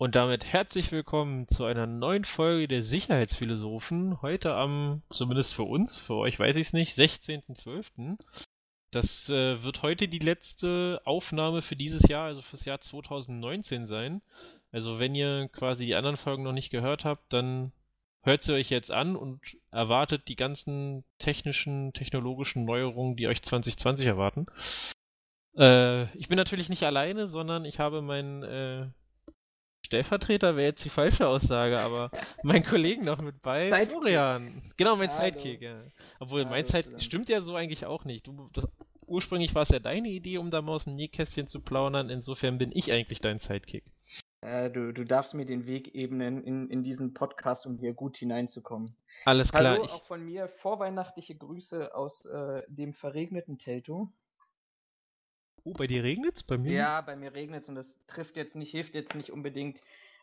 Und damit herzlich willkommen zu einer neuen Folge der Sicherheitsphilosophen. Heute am, zumindest für uns, für euch weiß ich es nicht, 16.12. Das äh, wird heute die letzte Aufnahme für dieses Jahr, also fürs Jahr 2019 sein. Also wenn ihr quasi die anderen Folgen noch nicht gehört habt, dann hört sie euch jetzt an und erwartet die ganzen technischen, technologischen Neuerungen, die euch 2020 erwarten. Äh, ich bin natürlich nicht alleine, sondern ich habe meinen äh, Stellvertreter wäre jetzt die falsche Aussage, aber mein Kollegen noch mit bei. Sidekick. Florian. Genau, mein Hallo. Sidekick, ja. Obwohl, Hallo mein Sidekick stimmt ja so eigentlich auch nicht. Du, das, ursprünglich war es ja deine Idee, um da mal aus dem Nähkästchen zu plaudern. Insofern bin ich eigentlich dein Sidekick. Äh, du, du darfst mir den Weg ebnen in, in diesen Podcast, um hier gut hineinzukommen. Alles klar. Hallo, auch von mir vorweihnachtliche Grüße aus äh, dem verregneten Telto. Oh, bei dir regnet's? Bei mir? Ja, bei mir regnet's und das trifft jetzt nicht, hilft jetzt nicht unbedingt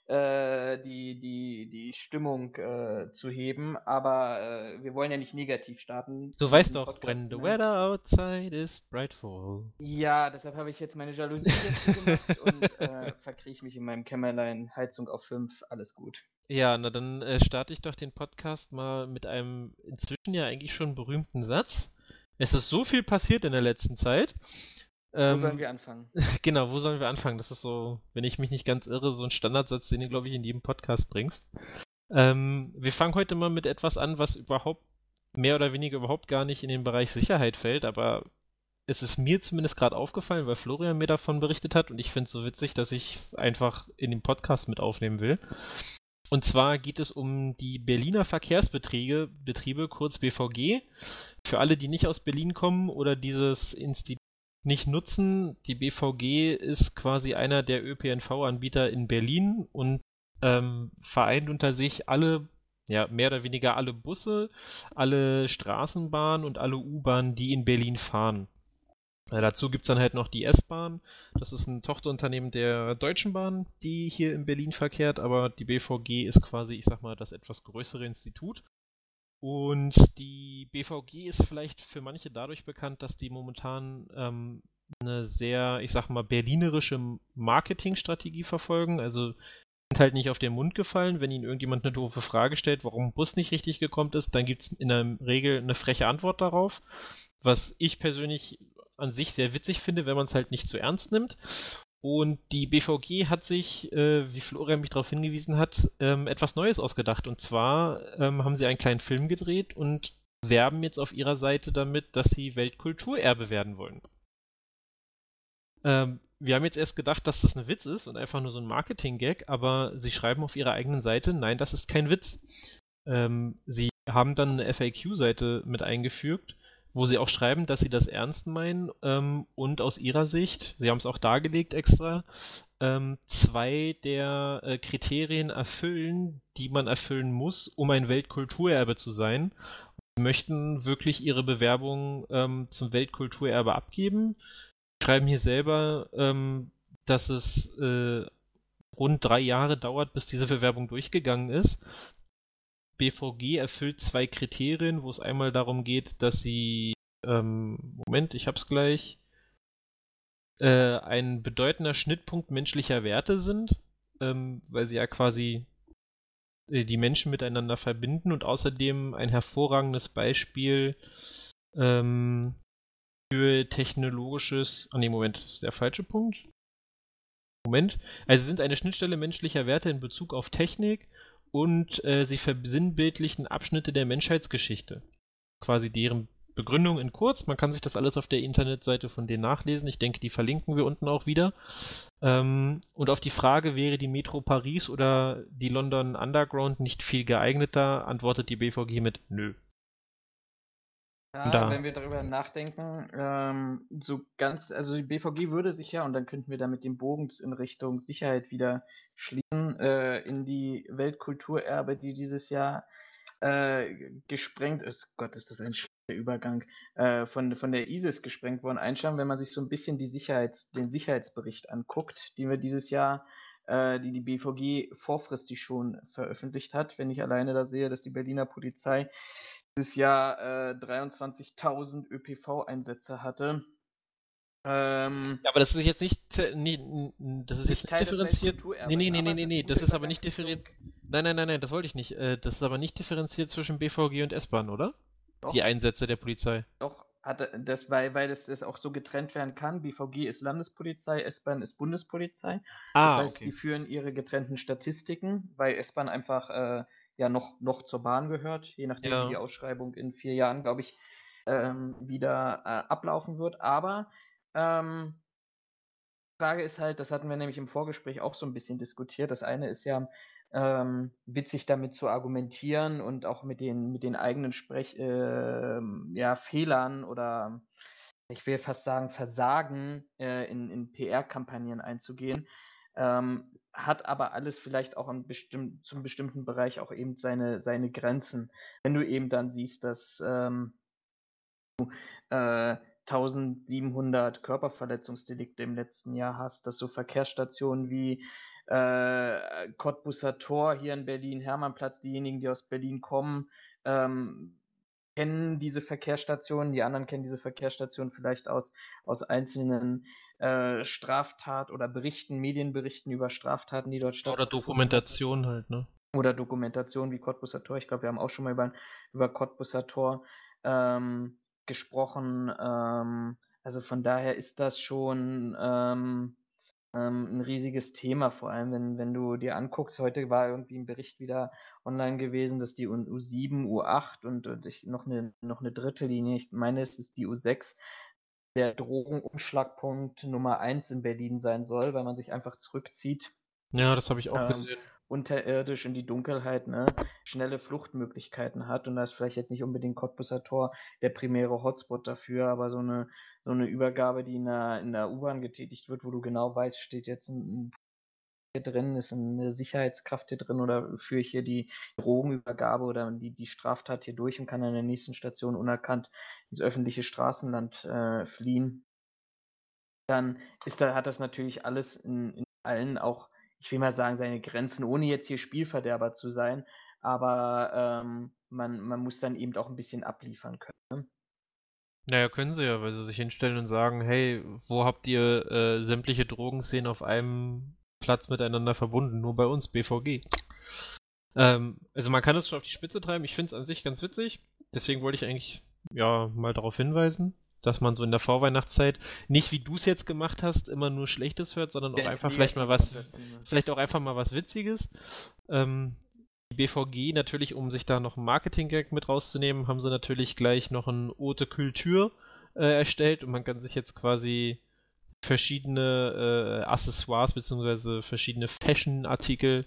äh, die, die, die Stimmung äh, zu heben, aber äh, wir wollen ja nicht negativ starten. Du weißt doch, Podcast, when the ne? weather outside is brightful. Ja, deshalb habe ich jetzt meine Jalousie dazu gemacht und äh, verkrieche mich in meinem Kämmerlein, Heizung auf 5, alles gut. Ja, na dann äh, starte ich doch den Podcast mal mit einem inzwischen ja eigentlich schon berühmten Satz. Es ist so viel passiert in der letzten Zeit. Ähm, wo sollen wir anfangen? Genau, wo sollen wir anfangen? Das ist so, wenn ich mich nicht ganz irre, so ein Standardsatz, den du, glaube ich, in jedem Podcast bringst. Ähm, wir fangen heute mal mit etwas an, was überhaupt mehr oder weniger überhaupt gar nicht in den Bereich Sicherheit fällt, aber es ist mir zumindest gerade aufgefallen, weil Florian mir davon berichtet hat und ich finde es so witzig, dass ich es einfach in den Podcast mit aufnehmen will. Und zwar geht es um die Berliner Verkehrsbetriebe, Betriebe, kurz BVG. Für alle, die nicht aus Berlin kommen oder dieses Institut nicht nutzen. Die BVG ist quasi einer der ÖPNV-Anbieter in Berlin und ähm, vereint unter sich alle, ja, mehr oder weniger alle Busse, alle Straßenbahnen und alle U-Bahnen, die in Berlin fahren. Ja, dazu gibt es dann halt noch die S-Bahn. Das ist ein Tochterunternehmen der Deutschen Bahn, die hier in Berlin verkehrt, aber die BVG ist quasi, ich sag mal, das etwas größere Institut. Und die BVG ist vielleicht für manche dadurch bekannt, dass die momentan ähm, eine sehr, ich sag mal, berlinerische Marketingstrategie verfolgen. Also sind halt nicht auf den Mund gefallen. Wenn ihnen irgendjemand eine doofe Frage stellt, warum ein Bus nicht richtig gekommen ist, dann gibt es in der Regel eine freche Antwort darauf. Was ich persönlich an sich sehr witzig finde, wenn man es halt nicht zu ernst nimmt. Und die BVG hat sich, äh, wie Florian mich darauf hingewiesen hat, ähm, etwas Neues ausgedacht. Und zwar ähm, haben sie einen kleinen Film gedreht und werben jetzt auf ihrer Seite damit, dass sie Weltkulturerbe werden wollen. Ähm, wir haben jetzt erst gedacht, dass das ein Witz ist und einfach nur so ein Marketing-Gag, aber sie schreiben auf ihrer eigenen Seite, nein, das ist kein Witz. Ähm, sie haben dann eine FAQ-Seite mit eingefügt wo sie auch schreiben, dass sie das ernst meinen ähm, und aus ihrer Sicht, sie haben es auch dargelegt extra, ähm, zwei der äh, Kriterien erfüllen, die man erfüllen muss, um ein Weltkulturerbe zu sein. Sie möchten wirklich ihre Bewerbung ähm, zum Weltkulturerbe abgeben. Sie schreiben hier selber, ähm, dass es äh, rund drei Jahre dauert, bis diese Bewerbung durchgegangen ist. BVG erfüllt zwei Kriterien, wo es einmal darum geht, dass sie, ähm, Moment, ich hab's gleich, äh, ein bedeutender Schnittpunkt menschlicher Werte sind, ähm, weil sie ja quasi äh, die Menschen miteinander verbinden und außerdem ein hervorragendes Beispiel ähm, für technologisches. Ah ne, Moment, das ist der falsche Punkt. Moment. Also sind eine Schnittstelle menschlicher Werte in Bezug auf Technik und äh, sie versinnbildlichen Abschnitte der Menschheitsgeschichte. Quasi deren Begründung in kurz. Man kann sich das alles auf der Internetseite von denen nachlesen. Ich denke, die verlinken wir unten auch wieder. Ähm, und auf die Frage, wäre die Metro Paris oder die London Underground nicht viel geeigneter, antwortet die BVG mit Nö. Ja, da. wenn wir darüber nachdenken, ähm, so ganz, also die BVG würde sich ja, und dann könnten wir da mit dem Bogen in Richtung Sicherheit wieder schließen, äh, in die Weltkulturerbe, die dieses Jahr äh, gesprengt ist. Gott, ist das ein schlechter Übergang, äh, von, von der ISIS gesprengt worden, einschauen, wenn man sich so ein bisschen die Sicherheits-, den Sicherheitsbericht anguckt, den wir dieses Jahr äh, die die BVG vorfristig schon veröffentlicht hat. Wenn ich alleine da sehe, dass die Berliner Polizei dieses Jahr äh, 23.000 ÖPV-Einsätze hatte. Ähm, ja, aber das ist jetzt nicht, nicht das ist jetzt Teil differenziert. Nee, nee, nee, nee, nee, nee, das ist aber nicht differenziert. Nein, nein, nein, nein, das wollte ich nicht. Äh, das ist aber nicht differenziert zwischen BVG und S-Bahn, oder? Doch. Die Einsätze der Polizei. Doch, hat das, weil, weil das, das auch so getrennt werden kann. BVG ist Landespolizei, S-Bahn ist Bundespolizei. Ah, das heißt, okay. die führen ihre getrennten Statistiken, weil S-Bahn einfach äh, ja noch, noch zur Bahn gehört, je nachdem, ja. wie die Ausschreibung in vier Jahren, glaube ich, ähm, wieder äh, ablaufen wird. Aber ähm, die Frage ist halt, das hatten wir nämlich im Vorgespräch auch so ein bisschen diskutiert. Das eine ist ja, ähm, witzig damit zu argumentieren und auch mit den, mit den eigenen Sprech, äh, ja, Fehlern oder ich will fast sagen Versagen äh, in, in PR-Kampagnen einzugehen. Ähm, hat aber alles vielleicht auch bestimm zum bestimmten Bereich auch eben seine, seine Grenzen. Wenn du eben dann siehst, dass ähm, äh, 1700 Körperverletzungsdelikte im letzten Jahr hast, dass so Verkehrsstationen wie äh, Cottbusser Tor hier in Berlin, Hermannplatz, diejenigen, die aus Berlin kommen, ähm, kennen diese Verkehrsstationen, die anderen kennen diese Verkehrsstationen vielleicht aus, aus einzelnen äh, Straftat- oder Berichten, Medienberichten über Straftaten, die dort stattfinden. Oder Dokumentation halt, ne? Oder Dokumentation wie Cottbusser Tor. Ich glaube, wir haben auch schon mal über, über Cottbusser Tor ähm, gesprochen. Ähm, also von daher ist das schon ähm, ähm, ein riesiges Thema, vor allem wenn, wenn du dir anguckst, heute war irgendwie ein Bericht wieder online gewesen, dass die U7, U8 und, und ich, noch, eine, noch eine dritte Linie, ich meine, es ist die U6, der Drogenumschlagpunkt Nummer 1 in Berlin sein soll, weil man sich einfach zurückzieht. Ja, das habe ich auch ähm, gesehen unterirdisch in die Dunkelheit ne, schnelle Fluchtmöglichkeiten hat. Und da ist vielleicht jetzt nicht unbedingt Cottbusser Tor der primäre Hotspot dafür, aber so eine, so eine Übergabe, die in der, in der U-Bahn getätigt wird, wo du genau weißt, steht jetzt ein, ein hier drin, ist eine Sicherheitskraft hier drin oder führe ich hier die Drogenübergabe oder die, die Straftat hier durch und kann an der nächsten Station unerkannt ins öffentliche Straßenland äh, fliehen. Dann ist da, hat das natürlich alles in, in allen auch ich will mal sagen, seine Grenzen, ohne jetzt hier Spielverderber zu sein. Aber ähm, man, man muss dann eben auch ein bisschen abliefern können. Ne? Naja, können sie ja, weil sie sich hinstellen und sagen, hey, wo habt ihr äh, sämtliche Drogenszenen auf einem Platz miteinander verbunden? Nur bei uns, BVG. Ähm, also man kann es schon auf die Spitze treiben. Ich finde es an sich ganz witzig. Deswegen wollte ich eigentlich ja mal darauf hinweisen dass man so in der Vorweihnachtszeit nicht wie du es jetzt gemacht hast, immer nur Schlechtes hört, sondern auch einfach vielleicht mal was, vielleicht auch einfach mal was Witziges. Ähm, die BVG natürlich, um sich da noch einen Marketing-Gag mit rauszunehmen, haben sie natürlich gleich noch ein Haute Kultur äh, erstellt und man kann sich jetzt quasi verschiedene äh, Accessoires bzw. verschiedene Fashion-Artikel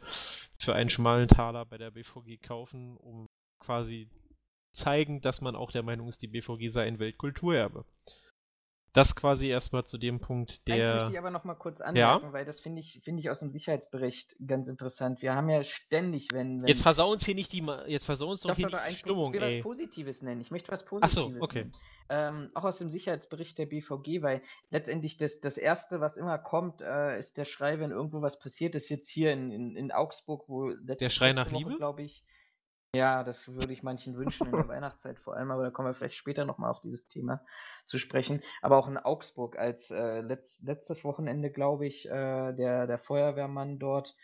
für einen schmalen Taler bei der BVG kaufen, um quasi zeigen, dass man auch der Meinung ist, die BVG sei ein Weltkulturerbe. Das quasi erstmal zu dem Punkt, der. Eins möchte ich aber noch mal kurz anmerken, ja? weil das finde ich, finde ich aus dem Sicherheitsbericht ganz interessant. Wir haben ja ständig, wenn. wenn jetzt versau uns hier nicht die, jetzt versau uns doch, doch hier doch, die Stimmung. Ich will ey. was Positives nennen. Ich möchte was Positives Ach so, okay. nennen. Ähm, auch aus dem Sicherheitsbericht der BVG, weil letztendlich das, das Erste, was immer kommt, äh, ist der Schrei, wenn irgendwo was passiert ist, jetzt hier in, in, in Augsburg, wo letzte, der Schrei nach Woche, Liebe, glaube ich, ja, das würde ich manchen wünschen in der Weihnachtszeit vor allem, aber da kommen wir vielleicht später nochmal auf dieses Thema zu sprechen. Aber auch in Augsburg als äh, letzt, letztes Wochenende, glaube ich, äh, der, der Feuerwehrmann dort.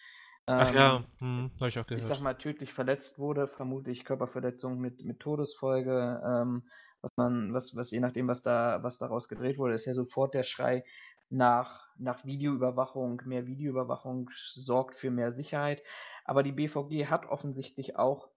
Ähm, Ach ja, ähm, hm, habe ich auch gehört. Ich sag mal, tödlich verletzt wurde, vermutlich Körperverletzung mit, mit Todesfolge. Ähm, was man, was, was je nachdem, was da, was daraus gedreht wurde, ist ja sofort der Schrei nach, nach Videoüberwachung. Mehr Videoüberwachung sorgt für mehr Sicherheit. Aber die BVG hat offensichtlich auch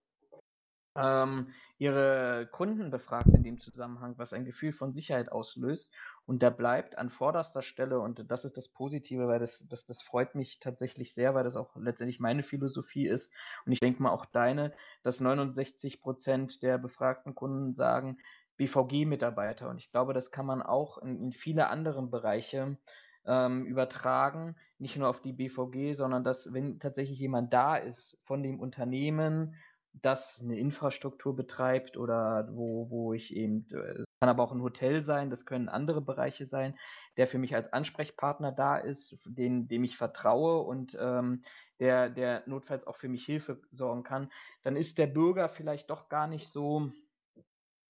ähm, ihre Kunden befragt in dem Zusammenhang, was ein Gefühl von Sicherheit auslöst. Und da bleibt an vorderster Stelle, und das ist das Positive, weil das, das, das freut mich tatsächlich sehr, weil das auch letztendlich meine Philosophie ist. Und ich denke mal auch deine, dass 69 Prozent der befragten Kunden sagen, BVG-Mitarbeiter. Und ich glaube, das kann man auch in, in viele andere Bereiche ähm, übertragen, nicht nur auf die BVG, sondern dass, wenn tatsächlich jemand da ist von dem Unternehmen, das eine Infrastruktur betreibt oder wo, wo ich eben, es kann aber auch ein Hotel sein, das können andere Bereiche sein, der für mich als Ansprechpartner da ist, den, dem ich vertraue und ähm, der, der notfalls auch für mich Hilfe sorgen kann, dann ist der Bürger vielleicht doch gar nicht so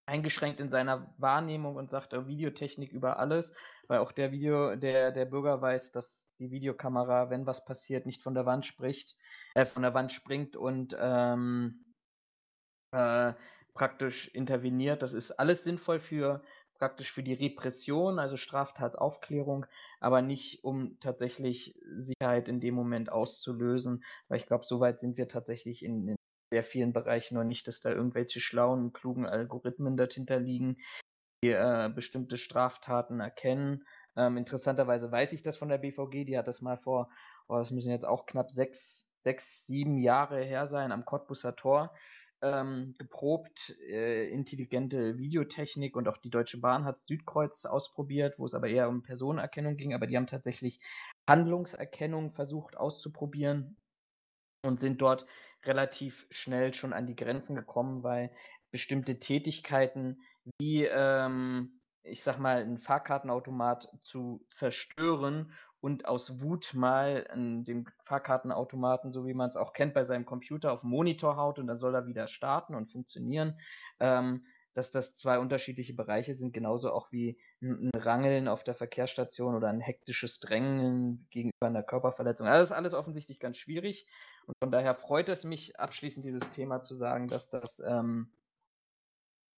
eingeschränkt in seiner Wahrnehmung und sagt, oh, Videotechnik über alles, weil auch der Video, der, der Bürger weiß, dass die Videokamera, wenn was passiert, nicht von der Wand spricht, äh, von der Wand springt und ähm, äh, praktisch interveniert. Das ist alles sinnvoll für praktisch für die Repression, also Straftatsaufklärung, aber nicht um tatsächlich Sicherheit in dem Moment auszulösen, weil ich glaube, so weit sind wir tatsächlich in, in sehr vielen Bereichen noch nicht, dass da irgendwelche schlauen, klugen Algorithmen dahinter liegen, die äh, bestimmte Straftaten erkennen. Ähm, interessanterweise weiß ich das von der BVG, die hat das mal vor, oh, das müssen jetzt auch knapp sechs, sechs, sieben Jahre her sein, am Cottbusser Tor ähm, geprobt, äh, intelligente Videotechnik und auch die Deutsche Bahn hat Südkreuz ausprobiert, wo es aber eher um Personenerkennung ging, aber die haben tatsächlich Handlungserkennung versucht auszuprobieren und sind dort relativ schnell schon an die Grenzen gekommen, weil bestimmte Tätigkeiten wie, ähm, ich sag mal, ein Fahrkartenautomat zu zerstören und aus Wut mal an dem Fahrkartenautomaten, so wie man es auch kennt, bei seinem Computer auf den Monitor haut und dann soll er wieder starten und funktionieren. Ähm, dass das zwei unterschiedliche Bereiche sind, genauso auch wie ein, Rangeln auf der Verkehrsstation oder ein hektisches Drängen gegenüber einer Körperverletzung. Also das ist alles offensichtlich ganz schwierig und von daher freut es mich, abschließend dieses Thema zu sagen, dass das ähm,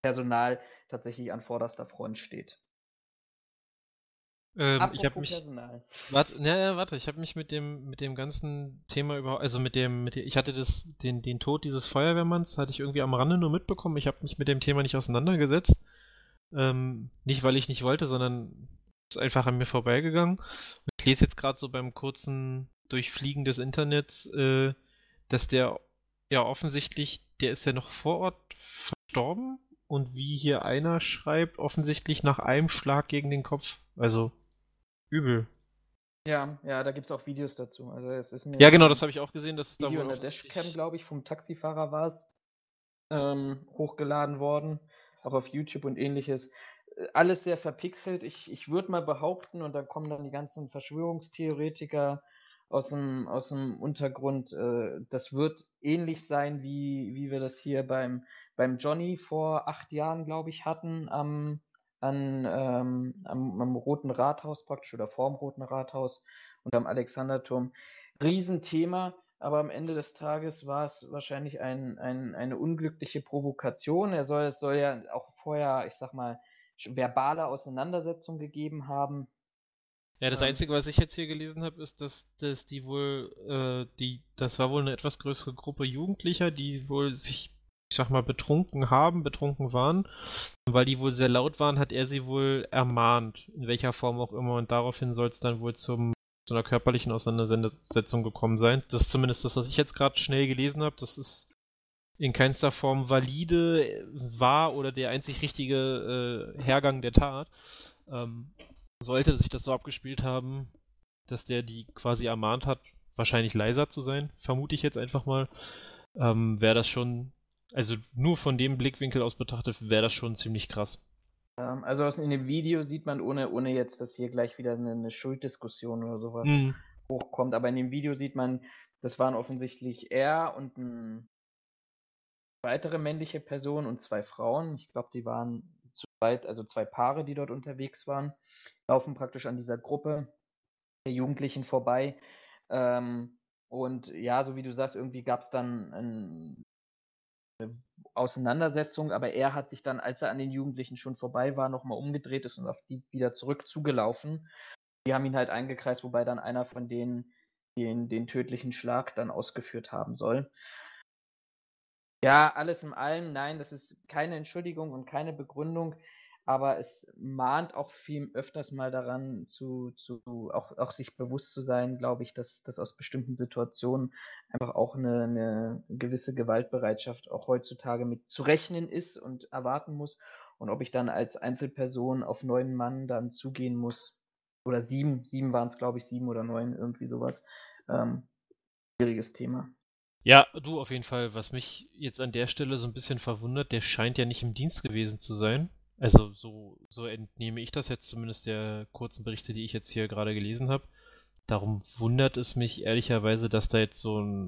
Personal tatsächlich an vorderster Front steht. Ähm, ich habe mich. Warte, ja, warte, ich habe mich mit dem mit dem ganzen Thema überhaupt, also mit dem, mit dem, ich hatte das, den, den Tod dieses Feuerwehrmanns hatte ich irgendwie am Rande nur mitbekommen. Ich habe mich mit dem Thema nicht auseinandergesetzt. Ähm, nicht weil ich nicht wollte, sondern es ist einfach an mir vorbeigegangen. Und ich lese jetzt gerade so beim kurzen Durchfliegen des Internets, äh, dass der ja offensichtlich, der ist ja noch vor Ort verstorben und wie hier einer schreibt, offensichtlich nach einem Schlag gegen den Kopf. Also Übel. Ja, ja, da gibt es auch Videos dazu. Also es ist ja, genau, das habe ich auch gesehen. Dass Video da in der Dashcam, glaube ich, vom Taxifahrer war es ähm, hochgeladen worden, aber auf YouTube und ähnliches. Äh, alles sehr verpixelt. Ich, ich würde mal behaupten, und da kommen dann die ganzen Verschwörungstheoretiker aus dem, aus dem Untergrund, äh, das wird ähnlich sein, wie, wie wir das hier beim, beim Johnny vor acht Jahren, glaube ich, hatten, am an, ähm, am, am Roten Rathaus praktisch oder vorm Roten Rathaus und am Alexanderturm. Riesenthema, aber am Ende des Tages war es wahrscheinlich ein, ein, eine unglückliche Provokation. Er soll, es soll ja auch vorher, ich sag mal, verbale Auseinandersetzung gegeben haben. Ja, das ähm, Einzige, was ich jetzt hier gelesen habe, ist, dass, dass die wohl, äh, die, das war wohl eine etwas größere Gruppe Jugendlicher, die wohl sich ich sag mal, betrunken haben, betrunken waren. Und weil die wohl sehr laut waren, hat er sie wohl ermahnt, in welcher Form auch immer. Und daraufhin soll es dann wohl zum, zu einer körperlichen Auseinandersetzung gekommen sein. Das ist zumindest das, was ich jetzt gerade schnell gelesen habe. Das ist in keinster Form valide war oder der einzig richtige äh, Hergang der Tat. Ähm, sollte sich das so abgespielt haben, dass der die quasi ermahnt hat, wahrscheinlich leiser zu sein, vermute ich jetzt einfach mal, ähm, wäre das schon also nur von dem Blickwinkel aus betrachtet wäre das schon ziemlich krass. Ähm, also in dem Video sieht man, ohne, ohne jetzt, dass hier gleich wieder eine, eine Schulddiskussion oder sowas mhm. hochkommt, aber in dem Video sieht man, das waren offensichtlich er und eine weitere männliche Person und zwei Frauen. Ich glaube, die waren zu weit, also zwei Paare, die dort unterwegs waren, laufen praktisch an dieser Gruppe der Jugendlichen vorbei. Ähm, und ja, so wie du sagst, irgendwie gab es dann ein Auseinandersetzung, aber er hat sich dann, als er an den Jugendlichen schon vorbei war, nochmal umgedreht ist und auf die wieder zurück zugelaufen. Die haben ihn halt eingekreist, wobei dann einer von denen den, den tödlichen Schlag dann ausgeführt haben soll. Ja, alles in allem, nein, das ist keine Entschuldigung und keine Begründung aber es mahnt auch viel öfters mal daran, zu, zu auch, auch sich bewusst zu sein, glaube ich, dass, dass aus bestimmten Situationen einfach auch eine, eine gewisse Gewaltbereitschaft auch heutzutage mit zu rechnen ist und erwarten muss. Und ob ich dann als Einzelperson auf neun Mann dann zugehen muss, oder sieben, sieben waren es, glaube ich, sieben oder neun, irgendwie sowas. Ähm, schwieriges Thema. Ja, du auf jeden Fall. Was mich jetzt an der Stelle so ein bisschen verwundert, der scheint ja nicht im Dienst gewesen zu sein. Also so, so entnehme ich das jetzt zumindest der kurzen Berichte, die ich jetzt hier gerade gelesen habe. Darum wundert es mich ehrlicherweise, dass da jetzt so ein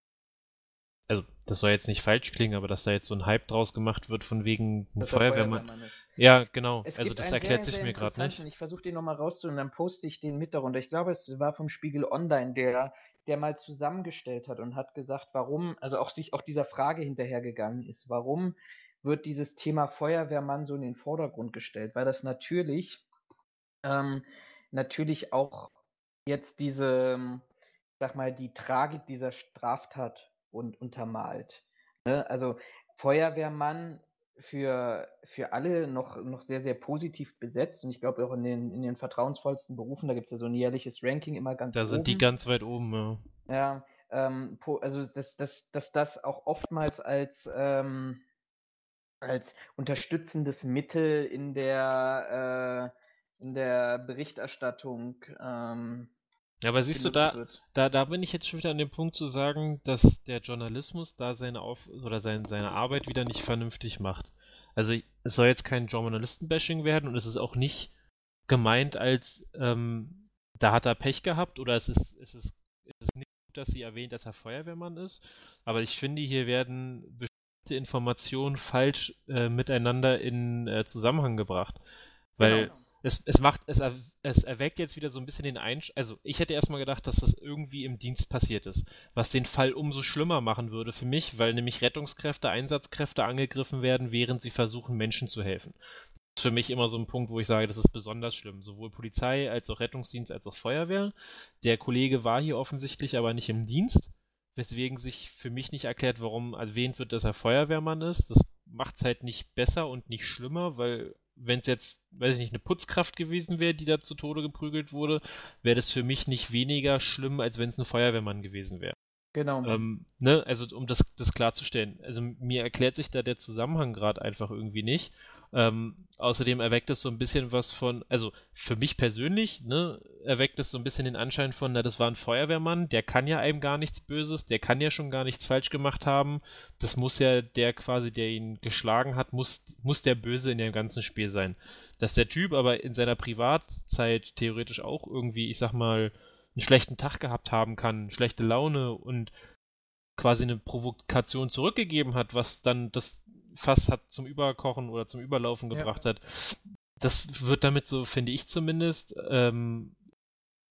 also das soll jetzt nicht falsch klingen, aber dass da jetzt so ein Hype draus gemacht wird von wegen ein Feuerwehrmann. Feuerwehrmann ja, genau. Es also das erklärt sehr, sich mir gerade nicht. Ich versuche den nochmal rauszuholen, dann poste ich den mit darunter. Ich glaube, es war vom Spiegel Online, der, der mal zusammengestellt hat und hat gesagt, warum, also auch sich auch dieser Frage hinterhergegangen ist, warum wird dieses Thema Feuerwehrmann so in den Vordergrund gestellt? Weil das natürlich, ähm, natürlich auch jetzt diese, sag mal, die Tragik dieser Straftat und untermalt. Ne? Also Feuerwehrmann für, für alle noch, noch sehr, sehr positiv besetzt und ich glaube auch in den, in den vertrauensvollsten Berufen, da gibt es ja so ein jährliches Ranking immer ganz Da oben. sind die ganz weit oben, ja. Ja, ähm, also dass, dass, dass das auch oftmals als, ähm, als unterstützendes Mittel in der, äh, in der Berichterstattung ähm, ja, aber siehst du, da, da, da bin ich jetzt schon wieder an dem Punkt zu sagen, dass der Journalismus da seine Auf oder sein, seine Arbeit wieder nicht vernünftig macht. Also es soll jetzt kein Journalisten-Bashing werden und es ist auch nicht gemeint als ähm, da hat er Pech gehabt oder es ist, es ist, es ist nicht gut, dass sie erwähnt, dass er Feuerwehrmann ist. Aber ich finde, hier werden bestimmte Informationen falsch äh, miteinander in äh, Zusammenhang gebracht. Weil genau es, es macht, es, es erweckt jetzt wieder so ein bisschen den Einsch... Also, ich hätte erstmal gedacht, dass das irgendwie im Dienst passiert ist. Was den Fall umso schlimmer machen würde für mich, weil nämlich Rettungskräfte, Einsatzkräfte angegriffen werden, während sie versuchen, Menschen zu helfen. Das ist für mich immer so ein Punkt, wo ich sage, das ist besonders schlimm. Sowohl Polizei als auch Rettungsdienst als auch Feuerwehr. Der Kollege war hier offensichtlich aber nicht im Dienst, weswegen sich für mich nicht erklärt, warum erwähnt wird, dass er Feuerwehrmann ist. Das macht es halt nicht besser und nicht schlimmer, weil wenn es jetzt, weiß ich nicht, eine Putzkraft gewesen wäre, die da zu Tode geprügelt wurde, wäre das für mich nicht weniger schlimm, als wenn es ein Feuerwehrmann gewesen wäre. Genau. Ähm, ne, also um das, das klarzustellen. Also mir erklärt sich da der Zusammenhang gerade einfach irgendwie nicht. Ähm, außerdem erweckt es so ein bisschen was von, also für mich persönlich, ne, erweckt es so ein bisschen den Anschein von, na, das war ein Feuerwehrmann, der kann ja einem gar nichts Böses, der kann ja schon gar nichts falsch gemacht haben. Das muss ja der quasi, der ihn geschlagen hat, muss, muss der Böse in dem ganzen Spiel sein. Dass der Typ aber in seiner Privatzeit theoretisch auch irgendwie, ich sag mal, einen schlechten Tag gehabt haben kann, schlechte Laune und quasi eine Provokation zurückgegeben hat, was dann das Fass hat zum Überkochen oder zum Überlaufen gebracht ja. hat. Das wird damit so, finde ich zumindest, ähm,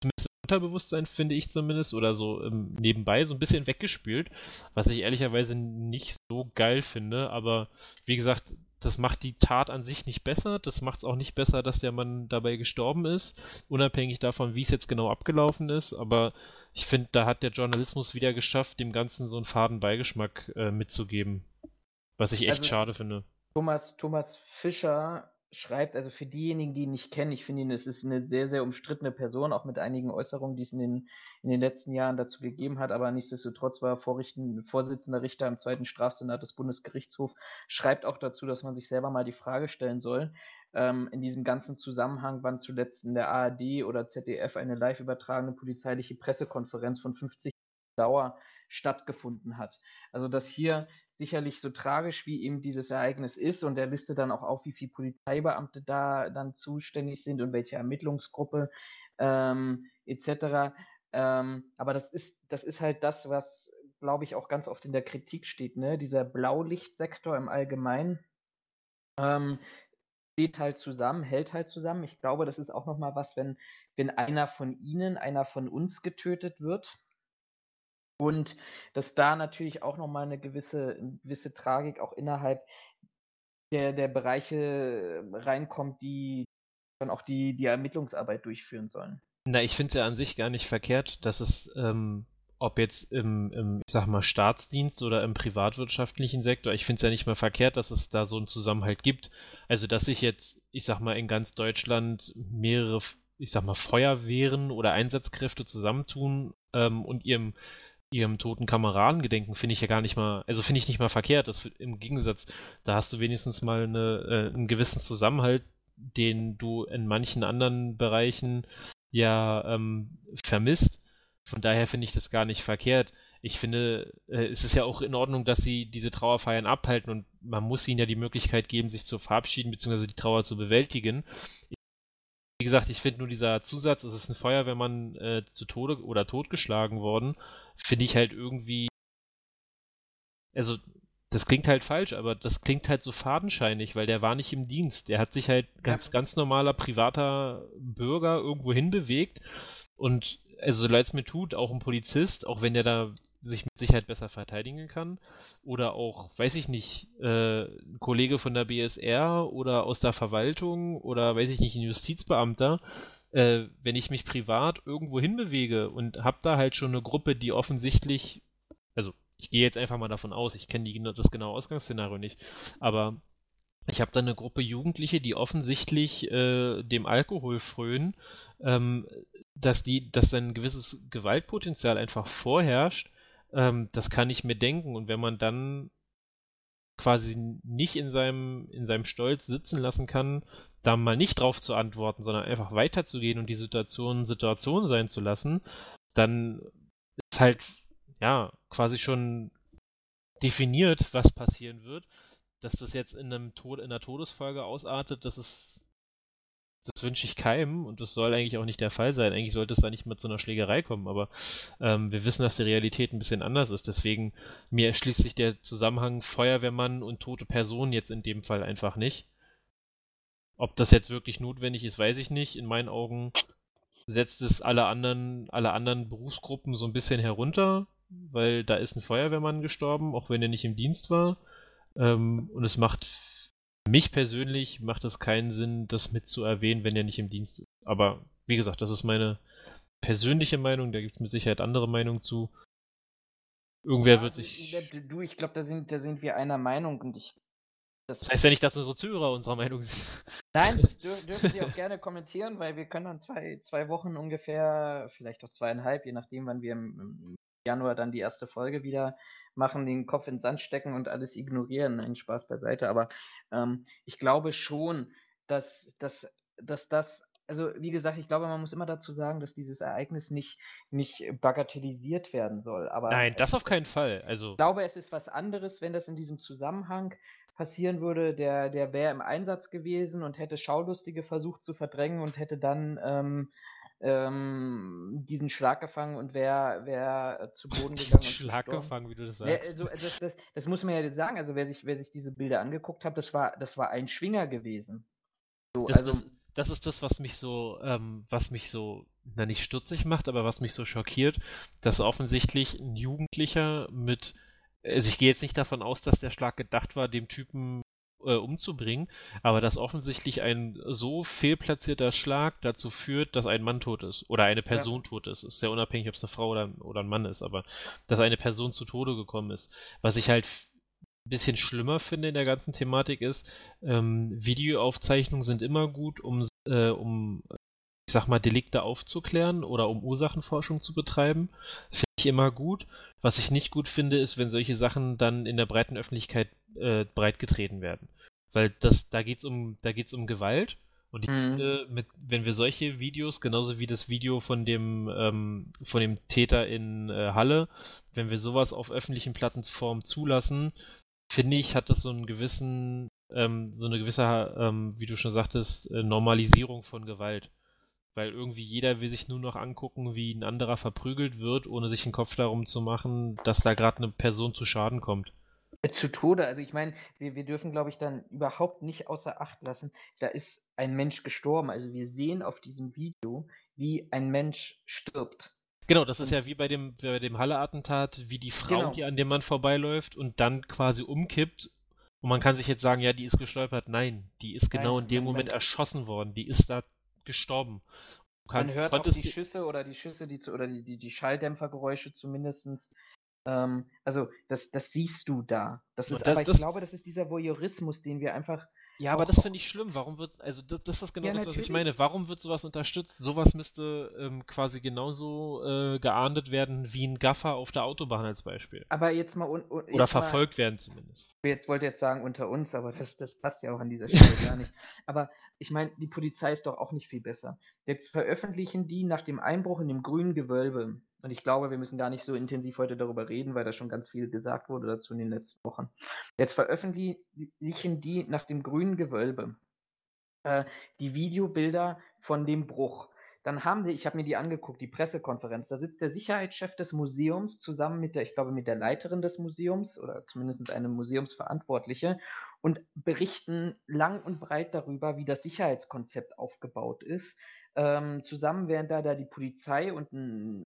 zumindest im Unterbewusstsein, finde ich zumindest, oder so ähm, nebenbei so ein bisschen weggespült, was ich ehrlicherweise nicht so geil finde, aber wie gesagt, das macht die Tat an sich nicht besser, das macht es auch nicht besser, dass der Mann dabei gestorben ist, unabhängig davon, wie es jetzt genau abgelaufen ist, aber ich finde, da hat der Journalismus wieder geschafft, dem Ganzen so einen faden Beigeschmack äh, mitzugeben. Was ich echt also, schade finde. Thomas, Thomas Fischer schreibt, also für diejenigen, die ihn nicht kennen, ich finde ihn, es ist eine sehr, sehr umstrittene Person, auch mit einigen Äußerungen, die es in den, in den letzten Jahren dazu gegeben hat, aber nichtsdestotrotz war er Vorrichten, Vorsitzender Richter im zweiten Strafsenat des Bundesgerichtshofs, schreibt auch dazu, dass man sich selber mal die Frage stellen soll, ähm, in diesem ganzen Zusammenhang, wann zuletzt in der ARD oder ZDF eine live übertragene polizeiliche Pressekonferenz von 50 Dauer stattgefunden hat. Also dass hier sicherlich so tragisch wie eben dieses Ereignis ist und er listet dann auch auf, wie viele Polizeibeamte da dann zuständig sind und welche Ermittlungsgruppe ähm, etc. Ähm, aber das ist, das ist halt das, was, glaube ich, auch ganz oft in der Kritik steht, ne? Dieser Blaulichtsektor im Allgemeinen ähm, steht halt zusammen, hält halt zusammen. Ich glaube, das ist auch nochmal was, wenn, wenn einer von ihnen, einer von uns getötet wird, und dass da natürlich auch nochmal eine gewisse, gewisse Tragik auch innerhalb der, der Bereiche reinkommt, die dann auch die, die Ermittlungsarbeit durchführen sollen. Na, ich finde es ja an sich gar nicht verkehrt, dass es, ähm, ob jetzt im, im, ich sag mal, Staatsdienst oder im privatwirtschaftlichen Sektor, ich finde es ja nicht mal verkehrt, dass es da so einen Zusammenhalt gibt. Also, dass sich jetzt, ich sag mal, in ganz Deutschland mehrere, ich sag mal, Feuerwehren oder Einsatzkräfte zusammentun ähm, und ihrem ihrem toten Kameraden gedenken, finde ich ja gar nicht mal, also finde ich nicht mal verkehrt. Das im Gegensatz, da hast du wenigstens mal eine, äh, einen gewissen Zusammenhalt, den du in manchen anderen Bereichen ja ähm, vermisst. Von daher finde ich das gar nicht verkehrt. Ich finde, äh, es ist ja auch in Ordnung, dass sie diese Trauerfeiern abhalten und man muss ihnen ja die Möglichkeit geben, sich zu verabschieden bzw. die Trauer zu bewältigen. Wie gesagt, ich finde nur dieser Zusatz, es ist ein Feuerwehrmann äh, zu Tode oder totgeschlagen worden, finde ich halt irgendwie also das klingt halt falsch, aber das klingt halt so fadenscheinig, weil der war nicht im Dienst. Der hat sich halt ganz, ja. ganz normaler privater Bürger irgendwo hinbewegt und also so leid es mir tut, auch ein Polizist, auch wenn der da sich mit Sicherheit besser verteidigen kann. Oder auch, weiß ich nicht, äh, ein Kollege von der BSR oder aus der Verwaltung oder weiß ich nicht, ein Justizbeamter. Äh, wenn ich mich privat irgendwo hinbewege und hab da halt schon eine Gruppe, die offensichtlich, also ich gehe jetzt einfach mal davon aus, ich kenne das genaue Ausgangsszenario nicht, aber ich habe da eine Gruppe Jugendliche, die offensichtlich äh, dem Alkohol frönen, ähm, dass die, dass ein gewisses Gewaltpotenzial einfach vorherrscht, ähm, das kann ich mir denken. Und wenn man dann quasi nicht in seinem, in seinem Stolz sitzen lassen kann, da mal nicht drauf zu antworten, sondern einfach weiterzugehen und die Situation Situation sein zu lassen, dann ist halt ja quasi schon definiert, was passieren wird. Dass das jetzt in einem Tod, in einer Todesfolge ausartet, das ist das wünsche ich keinem und das soll eigentlich auch nicht der Fall sein. Eigentlich sollte es da nicht mehr zu einer Schlägerei kommen, aber ähm, wir wissen, dass die Realität ein bisschen anders ist. Deswegen mir erschließt sich der Zusammenhang Feuerwehrmann und tote Person jetzt in dem Fall einfach nicht. Ob das jetzt wirklich notwendig ist, weiß ich nicht. In meinen Augen setzt es alle anderen, alle anderen Berufsgruppen so ein bisschen herunter, weil da ist ein Feuerwehrmann gestorben, auch wenn er nicht im Dienst war. Ähm, und es macht mich persönlich macht es keinen Sinn, das mit zu erwähnen, wenn er nicht im Dienst ist. Aber wie gesagt, das ist meine persönliche Meinung, da gibt es mit Sicherheit andere Meinungen zu. Irgendwer ja, wird sich. Du, ich glaube, da sind, da sind wir einer Meinung und ich. Das, das heißt ja nicht, dass unsere Zuhörer unserer Meinung sind. Nein, das dür dürfen sie auch gerne kommentieren, weil wir können dann zwei, zwei Wochen ungefähr, vielleicht auch zweieinhalb, je nachdem, wann wir im Januar dann die erste Folge wieder machen, den Kopf in den Sand stecken und alles ignorieren. Ein Spaß beiseite. Aber ähm, ich glaube schon, dass, dass, dass das also wie gesagt, ich glaube, man muss immer dazu sagen, dass dieses Ereignis nicht, nicht bagatellisiert werden soll. Aber Nein, das auf keinen Fall. Also ich glaube, es ist was anderes, wenn das in diesem Zusammenhang passieren würde. Der, der wäre im Einsatz gewesen und hätte Schaulustige versucht zu verdrängen und hätte dann ähm, ähm, diesen Schlag gefangen und wäre wär zu Boden gegangen. Schlag gefangen, wie du das sagst. Ja, also, das, das, das, muss man ja sagen. Also wer sich, wer sich diese Bilder angeguckt hat, das war, das war ein Schwinger gewesen. So, das, also, das, das, ist das, was mich so, ähm, was mich so, na nicht stutzig macht, aber was mich so schockiert, dass offensichtlich ein Jugendlicher mit also ich gehe jetzt nicht davon aus, dass der Schlag gedacht war, dem Typen äh, umzubringen, aber dass offensichtlich ein so fehlplatzierter Schlag dazu führt, dass ein Mann tot ist oder eine Person ja. tot ist. Ist sehr unabhängig, ob es eine Frau oder, oder ein Mann ist, aber dass eine Person zu Tode gekommen ist. Was ich halt ein bisschen schlimmer finde in der ganzen Thematik ist, ähm, Videoaufzeichnungen sind immer gut, um, äh, um ich sag mal, Delikte aufzuklären oder um Ursachenforschung zu betreiben. Immer gut. Was ich nicht gut finde, ist, wenn solche Sachen dann in der breiten Öffentlichkeit äh, breitgetreten werden. Weil das, da geht's um, da geht's um Gewalt. Und ich mhm. finde, mit, wenn wir solche Videos, genauso wie das Video von dem, ähm, von dem Täter in äh, Halle, wenn wir sowas auf öffentlichen Plattformen zulassen, finde ich, hat das so einen gewissen, ähm, so eine gewisse, ähm, wie du schon sagtest, äh, Normalisierung von Gewalt. Weil irgendwie jeder will sich nur noch angucken, wie ein anderer verprügelt wird, ohne sich einen Kopf darum zu machen, dass da gerade eine Person zu Schaden kommt. Zu Tode, also ich meine, wir, wir dürfen, glaube ich, dann überhaupt nicht außer Acht lassen, da ist ein Mensch gestorben. Also wir sehen auf diesem Video, wie ein Mensch stirbt. Genau, das ist ja wie bei dem, bei dem Halle-Attentat, wie die Frau, genau. die an dem Mann vorbeiläuft und dann quasi umkippt. Und man kann sich jetzt sagen, ja, die ist gestolpert. Nein, die ist genau Nein, in dem Moment erschossen worden. Die ist da gestorben. Kannst, Man hört auch die Schüsse oder die Schüsse, die zu, oder die, die, die Schalldämpfergeräusche zumindestens. Ähm, also das, das siehst du da. Das ist, das, aber ich das, glaube, das ist dieser Voyeurismus, den wir einfach ja, aber das finde ich schlimm. Warum wird, also das, das ist genau ja, das, was ich meine. Warum wird sowas unterstützt? Sowas müsste ähm, quasi genauso äh, geahndet werden wie ein Gaffer auf der Autobahn als Beispiel. Aber jetzt mal un, un, oder verfolgt mal, werden zumindest. Jetzt wollte jetzt sagen unter uns, aber das, das passt ja auch an dieser Stelle gar nicht. Aber ich meine, die Polizei ist doch auch nicht viel besser. Jetzt veröffentlichen die nach dem Einbruch in dem grünen Gewölbe und ich glaube, wir müssen gar nicht so intensiv heute darüber reden, weil da schon ganz viel gesagt wurde dazu in den letzten Wochen. Jetzt veröffentlichen die nach dem grünen Gewölbe äh, die Videobilder von dem Bruch. dann haben wir, ich habe mir die angeguckt, die Pressekonferenz, da sitzt der Sicherheitschef des Museums zusammen mit der, ich glaube, mit der Leiterin des Museums oder zumindest eine Museumsverantwortliche und berichten lang und breit darüber, wie das Sicherheitskonzept aufgebaut ist. Ähm, zusammen während da, da die Polizei und ein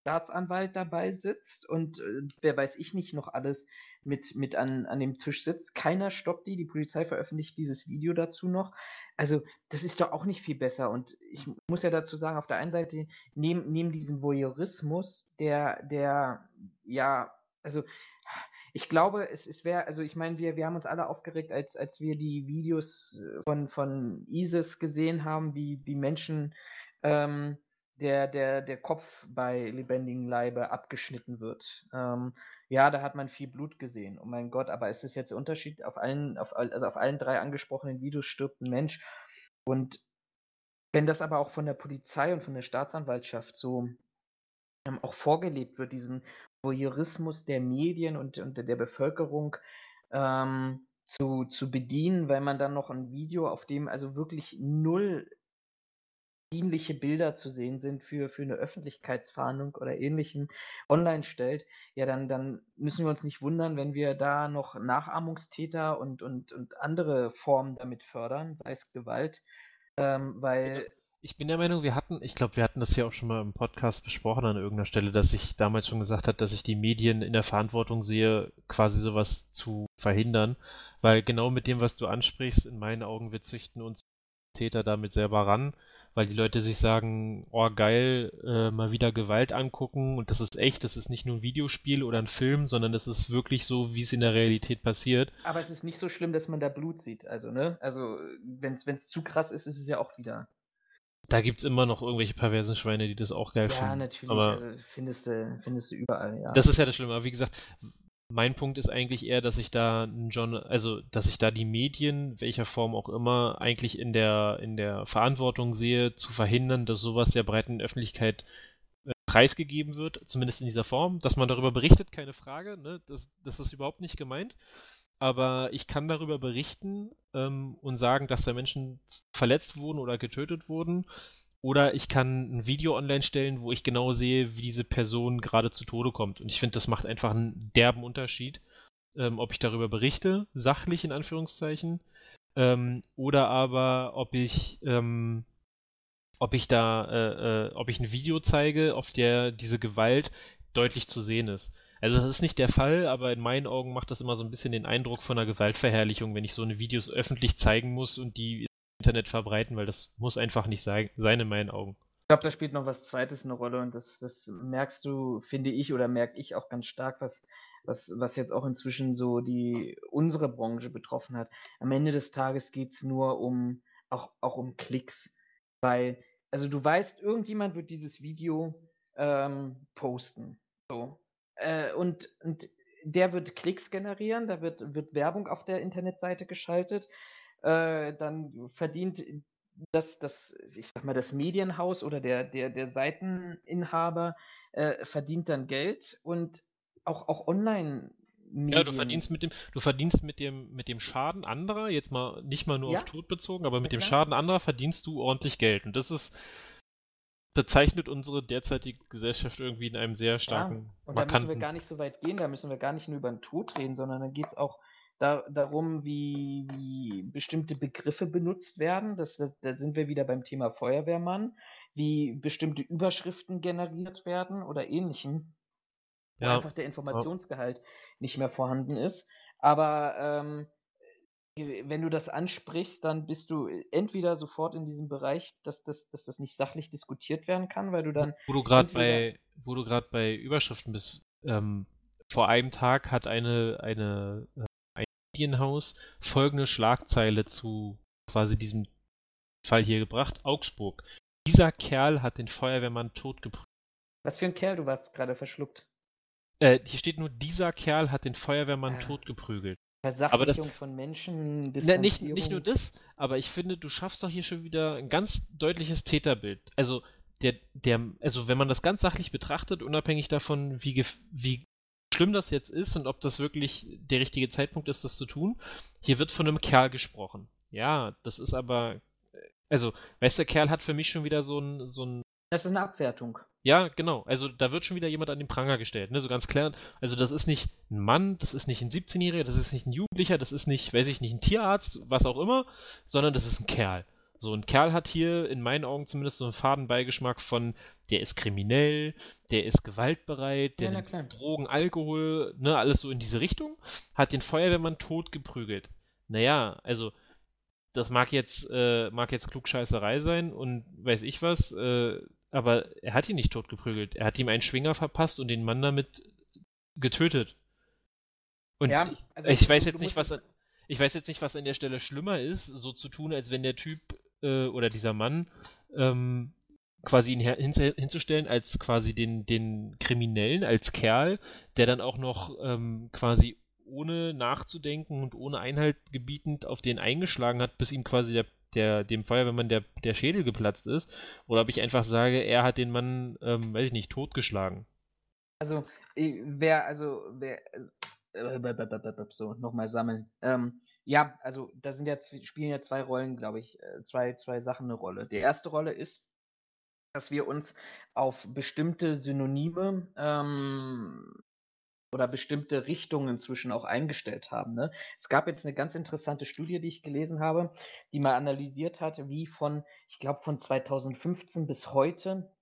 Staatsanwalt dabei sitzt und äh, wer weiß ich nicht noch alles mit, mit an, an dem Tisch sitzt. Keiner stoppt die. Die Polizei veröffentlicht dieses Video dazu noch. Also, das ist doch auch nicht viel besser. Und ich muss ja dazu sagen, auf der einen Seite, neben, neben diesem Voyeurismus, der, der, ja, also, ich glaube, es, es wäre, also ich meine, wir, wir haben uns alle aufgeregt, als, als wir die Videos von, von ISIS gesehen haben, wie, wie Menschen ähm, der, der, der Kopf bei lebendigem Leibe abgeschnitten wird. Ähm, ja, da hat man viel Blut gesehen. Oh mein Gott, aber ist das jetzt der Unterschied? Auf allen, auf, also auf allen drei angesprochenen Videos stirbt ein Mensch. Und wenn das aber auch von der Polizei und von der Staatsanwaltschaft so ähm, auch vorgelebt wird, diesen Voyeurismus der Medien und, und der Bevölkerung ähm, zu, zu bedienen, weil man dann noch ein Video, auf dem also wirklich null dienliche Bilder zu sehen sind für, für eine Öffentlichkeitsfahndung oder ähnlichem online stellt, ja, dann, dann müssen wir uns nicht wundern, wenn wir da noch Nachahmungstäter und, und, und andere Formen damit fördern, sei es Gewalt, ähm, weil. Ich bin der Meinung, wir hatten, ich glaube, wir hatten das ja auch schon mal im Podcast besprochen an irgendeiner Stelle, dass ich damals schon gesagt habe, dass ich die Medien in der Verantwortung sehe, quasi sowas zu verhindern, weil genau mit dem, was du ansprichst, in meinen Augen, wir züchten uns Täter damit selber ran weil die Leute sich sagen, oh geil, äh, mal wieder Gewalt angucken und das ist echt, das ist nicht nur ein Videospiel oder ein Film, sondern das ist wirklich so, wie es in der Realität passiert. Aber es ist nicht so schlimm, dass man da Blut sieht, also ne? Also wenn es zu krass ist, ist es ja auch wieder. Da gibt es immer noch irgendwelche perversen Schweine, die das auch geil ja, finden. Ja, natürlich, aber also findest du, findest du überall, ja. Das ist ja das Schlimme, aber wie gesagt, mein Punkt ist eigentlich eher, dass ich da John, also dass ich da die Medien, welcher Form auch immer, eigentlich in der in der Verantwortung sehe, zu verhindern, dass sowas der breiten Öffentlichkeit äh, preisgegeben wird, zumindest in dieser Form, dass man darüber berichtet, keine Frage, ne? das, das ist überhaupt nicht gemeint. Aber ich kann darüber berichten ähm, und sagen, dass da Menschen verletzt wurden oder getötet wurden oder ich kann ein Video online stellen, wo ich genau sehe, wie diese Person gerade zu Tode kommt. Und ich finde, das macht einfach einen derben Unterschied, ähm, ob ich darüber berichte, sachlich in Anführungszeichen, ähm, oder aber ob ich, ähm, ob ich da, äh, äh, ob ich ein Video zeige, auf der diese Gewalt deutlich zu sehen ist. Also das ist nicht der Fall, aber in meinen Augen macht das immer so ein bisschen den Eindruck von einer Gewaltverherrlichung, wenn ich so eine Videos öffentlich zeigen muss und die Internet verbreiten, weil das muss einfach nicht sein, in meinen Augen. Ich glaube, da spielt noch was Zweites eine Rolle und das, das merkst du, finde ich, oder merke ich auch ganz stark, was, was, was jetzt auch inzwischen so die unsere Branche betroffen hat. Am Ende des Tages geht es nur um auch, auch um Klicks. Weil, also du weißt, irgendjemand wird dieses Video ähm, posten. So. Äh, und, und der wird Klicks generieren, da wird, wird Werbung auf der Internetseite geschaltet äh, dann verdient das, das, ich sag mal, das Medienhaus oder der, der, der Seiteninhaber äh, verdient dann Geld und auch, auch online. Medien. Ja, du verdienst mit dem, du verdienst mit dem, mit dem Schaden anderer, jetzt mal nicht mal nur ja. auf Tod bezogen, aber mit ja, dem Schaden anderer verdienst du ordentlich Geld. Und das ist, bezeichnet unsere derzeitige Gesellschaft irgendwie in einem sehr starken. Ja, und da müssen wir gar nicht so weit gehen, da müssen wir gar nicht nur über den Tod reden, sondern da geht es auch da, darum, wie, wie bestimmte Begriffe benutzt werden. Das, das, da sind wir wieder beim Thema Feuerwehrmann, wie bestimmte Überschriften generiert werden oder ähnlichem. Wo ja. einfach der Informationsgehalt ja. nicht mehr vorhanden ist. Aber ähm, wenn du das ansprichst, dann bist du entweder sofort in diesem Bereich, dass das, dass das nicht sachlich diskutiert werden kann, weil du dann. Wo du gerade bei, wo du gerade bei Überschriften bist, ähm, vor einem Tag hat eine, eine äh, Medienhaus folgende Schlagzeile zu quasi diesem Fall hier gebracht. Augsburg. Dieser Kerl hat den Feuerwehrmann totgeprügelt. Was für ein Kerl, du warst gerade verschluckt. Äh, hier steht nur, dieser Kerl hat den Feuerwehrmann ah. totgeprügelt. Versachlichung das, von Menschen, ne, nicht, nicht nur das, aber ich finde, du schaffst doch hier schon wieder ein ganz deutliches Täterbild. Also, der, der, also wenn man das ganz sachlich betrachtet, unabhängig davon, wie, wie schlimm das jetzt ist und ob das wirklich der richtige Zeitpunkt ist, das zu tun. Hier wird von einem Kerl gesprochen. Ja, das ist aber also, weißt du, der Kerl hat für mich schon wieder so ein, so ein. Das ist eine Abwertung. Ja, genau. Also da wird schon wieder jemand an den Pranger gestellt, ne? So ganz klar. Also das ist nicht ein Mann, das ist nicht ein 17-Jähriger, das ist nicht ein Jugendlicher, das ist nicht, weiß ich nicht, ein Tierarzt, was auch immer, sondern das ist ein Kerl. So ein Kerl hat hier in meinen Augen zumindest so einen Fadenbeigeschmack von, der ist kriminell, der ist gewaltbereit, der ja, nimmt Drogen, Alkohol, ne, alles so in diese Richtung, hat den Feuerwehrmann tot geprügelt. Naja, also das mag jetzt, äh, mag jetzt Klugscheißerei sein und weiß ich was, äh, aber er hat ihn nicht totgeprügelt. Er hat ihm einen Schwinger verpasst und den Mann damit getötet. Und ja, also ich, weiß jetzt nicht, was an, ich weiß jetzt nicht, was an der Stelle schlimmer ist, so zu tun, als wenn der Typ äh, oder dieser Mann ähm, quasi ihn hin, hinzustellen als quasi den, den Kriminellen, als Kerl, der dann auch noch ähm, quasi ohne nachzudenken und ohne Einhalt gebietend auf den eingeschlagen hat, bis ihm quasi der der, dem Feuerwehrmann der, der Schädel geplatzt ist, oder ob ich einfach sage, er hat den Mann, ähm, weiß ich nicht, totgeschlagen. Also, wer, also, wer, äh, so, nochmal sammeln. Ähm, ja, also, da sind ja, spielen ja zwei Rollen, glaube ich, äh, zwei, zwei Sachen eine Rolle. Die erste Rolle ist, dass wir uns auf bestimmte Synonyme ähm, oder bestimmte Richtungen inzwischen auch eingestellt haben. Ne? Es gab jetzt eine ganz interessante Studie, die ich gelesen habe, die mal analysiert hat, wie von, ich glaube, von 2015 bis heute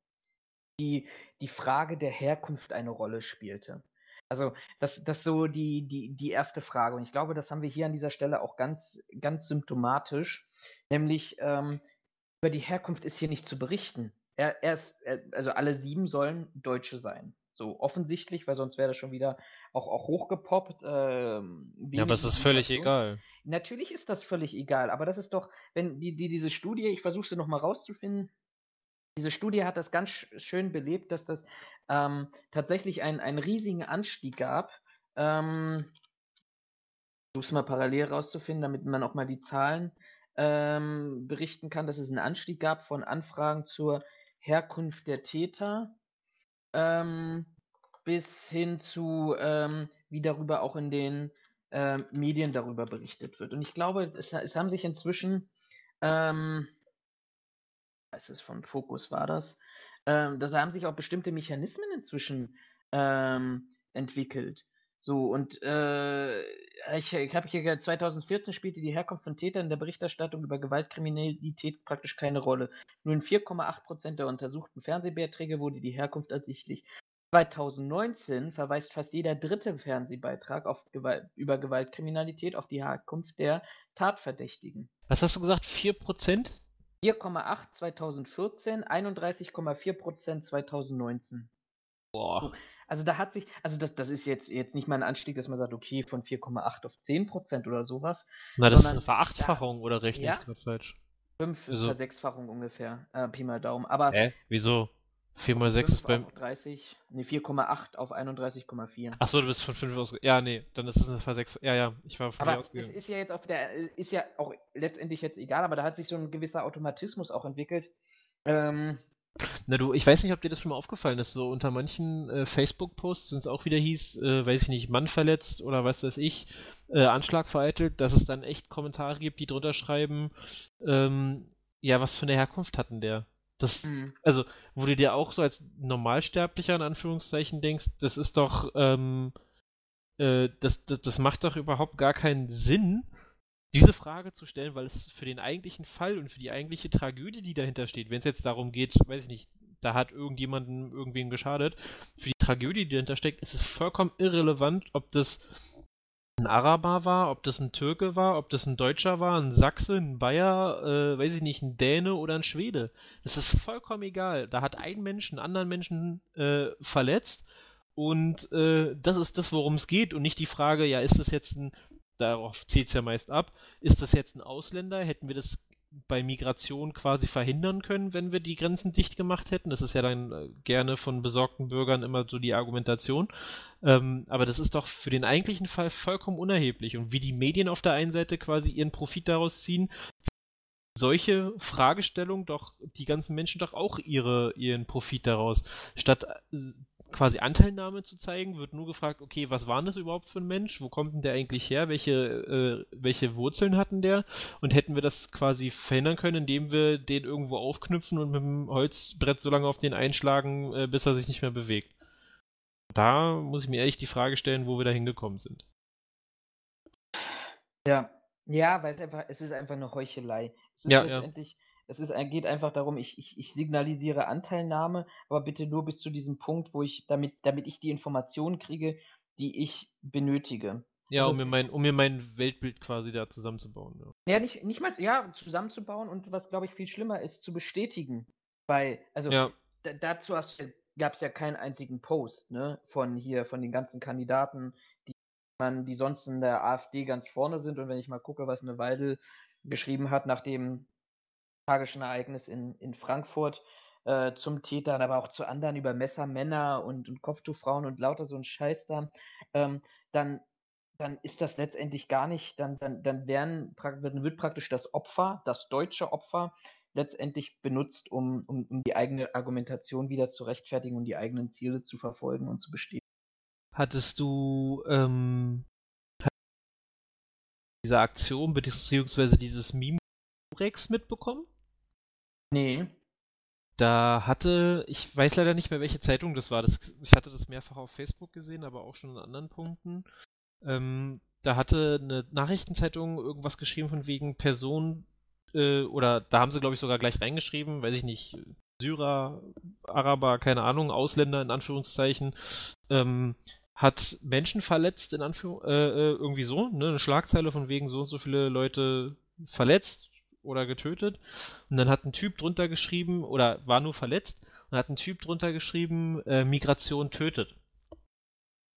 die, die Frage der Herkunft eine Rolle spielte. Also das, das so die, die, die erste Frage. Und ich glaube, das haben wir hier an dieser Stelle auch ganz, ganz symptomatisch. Nämlich ähm, über die Herkunft ist hier nicht zu berichten. Er, er ist, er, also alle sieben sollen Deutsche sein. So offensichtlich, weil sonst wäre das schon wieder auch, auch hochgepoppt. Ähm, ja, aber es ist völlig egal. Natürlich ist das völlig egal, aber das ist doch, wenn die, die diese Studie, ich versuche sie nochmal rauszufinden, diese Studie hat das ganz schön belebt, dass das ähm, tatsächlich einen, riesigen Anstieg gab. Ähm, es mal parallel rauszufinden, damit man auch mal die Zahlen ähm, berichten kann, dass es einen Anstieg gab von Anfragen zur Herkunft der Täter ähm, bis hin zu, ähm, wie darüber auch in den ähm, Medien darüber berichtet wird. Und ich glaube, es, es haben sich inzwischen, ähm, es ist von Fokus war das, ähm, da haben sich auch bestimmte Mechanismen inzwischen ähm, entwickelt. So, und äh, ich, ich habe hier 2014 spielte die Herkunft von Tätern in der Berichterstattung über Gewaltkriminalität praktisch keine Rolle. Nur in 4,8% der untersuchten Fernsehbeiträge wurde die Herkunft ersichtlich. 2019 verweist fast jeder dritte Fernsehbeitrag Gewalt, über Gewaltkriminalität auf die Herkunft der Tatverdächtigen. Was hast du gesagt? 4%? 4,8 2014, 31,4% 2019. Boah. Also da hat sich, also das, das ist jetzt, jetzt nicht mal ein Anstieg, dass man sagt, okay, von 4,8 auf 10 Prozent oder sowas. Na, das ist eine Verachtfachung, da, oder rechne ja, ich gerade falsch? Fünf also, Versechsfachung ungefähr, äh, Pi mal Daumen. Aber. Hä? Wieso? 4 mal 6 ist beim. 30, nee, 4,8 auf 31,4. Achso, du bist von 5 aus. Ja, nee, dann ist es eine Versechs. Ja, ja, ich war von aber ausgegangen. Es ist ja jetzt auf der. Ist ja auch letztendlich jetzt egal, aber da hat sich so ein gewisser Automatismus auch entwickelt. Ähm, na du, ich weiß nicht, ob dir das schon mal aufgefallen ist. So unter manchen äh, Facebook-Posts sind es auch wieder hieß, äh, weiß ich nicht, Mann verletzt oder was weiß ich, äh, Anschlag vereitelt, dass es dann echt Kommentare gibt, die drunter schreiben, ähm, ja, was für eine Herkunft hatten der? Das, mhm. also, wo du dir auch so als Normalsterblicher in Anführungszeichen denkst, das ist doch, ähm, äh, das, das, das macht doch überhaupt gar keinen Sinn, diese Frage zu stellen, weil es für den eigentlichen Fall und für die eigentliche Tragödie, die dahinter steht, wenn es jetzt darum geht, weiß ich nicht, da hat irgendjemandem irgendwen geschadet, für die Tragödie, die dahinter steckt, ist es vollkommen irrelevant, ob das ein Araber war, ob das ein Türke war, ob das ein Deutscher war, ein Sachse, ein Bayer, äh, weiß ich nicht, ein Däne oder ein Schwede. Das ist vollkommen egal. Da hat ein Mensch einen anderen Menschen äh, verletzt und äh, das ist das, worum es geht und nicht die Frage, ja, ist das jetzt ein darauf zielt es ja meist ab. Ist das jetzt ein Ausländer? Hätten wir das bei Migration quasi verhindern können, wenn wir die Grenzen dicht gemacht hätten. Das ist ja dann äh, gerne von besorgten Bürgern immer so die Argumentation. Ähm, aber das ist doch für den eigentlichen Fall vollkommen unerheblich. Und wie die Medien auf der einen Seite quasi ihren Profit daraus ziehen, solche Fragestellungen doch die ganzen Menschen doch auch ihre, ihren Profit daraus. Statt äh, quasi Anteilnahme zu zeigen, wird nur gefragt, okay, was war das überhaupt für ein Mensch? Wo kommt denn der eigentlich her? Welche, äh, welche Wurzeln hatten der? Und hätten wir das quasi verhindern können, indem wir den irgendwo aufknüpfen und mit dem Holzbrett so lange auf den einschlagen, äh, bis er sich nicht mehr bewegt? Da muss ich mir ehrlich die Frage stellen, wo wir da hingekommen sind. Ja, ja, weil es einfach, es ist einfach eine Heuchelei. Es ist Ja, ja. Es ist, geht einfach darum, ich, ich, ich signalisiere Anteilnahme, aber bitte nur bis zu diesem Punkt, wo ich, damit, damit ich die Informationen kriege, die ich benötige. Ja, Also- um mir mein, um mir mein Weltbild quasi da zusammenzubauen. Ja. Ja, nicht, nicht mal, ja, zusammenzubauen und was, glaube ich, viel schlimmer ist, zu bestätigen. Weil, also, ja. da, dazu gab es ja keinen einzigen Post, ne, von hier, von den ganzen Kandidaten, die man, die sonst in der AfD ganz vorne sind. Und wenn ich mal gucke, was eine Weidel geschrieben hat nach dem tragischen Ereignis in, in Frankfurt äh, zum Täter, aber auch zu anderen über Messermänner und, und Kopftuchfrauen und lauter so ein Scheiß da, ähm, dann, dann ist das letztendlich gar nicht, dann, dann, dann werden, dann wird praktisch das Opfer, das deutsche Opfer, letztendlich benutzt, um, um, um die eigene Argumentation wieder zu rechtfertigen und die eigenen Ziele zu verfolgen und zu bestätigen. Hattest du ähm, diese Aktion beziehungsweise dieses Meme Rex mitbekommen? Nee. Da hatte, ich weiß leider nicht mehr, welche Zeitung das war. Das, ich hatte das mehrfach auf Facebook gesehen, aber auch schon an anderen Punkten. Ähm, da hatte eine Nachrichtenzeitung irgendwas geschrieben von wegen Person, äh, oder da haben sie, glaube ich, sogar gleich reingeschrieben, weiß ich nicht, Syrer, Araber, keine Ahnung, Ausländer in Anführungszeichen, ähm, hat Menschen verletzt, in Anführung, äh, äh, irgendwie so, ne, eine Schlagzeile von wegen so und so viele Leute verletzt oder getötet. Und dann hat ein Typ drunter geschrieben, oder war nur verletzt, und hat ein Typ drunter geschrieben, äh, Migration tötet.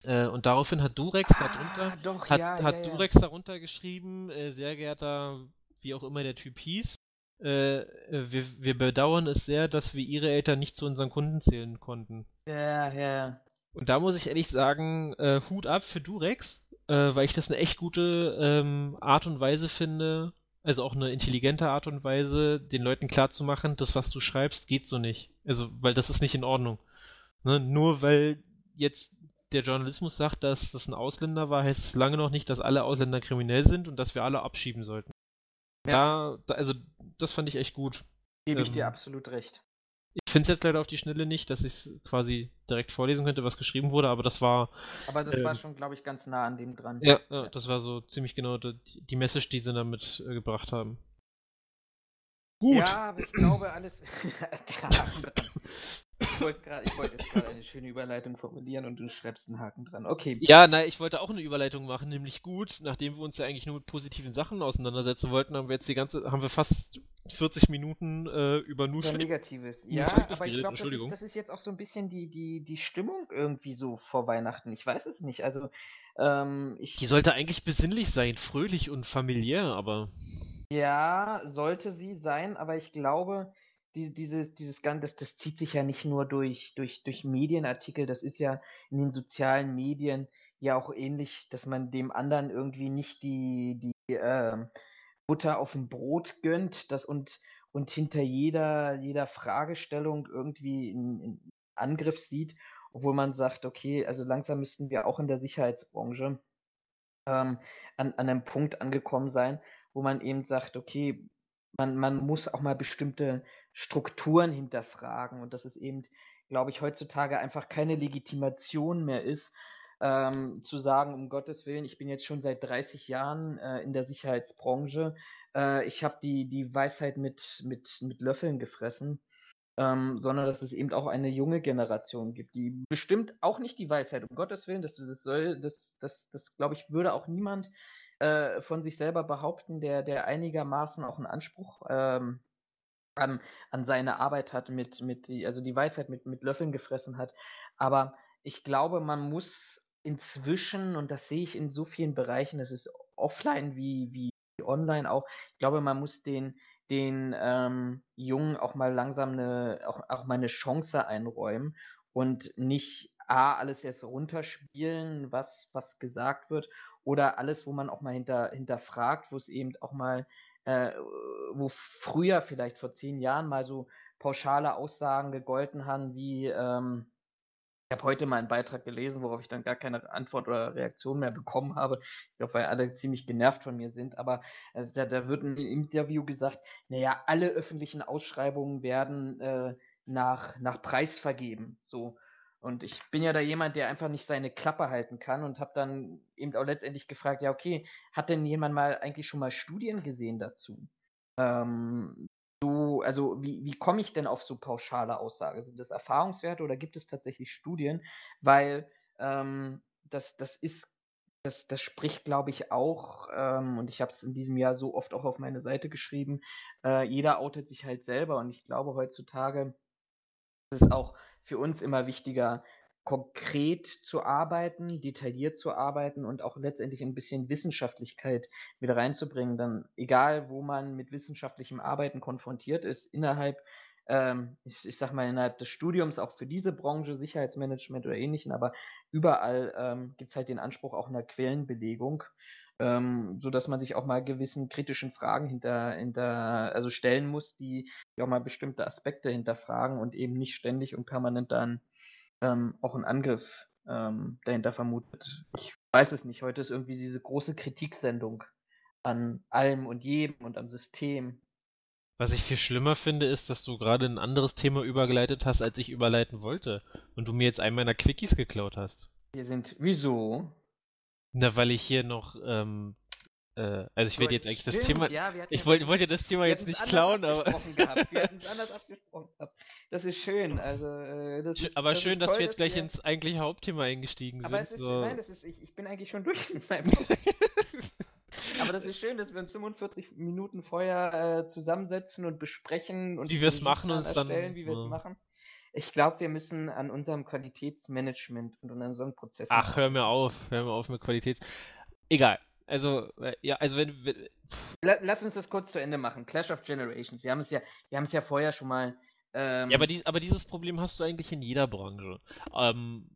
Äh, und daraufhin hat Durex darunter, Ah, doch, hat, ja, hat ja, ja. Durex darunter geschrieben, äh, sehr geehrter, wie auch immer der Typ hieß, äh, äh, wir, wir bedauern es sehr, dass wir Ihre Eltern nicht zu unseren Kunden zählen konnten. Ja, ja. Und da muss ich ehrlich sagen, äh, Hut ab für Durex, äh, weil ich das eine echt gute ähm, Art und Weise finde, also auch eine intelligente Art und Weise, den Leuten klarzumachen, das, was du schreibst, geht so nicht. Also, weil das ist nicht in Ordnung. Ne? Nur weil jetzt der Journalismus sagt, dass das ein Ausländer war, heißt es lange noch nicht, dass alle Ausländer kriminell sind und dass wir alle abschieben sollten. Da, da, also, das fand ich echt gut. Gebe ich dir Ähm, absolut recht. Ich finde es jetzt leider auf die Schnelle nicht, dass ich es quasi direkt vorlesen könnte, was geschrieben wurde, aber das war Aber das war ähm, schon, glaube ich, ganz nah an dem dran. Ja, ja, das war so ziemlich genau die, die Message, die sie damit äh, gebracht haben. Gut. Ja, aber ich glaube, alles. Ich wollte wollte jetzt gerade eine schöne Überleitung formulieren und du schreibst einen Haken dran. Okay. Ja, na, ich wollte auch eine Überleitung machen, nämlich gut, nachdem wir uns ja eigentlich nur mit positiven Sachen auseinandersetzen wollten, haben wir jetzt die ganze, haben wir fast 40 Minuten äh, über nur Schlecht- Negatives. nur Ja, aber ich glaube, das das ist jetzt auch so ein bisschen die, die, die Stimmung irgendwie so vor Weihnachten. Ich weiß es nicht. Also, ähm, ich. Die sollte eigentlich besinnlich sein, fröhlich und familiär, aber Ja, sollte sie sein, aber ich glaube, die, dieses, dieses Ganze, das, das zieht sich ja nicht nur durch, durch, durch Medienartikel, das ist ja in den sozialen Medien ja auch ähnlich, dass man dem anderen irgendwie nicht die, die ähm, Butter auf dem Brot gönnt, das und, und hinter jeder, jeder Fragestellung irgendwie einen Angriff sieht, obwohl man sagt, okay, also langsam müssten wir auch in der Sicherheitsbranche ähm, an, an einem Punkt angekommen sein, wo man eben sagt, okay, man, man muss auch mal bestimmte Strukturen hinterfragen und dass es eben, glaube ich, heutzutage einfach keine Legitimation mehr ist, ähm, zu sagen, um Gottes Willen, ich bin jetzt schon seit 30 Jahren äh, in der Sicherheitsbranche, äh, ich habe die, die Weisheit mit, mit, mit Löffeln gefressen, ähm, sondern dass es eben auch eine junge Generation gibt, die bestimmt auch nicht die Weisheit, um Gottes Willen, das, das soll, das, das, das glaube ich, würde auch niemand äh, von sich selber behaupten, der, der einigermaßen auch einen Anspruch ähm, an, an seine Arbeit hat, mit, mit die, also die Weisheit mit, mit Löffeln gefressen hat. Aber ich glaube, man muss inzwischen, und das sehe ich in so vielen Bereichen, das ist offline wie, wie online auch, ich glaube, man muss den, den ähm, Jungen auch mal langsam eine, auch, auch mal eine Chance einräumen und nicht A, alles erst runterspielen, was, was gesagt wird, oder alles, wo man auch mal hinter, hinterfragt, wo es eben auch mal, äh, wo früher vielleicht vor zehn Jahren mal so pauschale Aussagen gegolten haben, wie, ähm, Ich habe heute mal einen Beitrag gelesen, worauf ich dann gar keine Antwort oder Reaktion mehr bekommen habe. Ich glaube, weil alle ziemlich genervt von mir sind. Aber also da, da wird im Interview gesagt, naja, alle öffentlichen Ausschreibungen werden äh, nach, nach Preis vergeben. So. Und ich bin ja da jemand, der einfach nicht seine Klappe halten kann und habe dann eben auch letztendlich gefragt, ja, okay, hat denn jemand mal eigentlich schon mal Studien gesehen dazu? Ähm, so, also wie, wie komme ich denn auf so pauschale Aussagen? Sind das Erfahrungswerte oder gibt es tatsächlich Studien? Weil ähm, das, das ist, das, das spricht, glaube ich, auch, ähm, und ich habe es in diesem Jahr so oft auch auf meine Seite geschrieben, äh, jeder outet sich halt selber und ich glaube heutzutage ist es auch für uns immer wichtiger, konkret zu arbeiten, detailliert zu arbeiten und auch letztendlich ein bisschen Wissenschaftlichkeit wieder reinzubringen. Dann egal, wo man mit wissenschaftlichem Arbeiten konfrontiert ist, innerhalb, ähm, ich, ich sag mal, innerhalb des Studiums, auch für diese Branche, Sicherheitsmanagement oder ähnlichen, aber überall ähm, gibt es halt den Anspruch auch einer Quellenbelegung. Ähm, so dass man sich auch mal gewissen kritischen Fragen hinter, hinter also stellen muss, die, die auch mal bestimmte Aspekte hinterfragen und eben nicht ständig und permanent dann ähm, auch einen Angriff ähm, dahinter vermutet. Ich weiß es nicht. Heute ist irgendwie diese große Kritiksendung an allem und jedem und am System. Was ich viel schlimmer finde, ist, dass du gerade ein anderes Thema übergeleitet hast, als ich überleiten wollte. Und du mir jetzt einen meiner Quickies geklaut hast. Wir sind. Wieso? Na, weil ich hier noch ähm, äh, also ich werde jetzt eigentlich das Thema. Ja, ich wollte, wollte das Thema jetzt nicht klauen, aber. wir hatten es anders abgesprochen gehabt. Das ist schön. Also, äh, das ist, aber das schön, ist toll, dass wir jetzt gleich wir... ins eigentliche Hauptthema eingestiegen aber sind. Aber es ist, so. nein, das ist, ich, ich bin eigentlich schon durch mit meinem Aber das ist schön, dass wir uns 45 Minuten vorher äh, zusammensetzen und besprechen und wie wir es machen und erstellen, wie wir es ja. machen. Ich glaube, wir müssen an unserem Qualitätsmanagement und an unseren Prozessen. Ach, hör mir auf, hör mir auf mit Qualität. Egal. Also, äh, ja, also wenn, wenn Lass uns das kurz zu Ende machen. Clash of Generations. Wir haben es ja, wir haben es ja vorher schon mal. Ähm, ja, aber, die, aber dieses Problem hast du eigentlich in jeder Branche. Ähm,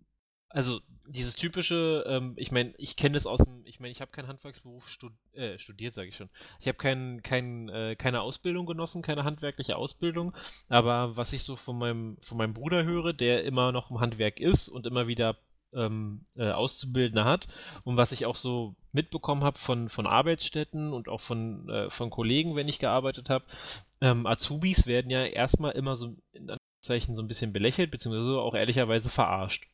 also dieses typische, ähm, ich meine, ich kenne das aus dem, ich meine, ich habe keinen Handwerksberuf stud äh, studiert, sage ich schon. Ich habe kein, kein, äh, keine Ausbildung genossen, keine handwerkliche Ausbildung, aber was ich so von meinem, von meinem Bruder höre, der immer noch im Handwerk ist und immer wieder ähm, äh, Auszubildende hat und was ich auch so mitbekommen habe von, von Arbeitsstätten und auch von, äh, von Kollegen, wenn ich gearbeitet habe, ähm, Azubis werden ja erstmal immer so in Anführungszeichen so ein bisschen belächelt, beziehungsweise auch ehrlicherweise verarscht.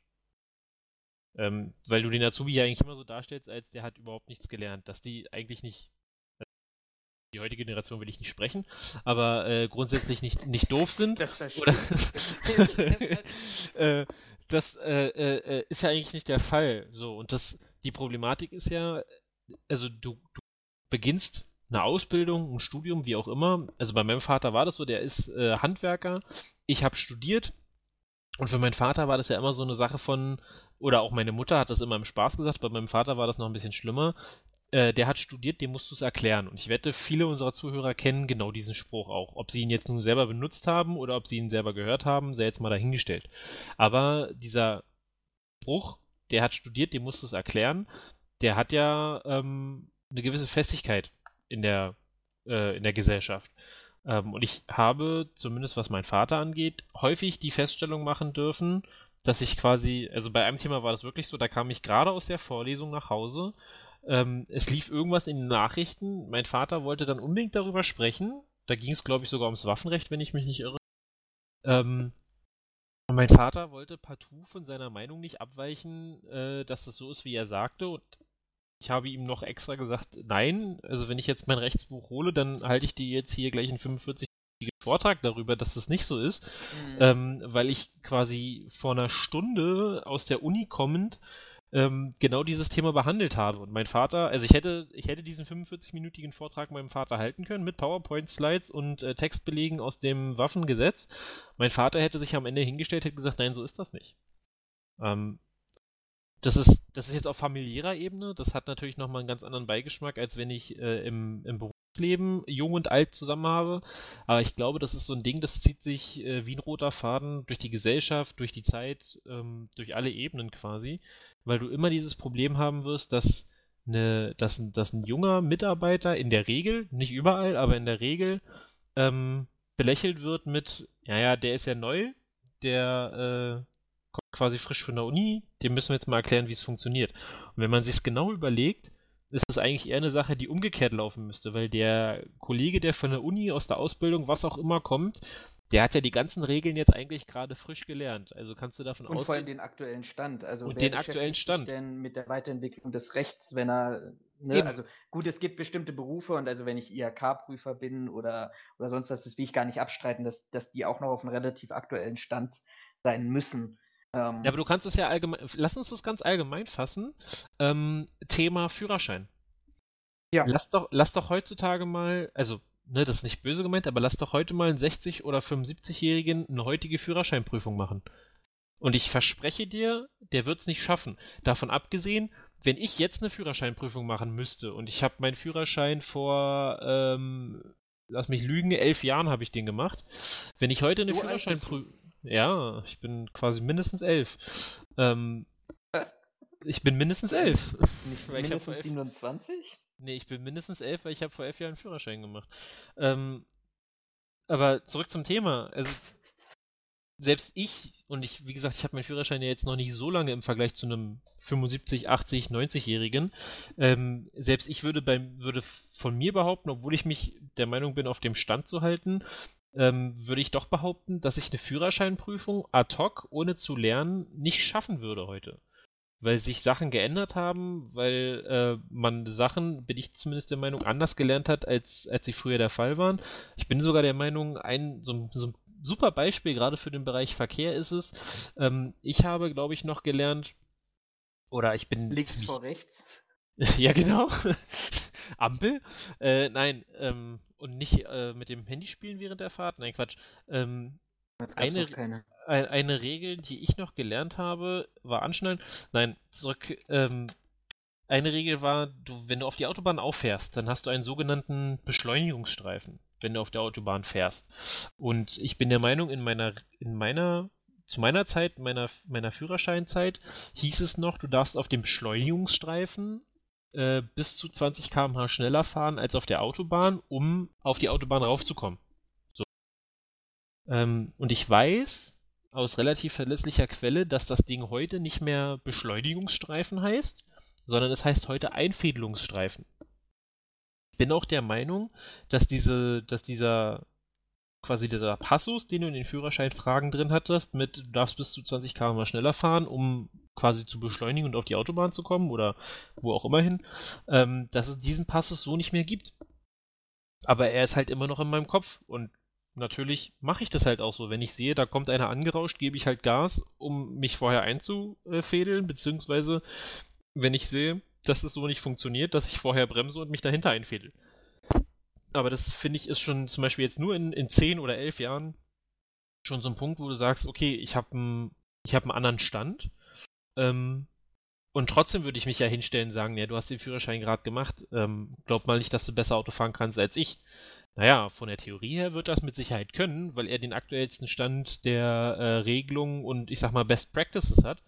Ähm, weil du den Azubi ja eigentlich immer so darstellst, als der hat überhaupt nichts gelernt, dass die eigentlich nicht die heutige Generation will ich nicht sprechen, aber äh, grundsätzlich nicht, nicht doof sind. Das verstehe oder, das, äh, das äh, äh, äh, ist ja eigentlich nicht der Fall. So, und das, die Problematik ist ja, also du, du beginnst eine Ausbildung, ein Studium, wie auch immer. Also bei meinem Vater war das so, der ist Handwerker. Ich habe studiert. Und für meinen Vater war das ja immer so eine Sache von, oder auch meine Mutter hat das immer im Spaß gesagt, bei meinem Vater war das noch ein bisschen schlimmer äh, der hat studiert, dem musst du es erklären. Und ich wette, viele unserer Zuhörer kennen genau diesen Spruch auch. Ob sie ihn jetzt nun selber benutzt haben oder ob sie ihn selber gehört haben, sei jetzt mal dahingestellt. Aber dieser Spruch, der hat studiert, dem musst du es erklären, der hat ja ähm, eine gewisse Festigkeit in der, äh, in der Gesellschaft. Ähm, und ich habe, zumindest was mein Vater angeht, häufig die Feststellung machen dürfen, dass ich quasi, also bei einem Thema war das wirklich so, da kam ich gerade aus der Vorlesung nach Hause ähm, es lief irgendwas in den Nachrichten. Mein Vater wollte dann unbedingt darüber sprechen. Da ging es, glaube ich, sogar ums Waffenrecht, wenn ich mich nicht irre. Ähm, und mein Vater wollte partout von seiner Meinung nicht abweichen, äh, dass das so ist, wie er sagte. Und ich habe ihm noch extra gesagt, nein, also wenn ich jetzt mein Rechtsbuch hole, dann halte ich dir jetzt hier gleich einen 45 Vortrag darüber, dass das nicht so ist, mhm. ähm, weil ich quasi vor einer Stunde aus der Uni kommend ähm, genau dieses Thema behandelt habe. Und mein Vater, also ich hätte, ich hätte diesen 45-minütigen Vortrag meinem Vater halten können mit PowerPoint-Slides und äh, Textbelegen aus dem Waffengesetz. Mein Vater hätte sich am Ende hingestellt, hätte gesagt, nein, so ist das nicht. Ähm, das ist, das ist jetzt auf familiärer Ebene. Das hat natürlich nochmal einen ganz anderen Beigeschmack, als wenn ich äh, im, im Berufsleben jung und alt zusammen habe. Aber ich glaube, das ist so ein Ding, das zieht sich äh, wie ein roter Faden durch die Gesellschaft, durch die Zeit, ähm, durch alle Ebenen quasi weil du immer dieses Problem haben wirst, dass, eine, dass, ein, dass ein junger Mitarbeiter in der Regel, nicht überall, aber in der Regel, ähm, belächelt wird mit, ja, ja, der ist ja neu, der äh, quasi frisch von der Uni, dem müssen wir jetzt mal erklären, wie es funktioniert. Und wenn man sich es genau überlegt, ist es eigentlich eher eine Sache, die umgekehrt laufen müsste, weil der Kollege, der von der Uni, aus der Ausbildung, was auch immer kommt, der hat ja die ganzen Regeln jetzt eigentlich gerade frisch gelernt. Also kannst du davon ausgehen. Und vor allem den aktuellen Stand. Also und den aktuellen Stand. denn mit der Weiterentwicklung des Rechts, wenn er Ne? Also gut, es gibt bestimmte Berufe und also wenn ich IHK-Prüfer bin oder, oder sonst was, das will ich gar nicht abstreiten, dass, dass die auch noch auf einem relativ aktuellen Stand sein müssen. Ähm, ja, aber du kannst es ja allgemein, lass uns das ganz allgemein fassen. Ähm, Thema Führerschein. Ja. Lass doch, lass doch heutzutage mal, also, ne, das ist nicht böse gemeint, aber lass doch heute mal einen 60- oder 75-Jährigen eine heutige Führerscheinprüfung machen. Und ich verspreche dir, der wird es nicht schaffen. Davon abgesehen, wenn ich jetzt eine Führerscheinprüfung machen müsste und ich habe meinen Führerschein vor, ähm, lass mich lügen, elf Jahren habe ich den gemacht. Wenn ich heute eine Führerscheinprüfung, ja, ich bin quasi mindestens elf. Ähm, ich bin mindestens elf. Nicht mindestens 27? Nee, ich bin mindestens elf, weil ich habe vor elf Jahren einen Führerschein gemacht. Ähm, aber zurück zum Thema. Also, selbst ich, und ich, wie gesagt, ich habe meinen Führerschein ja jetzt noch nicht so lange im Vergleich zu einem 75, 80, 90-Jährigen, ähm, selbst ich würde beim, würde von mir behaupten, obwohl ich mich der Meinung bin, auf dem Stand zu halten, ähm, würde ich doch behaupten, dass ich eine Führerscheinprüfung ad hoc, ohne zu lernen, nicht schaffen würde heute. Weil sich Sachen geändert haben, weil äh, man Sachen, bin ich zumindest der Meinung, anders gelernt hat, als, als sie früher der Fall waren. Ich bin sogar der Meinung, ein so, so ein super Beispiel gerade für den Bereich Verkehr ist es. Ähm, ich habe, glaube ich, noch gelernt, oder ich bin. Links vor rechts. ja, genau. Ampel? Äh, nein, ähm, und nicht äh, mit dem Handy spielen während der Fahrt. Nein, Quatsch. Ähm, eine, ein, eine Regel, die ich noch gelernt habe, war anschnallen. Nein, zurück. Ähm, eine Regel war, du, wenn du auf die Autobahn auffährst, dann hast du einen sogenannten Beschleunigungsstreifen wenn du auf der Autobahn fährst. Und ich bin der Meinung, in meiner, in meiner, zu meiner Zeit, meiner, meiner Führerscheinzeit, hieß es noch, du darfst auf dem Beschleunigungsstreifen äh, bis zu 20 km/h schneller fahren als auf der Autobahn, um auf die Autobahn raufzukommen. Ähm, und ich weiß aus relativ verlässlicher Quelle, dass das Ding heute nicht mehr Beschleunigungsstreifen heißt, sondern es heißt heute Einfädelungsstreifen bin auch der Meinung, dass diese, dass dieser quasi dieser Passus, den du in den Führerscheinfragen drin hattest, mit du darfst bis zu 20 km schneller fahren, um quasi zu beschleunigen und auf die Autobahn zu kommen oder wo auch immer hin, ähm, dass es diesen Passus so nicht mehr gibt. Aber er ist halt immer noch in meinem Kopf und natürlich mache ich das halt auch so. Wenn ich sehe, da kommt einer angerauscht, gebe ich halt Gas, um mich vorher einzufädeln, beziehungsweise wenn ich sehe, dass es so nicht funktioniert, dass ich vorher bremse und mich dahinter einfädel. Aber das finde ich ist schon zum Beispiel jetzt nur in, in 10 oder 11 Jahren schon so ein Punkt, wo du sagst, okay, ich habe einen hab anderen Stand. Ähm, und trotzdem würde ich mich ja hinstellen und sagen, ja, du hast den Führerschein gerade gemacht, ähm, glaub mal nicht, dass du besser Auto fahren kannst als ich. Naja, von der Theorie her wird das mit Sicherheit können, weil er den aktuellsten Stand der äh, Regelungen und ich sag mal Best Practices hat.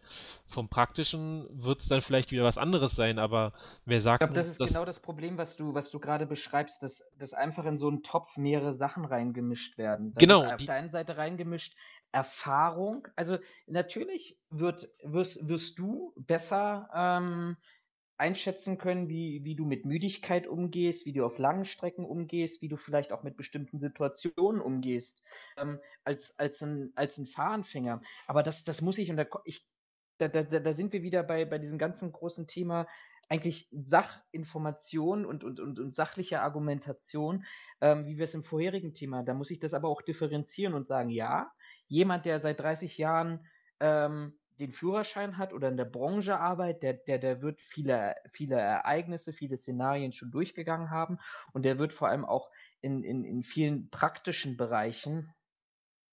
Vom Praktischen wird es dann vielleicht wieder was anderes sein, aber wer sagt. Ich glaube, das ist genau das Problem, was du, was du gerade beschreibst, dass, dass einfach in so einen Topf mehrere Sachen reingemischt werden. Da genau. Auf der einen Seite reingemischt Erfahrung. Also natürlich wird, wirst, wirst du besser ähm, einschätzen können, wie, wie du mit Müdigkeit umgehst, wie du auf langen Strecken umgehst, wie du vielleicht auch mit bestimmten Situationen umgehst, ähm, als, als, ein, als ein Fahranfänger. Aber das, das muss ich, und da, ich, da, da, da sind wir wieder bei, bei diesem ganzen großen Thema eigentlich Sachinformation und, und, und, und sachliche Argumentation, ähm, wie wir es im vorherigen Thema, da muss ich das aber auch differenzieren und sagen, ja, jemand, der seit 30 Jahren ähm, den Führerschein hat oder in der Branche arbeitet, der, der, der wird viele, viele Ereignisse, viele Szenarien schon durchgegangen haben und der wird vor allem auch in, in, in vielen praktischen Bereichen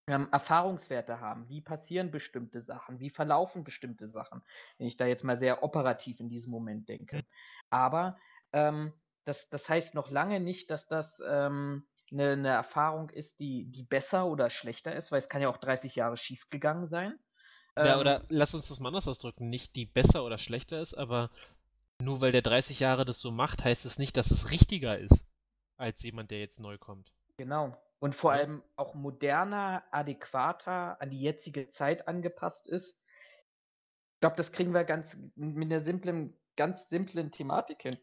ähm, Erfahrungswerte haben. Wie passieren bestimmte Sachen? Wie verlaufen bestimmte Sachen? Wenn ich da jetzt mal sehr operativ in diesem Moment denke. Aber ähm, das, das heißt noch lange nicht, dass das ähm, eine, eine Erfahrung ist, die, die besser oder schlechter ist, weil es kann ja auch 30 Jahre schief gegangen sein. Ja, ähm, oder lass uns das mal anders ausdrücken. Nicht die besser oder schlechter ist, aber nur weil der 30 Jahre das so macht, heißt es nicht, dass es richtiger ist als jemand, der jetzt neu kommt. Genau. Und vor ja. allem auch moderner, adäquater, an die jetzige Zeit angepasst ist. glaube, das kriegen wir ganz mit einer simplen, ganz simplen Thematik hin.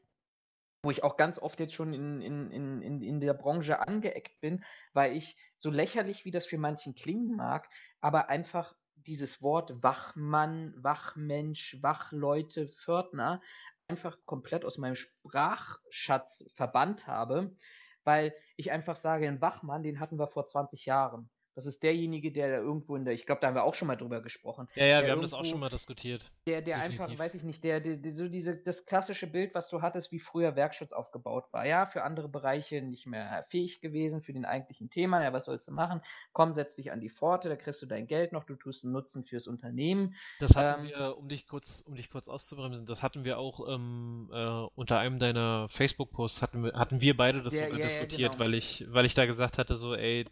Wo ich auch ganz oft jetzt schon in, in, in, in der Branche angeeckt bin, weil ich, so lächerlich wie das für manchen klingen mag, aber einfach dieses Wort Wachmann, Wachmensch, Wachleute, Pförtner einfach komplett aus meinem Sprachschatz verbannt habe, weil ich einfach sage, ein Wachmann, den hatten wir vor 20 Jahren. Das ist derjenige, der da irgendwo in der, ich glaube, da haben wir auch schon mal drüber gesprochen. Ja, ja, wir haben das auch schon mal diskutiert. Der, der einfach, weiß ich nicht, der, der, der, so diese, das klassische Bild, was du hattest, wie früher Werkschutz aufgebaut war. Ja, für andere Bereiche nicht mehr fähig gewesen, für den eigentlichen Thema. Ja, was sollst du machen? Komm, setz dich an die Pforte, da kriegst du dein Geld noch, du tust einen Nutzen fürs Unternehmen. Das hatten ähm, wir, um dich kurz, um dich kurz auszubremsen, das hatten wir auch ähm, äh, unter einem deiner Facebook-Posts hatten wir, hatten wir beide das der, sogar ja, diskutiert, ja, genau. weil ich, weil ich da gesagt hatte, so, ey,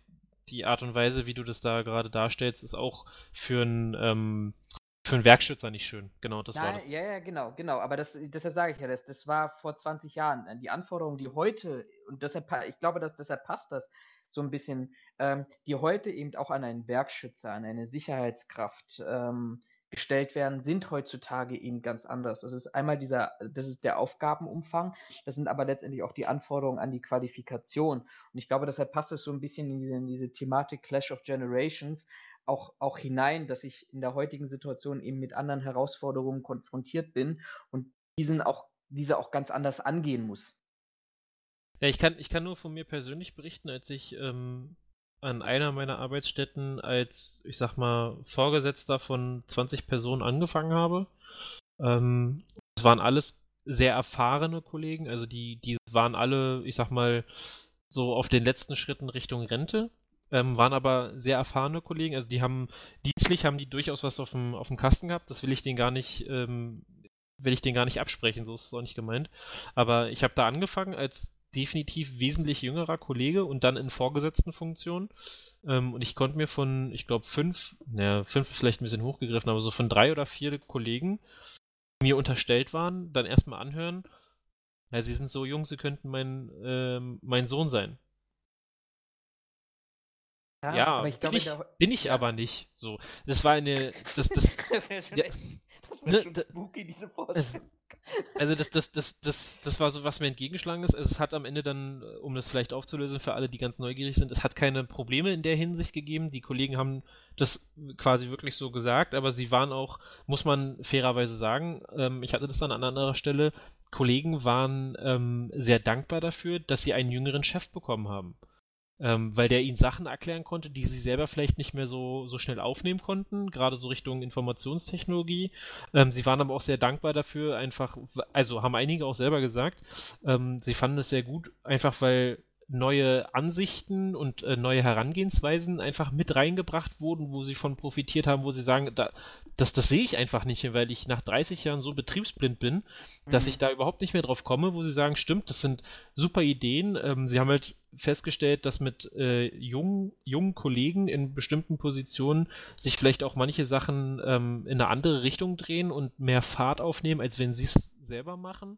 die Art und Weise, wie du das da gerade darstellst, ist auch für einen ähm, für einen Werkschützer nicht schön. Genau, das Nein, war das. Ja, ja, genau, genau. Aber das, deshalb sage ich ja, das, das war vor 20 Jahren. Die Anforderungen, die heute, und deshalb, ich glaube, dass, deshalb passt das so ein bisschen, ähm, die heute eben auch an einen Werkschützer, an eine Sicherheitskraft ähm, gestellt werden, sind heutzutage eben ganz anders. Das ist einmal dieser, das ist der Aufgabenumfang, das sind aber letztendlich auch die Anforderungen an die Qualifikation. Und ich glaube, deshalb passt es so ein bisschen in diese, in diese Thematik Clash of Generations auch, auch hinein, dass ich in der heutigen Situation eben mit anderen Herausforderungen konfrontiert bin und diesen auch, diese auch ganz anders angehen muss. Ja, ich kann, ich kann nur von mir persönlich berichten, als ich ähm, an einer meiner Arbeitsstätten als, ich sag mal, Vorgesetzter von 20 Personen angefangen habe. Ähm, es waren alles sehr erfahrene Kollegen, also die, die waren alle, ich sag mal, so auf den letzten Schritten Richtung Rente, ähm, waren aber sehr erfahrene Kollegen, also die haben, dienstlich haben die durchaus was auf dem, auf dem Kasten gehabt, das will ich denen gar nicht, ähm, will ich denen gar nicht absprechen, so ist es auch nicht gemeint. Aber ich habe da angefangen als definitiv wesentlich jüngerer Kollege und dann in vorgesetzten Funktionen. Ähm, und ich konnte mir von, ich glaube, fünf, naja, fünf ist vielleicht ein bisschen hochgegriffen, aber so von drei oder vier Kollegen, die mir unterstellt waren, dann erstmal anhören, ja, sie sind so jung, sie könnten mein, ähm, mein Sohn sein. Ja, ja aber ich bin, ich, bin ich ja. aber nicht. So, das war eine, das, das, das ja, ne, schon spooky, diese Vorstellung. Also das, das, das, das, das war so, was mir entgegengeschlagen ist. Also es hat am Ende dann, um das vielleicht aufzulösen für alle, die ganz neugierig sind, es hat keine Probleme in der Hinsicht gegeben. Die Kollegen haben das quasi wirklich so gesagt, aber sie waren auch, muss man fairerweise sagen, ähm, ich hatte das dann an anderer Stelle, Kollegen waren ähm, sehr dankbar dafür, dass sie einen jüngeren Chef bekommen haben ähm, weil der ihnen Sachen erklären konnte, die sie selber vielleicht nicht mehr so, so schnell aufnehmen konnten, gerade so Richtung Informationstechnologie. Ähm, sie waren aber auch sehr dankbar dafür, einfach, also haben einige auch selber gesagt, ähm, sie fanden es sehr gut, einfach weil neue Ansichten und äh, neue Herangehensweisen einfach mit reingebracht wurden, wo sie von profitiert haben, wo sie sagen, da, das, das sehe ich einfach nicht, weil ich nach 30 Jahren so betriebsblind bin, mhm. dass ich da überhaupt nicht mehr drauf komme, wo sie sagen, stimmt, das sind super Ideen. Ähm, sie haben halt festgestellt, dass mit äh, jungen, jungen Kollegen in bestimmten Positionen sich vielleicht auch manche Sachen ähm, in eine andere Richtung drehen und mehr Fahrt aufnehmen, als wenn sie es selber machen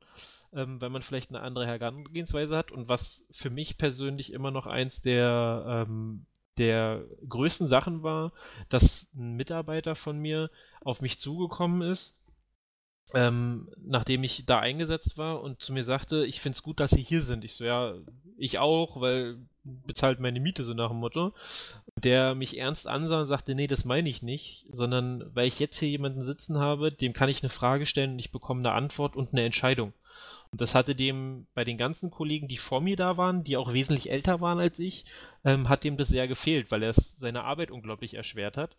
ähm, weil man vielleicht eine andere Herangehensweise hat und was für mich persönlich immer noch eins der, ähm, der größten Sachen war, dass ein Mitarbeiter von mir auf mich zugekommen ist, ähm, nachdem ich da eingesetzt war und zu mir sagte, ich finde es gut, dass Sie hier sind. Ich so, ja, ich auch, weil bezahlt meine Miete so nach dem Motto. Der mich ernst ansah und sagte, nee, das meine ich nicht, sondern weil ich jetzt hier jemanden sitzen habe, dem kann ich eine Frage stellen und ich bekomme eine Antwort und eine Entscheidung. Und das hatte dem bei den ganzen Kollegen, die vor mir da waren, die auch wesentlich älter waren als ich, ähm, hat dem das sehr gefehlt, weil er seine Arbeit unglaublich erschwert hat.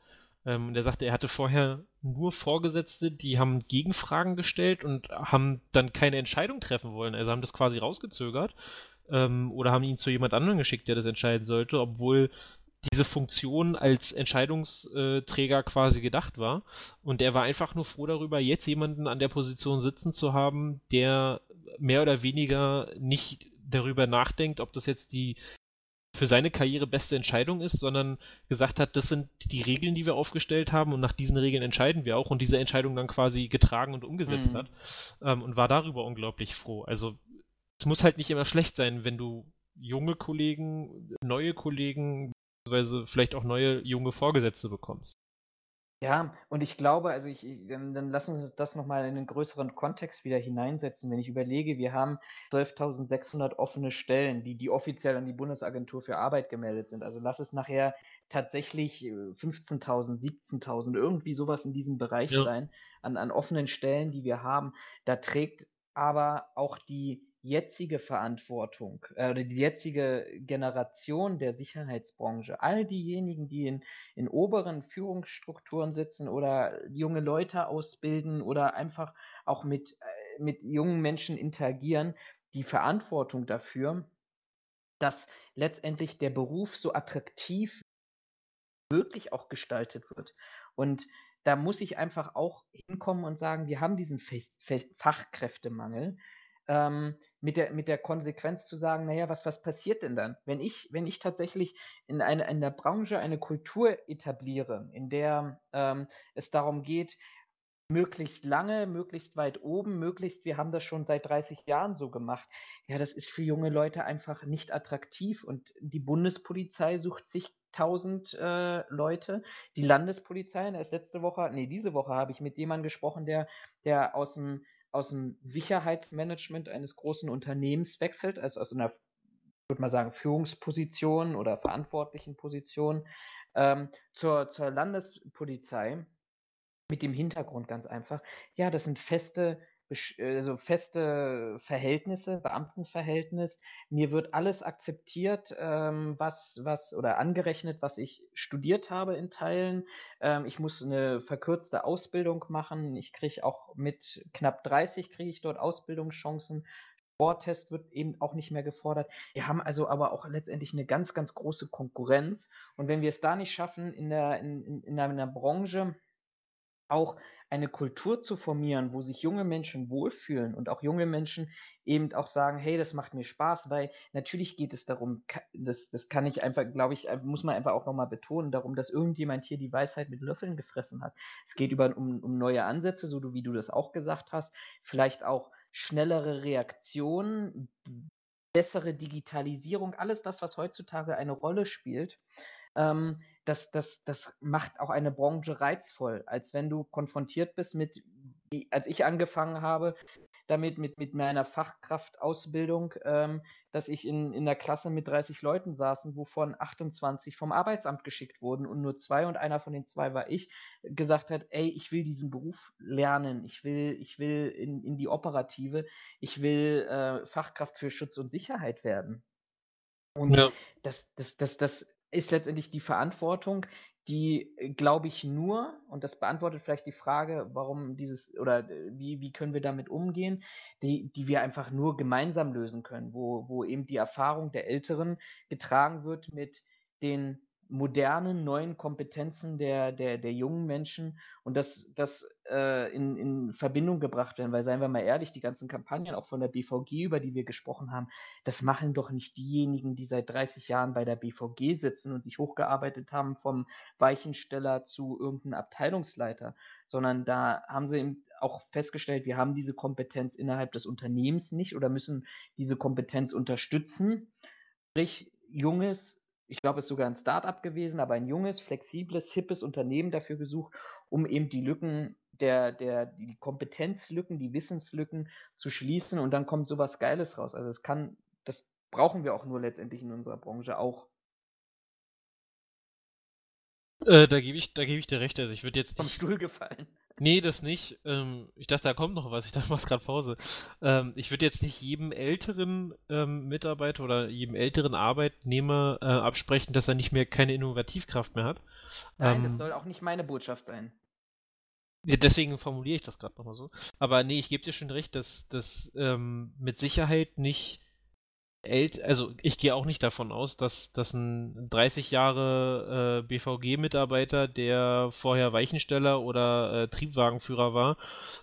Ähm, und er sagte, er hatte vorher nur Vorgesetzte, die haben Gegenfragen gestellt und haben dann keine Entscheidung treffen wollen. Also haben das quasi rausgezögert ähm, oder haben ihn zu jemand anderem geschickt, der das entscheiden sollte, obwohl diese Funktion als Entscheidungsträger quasi gedacht war. Und er war einfach nur froh darüber, jetzt jemanden an der Position sitzen zu haben, der mehr oder weniger nicht darüber nachdenkt, ob das jetzt die für seine Karriere beste Entscheidung ist, sondern gesagt hat, das sind die Regeln, die wir aufgestellt haben und nach diesen Regeln entscheiden wir auch und diese Entscheidung dann quasi getragen und umgesetzt mhm. hat ähm, und war darüber unglaublich froh. Also es muss halt nicht immer schlecht sein, wenn du junge Kollegen, neue Kollegen, beziehungsweise vielleicht auch neue junge Vorgesetzte bekommst. Ja, und ich glaube, also ich, dann, lass uns das nochmal in einen größeren Kontext wieder hineinsetzen. Wenn ich überlege, wir haben 12.600 offene Stellen, die, die offiziell an die Bundesagentur für Arbeit gemeldet sind. Also lass es nachher tatsächlich 15.000, äh, 17.000, irgendwie sowas in diesem Bereich ja. sein, an, an offenen Stellen, die wir haben. Da trägt aber auch die jetzige Verantwortung äh, oder die jetzige Generation der Sicherheitsbranche, all diejenigen, die in, in oberen Führungsstrukturen sitzen oder junge Leute ausbilden oder einfach auch mit, äh, mit jungen Menschen interagieren, die Verantwortung dafür, dass letztendlich der Beruf so attraktiv wirklich auch gestaltet wird. Und da muss ich einfach auch hinkommen und sagen, wir haben diesen Fachkräftemangel ähm, mit, der, mit der Konsequenz zu sagen, naja, was, was passiert denn dann? Wenn ich, wenn ich tatsächlich in, eine, in der Branche eine Kultur etabliere, in der ähm, es darum geht, möglichst lange, möglichst weit oben, möglichst, wir haben das schon seit 30 Jahren so gemacht. Ja, das ist für junge Leute einfach nicht attraktiv und die Bundespolizei sucht sich 1000 äh, Leute. Die Landespolizei, erst letzte Woche, nee, diese Woche habe ich mit jemandem gesprochen, der, der aus dem aus dem Sicherheitsmanagement eines großen Unternehmens wechselt, also aus einer, würde mal sagen, Führungsposition oder verantwortlichen Position ähm, zur, zur Landespolizei. Mit dem Hintergrund ganz einfach, ja, das sind feste also feste Verhältnisse, Beamtenverhältnis. Mir wird alles akzeptiert, ähm, was, was oder angerechnet, was ich studiert habe in Teilen. Ähm, ich muss eine verkürzte Ausbildung machen. Ich kriege auch mit knapp 30 kriege ich dort Ausbildungschancen. Sporttest wird eben auch nicht mehr gefordert. Wir haben also aber auch letztendlich eine ganz, ganz große Konkurrenz. Und wenn wir es da nicht schaffen, in, der, in, in, in einer Branche auch eine Kultur zu formieren, wo sich junge Menschen wohlfühlen und auch junge Menschen eben auch sagen, hey, das macht mir Spaß, weil natürlich geht es darum, das, das kann ich einfach, glaube ich, muss man einfach auch nochmal betonen, darum, dass irgendjemand hier die Weisheit mit Löffeln gefressen hat. Es geht über, um, um neue Ansätze, so wie du das auch gesagt hast, vielleicht auch schnellere Reaktionen, bessere Digitalisierung, alles das, was heutzutage eine Rolle spielt. Ähm, das, das, das macht auch eine Branche reizvoll, als wenn du konfrontiert bist mit, als ich angefangen habe, damit mit, mit meiner Fachkraftausbildung, ähm, dass ich in, in der Klasse mit 30 Leuten saßen, wovon 28 vom Arbeitsamt geschickt wurden und nur zwei und einer von den zwei war ich, gesagt hat, ey, ich will diesen Beruf lernen, ich will, ich will in, in die Operative, ich will äh, Fachkraft für Schutz und Sicherheit werden. Und ja. das, das, das, das ist letztendlich die Verantwortung, die, äh, glaube ich, nur, und das beantwortet vielleicht die Frage, warum dieses, oder äh, wie, wie können wir damit umgehen, die, die wir einfach nur gemeinsam lösen können, wo, wo eben die Erfahrung der Älteren getragen wird mit den modernen, neuen Kompetenzen der, der, der jungen Menschen und das, das äh, in, in Verbindung gebracht werden. Weil, seien wir mal ehrlich, die ganzen Kampagnen, auch von der BVG, über die wir gesprochen haben, das machen doch nicht diejenigen, die seit 30 Jahren bei der BVG sitzen und sich hochgearbeitet haben vom Weichensteller zu irgendeinem Abteilungsleiter, sondern da haben sie auch festgestellt, wir haben diese Kompetenz innerhalb des Unternehmens nicht oder müssen diese Kompetenz unterstützen. Sprich, junges, ich glaube, es ist sogar ein Start-up gewesen, aber ein junges, flexibles, hippes Unternehmen dafür gesucht, um eben die Lücken der, der, die Kompetenzlücken, die Wissenslücken zu schließen und dann kommt sowas Geiles raus. Also es kann, das brauchen wir auch nur letztendlich in unserer Branche auch. Äh, da gebe ich, da gebe ich dir recht. Also ich würde jetzt vom Stuhl gefallen. Nee, das nicht. Ähm, ich dachte, da kommt noch was. Ich dachte, machst gerade Pause. Ähm, ich würde jetzt nicht jedem älteren ähm, Mitarbeiter oder jedem älteren Arbeitnehmer äh, absprechen, dass er nicht mehr keine Innovativkraft mehr hat. Nein, das ähm, soll auch nicht meine Botschaft sein. Ja, deswegen formuliere ich das gerade nochmal so. Aber nee, ich gebe dir schon recht, dass das ähm, mit Sicherheit nicht also ich gehe auch nicht davon aus, dass, dass ein 30 Jahre äh, BVG-Mitarbeiter, der vorher Weichensteller oder äh, Triebwagenführer war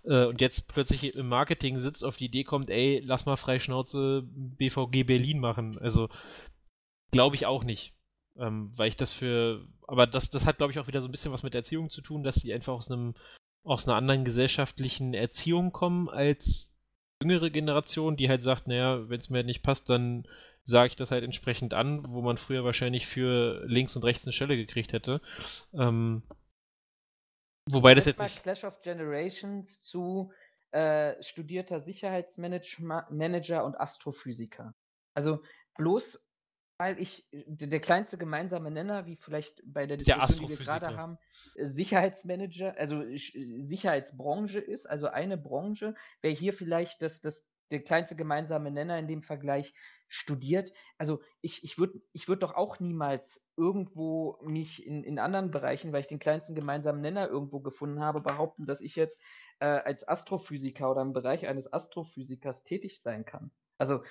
äh, und jetzt plötzlich im Marketing sitzt, auf die Idee kommt, ey, lass mal frei Schnauze BVG Berlin machen. Also glaube ich auch nicht. Ähm, weil ich das für, aber das, das hat glaube ich auch wieder so ein bisschen was mit Erziehung zu tun, dass die einfach aus einem, aus einer anderen gesellschaftlichen Erziehung kommen als jüngere Generation, die halt sagt, naja, wenn es mir nicht passt, dann sage ich das halt entsprechend an, wo man früher wahrscheinlich für links und rechts eine Stelle gekriegt hätte. Ähm, Wobei das jetzt mal Clash of Generations zu äh, studierter Sicherheitsmanager und Astrophysiker. Also bloß weil ich der kleinste gemeinsame Nenner, wie vielleicht bei der Diskussion, die wir gerade haben, Sicherheitsmanager, also Sicherheitsbranche ist, also eine Branche, wäre hier vielleicht das, das, der kleinste gemeinsame Nenner in dem Vergleich studiert. Also ich, ich würde ich würd doch auch niemals irgendwo mich in, in anderen Bereichen, weil ich den kleinsten gemeinsamen Nenner irgendwo gefunden habe, behaupten, dass ich jetzt äh, als Astrophysiker oder im Bereich eines Astrophysikers tätig sein kann. Also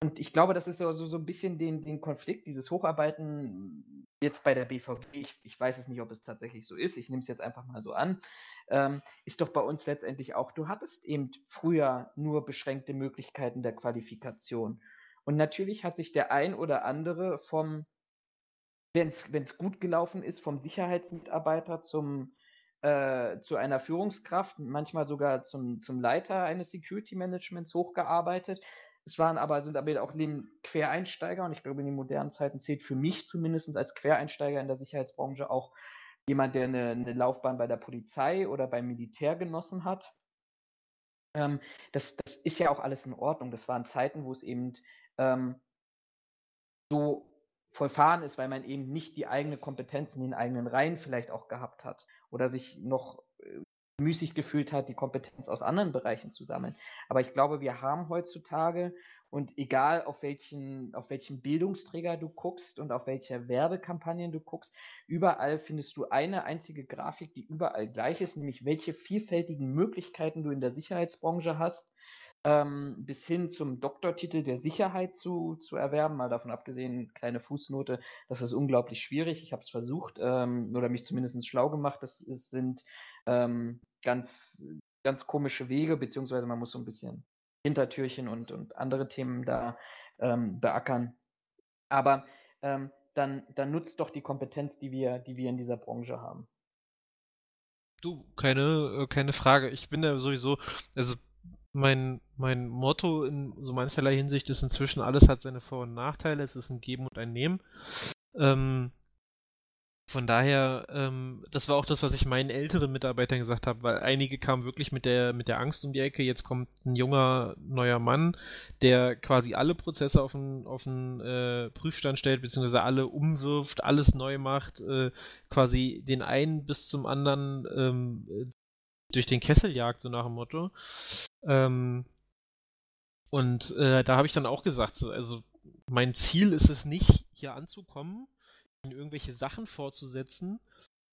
und ich glaube, das ist so, so, ein bisschen den, den Konflikt, dieses Hocharbeiten jetzt bei der BVG, ich, ich weiß es nicht, ob es tatsächlich so ist, ich nehme es jetzt einfach mal so an, ähm, ist doch bei uns letztendlich auch, du hattest eben früher nur beschränkte Möglichkeiten der Qualifikation. Und natürlich hat sich der ein oder andere vom, wenn es gut gelaufen ist, vom Sicherheitsmitarbeiter zum, äh, zu einer Führungskraft, manchmal sogar zum, zum Leiter eines Security Managements hochgearbeitet. Es waren aber, sind aber auch neben Quereinsteiger und ich glaube, in den modernen Zeiten zählt für mich zumindest als Quereinsteiger in der Sicherheitsbranche auch jemand, der eine, eine Laufbahn bei der Polizei oder beim Militär genossen hat. Ähm, das, das ist ja auch alles in Ordnung. Das waren Zeiten, wo es eben ähm, so vollfahren ist, weil man eben nicht die eigene Kompetenz in den eigenen Reihen vielleicht auch gehabt hat oder sich noch müßig gefühlt hat, die Kompetenz aus anderen Bereichen zu sammeln. Aber ich glaube, wir haben heutzutage und egal auf welchen, auf welchen Bildungsträger du guckst und auf welche Werbekampagnen du guckst, überall findest du eine einzige Grafik, die überall gleich ist, nämlich welche vielfältigen Möglichkeiten du in der Sicherheitsbranche hast, ähm, bis hin zum Doktortitel der Sicherheit zu, zu erwerben. Mal davon abgesehen, kleine Fußnote, das ist unglaublich schwierig. Ich habe es versucht ähm, oder mich zumindest schlau gemacht. Das ist, sind ähm, ganz, ganz komische Wege, beziehungsweise man muss so ein bisschen Hintertürchen und, und andere Themen da ähm, beackern. Aber ähm, dann, dann nutzt doch die Kompetenz, die wir, die wir in dieser Branche haben. Du, keine, äh, keine Frage. Ich bin da sowieso, also mein, mein Motto in so mancherlei Hinsicht ist inzwischen, alles hat seine Vor- und Nachteile, es ist ein Geben und ein Nehmen. Ähm, von daher, ähm, das war auch das, was ich meinen älteren Mitarbeitern gesagt habe, weil einige kamen wirklich mit der, mit der Angst um die Ecke. Jetzt kommt ein junger, neuer Mann, der quasi alle Prozesse auf den, auf den äh, Prüfstand stellt, beziehungsweise alle umwirft, alles neu macht, äh, quasi den einen bis zum anderen ähm, durch den Kessel jagt, so nach dem Motto. Ähm, und äh, da habe ich dann auch gesagt, so, also mein Ziel ist es nicht, hier anzukommen irgendwelche Sachen fortzusetzen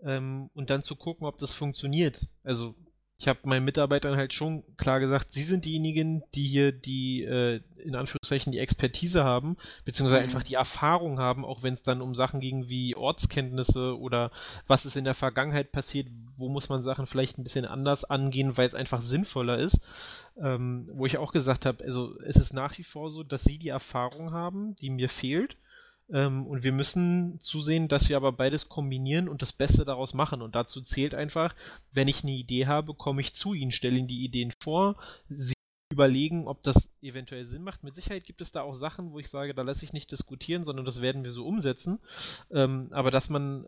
ähm, und dann zu gucken, ob das funktioniert. Also ich habe meinen Mitarbeitern halt schon klar gesagt, sie sind diejenigen, die hier die, äh, in Anführungszeichen, die Expertise haben, beziehungsweise mhm. einfach die Erfahrung haben, auch wenn es dann um Sachen ging wie Ortskenntnisse oder was ist in der Vergangenheit passiert, wo muss man Sachen vielleicht ein bisschen anders angehen, weil es einfach sinnvoller ist. Ähm, wo ich auch gesagt habe, also es ist nach wie vor so, dass sie die Erfahrung haben, die mir fehlt ähm, und wir müssen zusehen, dass wir aber beides kombinieren und das Beste daraus machen. Und dazu zählt einfach, wenn ich eine Idee habe, komme ich zu ihnen, stelle ihnen die Ideen vor, sie überlegen, ob das eventuell Sinn macht. Mit Sicherheit gibt es da auch Sachen, wo ich sage, da lasse ich nicht diskutieren, sondern das werden wir so umsetzen. Ähm, aber dass man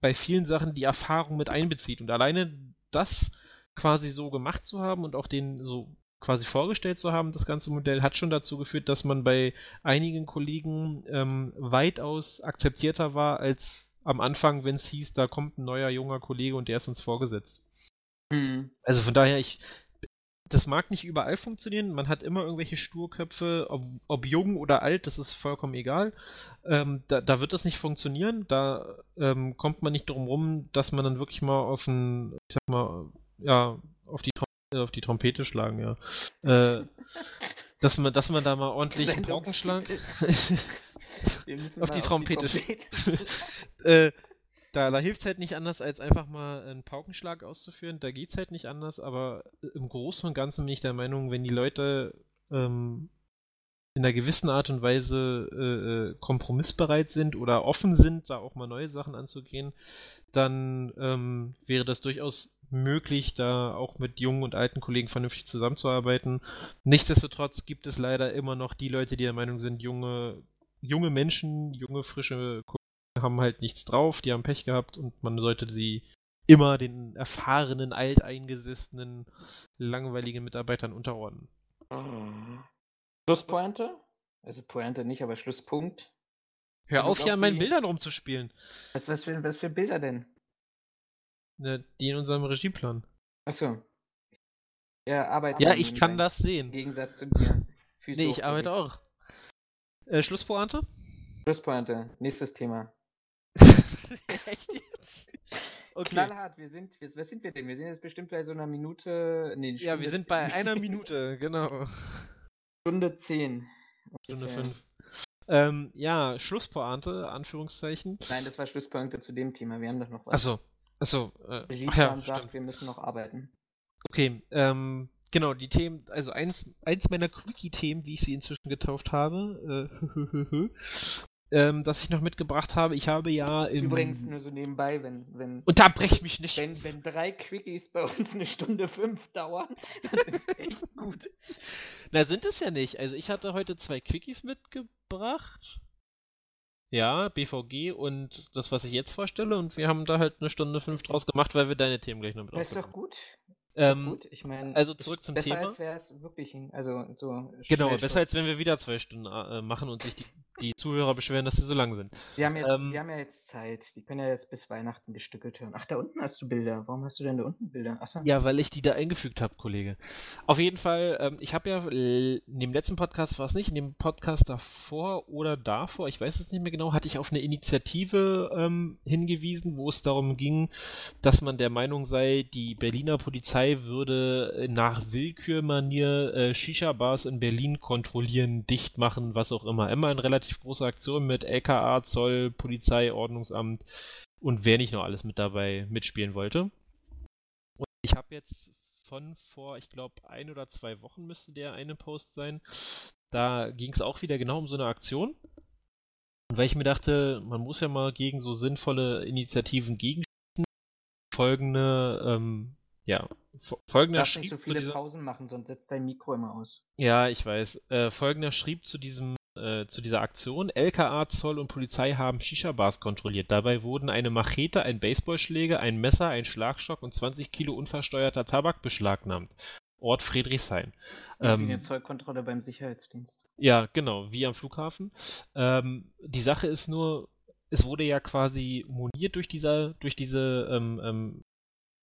bei vielen Sachen die Erfahrung mit einbezieht und alleine das quasi so gemacht zu haben und auch den so quasi vorgestellt zu haben, das ganze Modell, hat schon dazu geführt, dass man bei einigen Kollegen ähm, weitaus akzeptierter war als am Anfang, wenn es hieß, da kommt ein neuer junger Kollege und der ist uns vorgesetzt. Mhm. Also von daher, ich, das mag nicht überall funktionieren. Man hat immer irgendwelche Sturköpfe, ob, ob jung oder alt, das ist vollkommen egal. Ähm, da, da, wird das nicht funktionieren. Da ähm, kommt man nicht drum rum, dass man dann wirklich mal auf ein, ich sag mal, ja, auf die auf die Trompete schlagen, ja. Äh, dass man, dass man da mal ordentlich einen Paukenschlag auf die Trompete, Trompete. äh, da, da hilft es halt nicht anders, als einfach mal einen Paukenschlag auszuführen. Da geht es halt nicht anders, aber im Großen und Ganzen bin ich der Meinung, wenn die Leute ähm, in einer gewissen Art und Weise äh, äh kompromissbereit sind oder offen sind, da auch mal neue Sachen anzugehen, dann ähm, wäre das durchaus möglich, da auch mit jungen und alten Kollegen vernünftig zusammenzuarbeiten. Nichtsdestotrotz gibt es leider immer noch die Leute, die der Meinung sind, junge, junge Menschen, junge, frische Kollegen haben halt nichts drauf, die haben Pech gehabt und man sollte sie immer den erfahrenen, alteingesessenen, langweiligen Mitarbeitern unterordnen. Mhm. Schlusspointe? Also Pointe nicht, aber Schlusspunkt. Hör auf, hier an meinen Bildern rumzuspielen. Was, was, für, was für Bilder denn? Ne, die in unserem Regieplan. Achso. Ja, arbeitet. Ja, ich kann das sehen. Im Gegensatz zu dir. Füße nee, ich arbeite auch. Äh, Schlusspointe? Schlusspointe. Nächstes Thema. Echt jetzt? Okay. Knallhart, wir sind, wir, was sind wir denn? Wir sind jetzt bestimmt bei so einer Minute. Nee, ja, wir sind bei einer Minute, genau. Stunde 10. Stunde 5. Ähm, ja, Schlusspointe, Anführungszeichen. Nein, das war Schlusspointe zu dem Thema. Wir haben doch noch was. Achso, achso. Äh, Regieplan ja, sagt, stimmt. wir müssen noch arbeiten. Okay, ähm, genau, die Themen, also eins, eins meiner Quickie-Themen, wie ich sie inzwischen getauft habe, äh, ähm, das ich noch mitgebracht habe. Ich habe ja im... Übrigens nur so nebenbei, wenn... wenn Unterbrech mich nicht! Wenn, wenn drei Quickies bei uns eine Stunde fünf dauern, dann ist es echt gut. Na, sind es ja nicht. Also ich hatte heute zwei Quickies mitgebracht. Ja, BVG und das, was ich jetzt vorstelle. Und wir haben da halt eine Stunde fünf draus gemacht, weil wir deine Themen gleich noch mit Das ist doch gut. Ähm, Gut, ich meine, also zurück zum besser Thema. Besser als wäre es wirklich, also so. Genau, besser als wenn wir wieder zwei Stunden äh, machen und sich die, die Zuhörer beschweren, dass sie so lang sind. Wir haben, jetzt, ähm, wir haben ja jetzt Zeit. Die können ja jetzt bis Weihnachten gestückelt hören. Ach, da unten hast du Bilder. Warum hast du denn da unten Bilder? Achso. Ja, weil ich die da eingefügt habe, Kollege. Auf jeden Fall, ähm, ich habe ja in dem letzten Podcast war es nicht, in dem Podcast davor oder davor, ich weiß es nicht mehr genau, hatte ich auf eine Initiative ähm, hingewiesen, wo es darum ging, dass man der Meinung sei, die Berliner Polizei würde nach Willkürmanier äh, Shisha-Bars in Berlin kontrollieren, dicht machen, was auch immer. Immer eine relativ große Aktion mit LKA, Zoll, Polizei, Ordnungsamt und wer nicht noch alles mit dabei mitspielen wollte. Und ich habe jetzt von vor, ich glaube, ein oder zwei Wochen müsste der eine Post sein. Da ging es auch wieder genau um so eine Aktion. Und weil ich mir dachte, man muss ja mal gegen so sinnvolle Initiativen gegenschießen, folgende ähm, ja, folgender schrieb nicht so viele. Pausen machen, sonst setzt dein Mikro immer aus. Ja, ich weiß. Äh, folgender schrieb zu diesem äh, zu dieser Aktion, LKA, Zoll und Polizei haben Shisha-Bars kontrolliert. Dabei wurden eine Machete, ein Baseballschläger, ein Messer, ein Schlagstock und 20 Kilo unversteuerter Tabak beschlagnahmt. Ort Friedrichshain. Ähm, wie eine Zollkontrolle beim Sicherheitsdienst. Ja, genau, wie am Flughafen. Ähm, die Sache ist nur, es wurde ja quasi moniert durch dieser, durch diese ähm, ähm,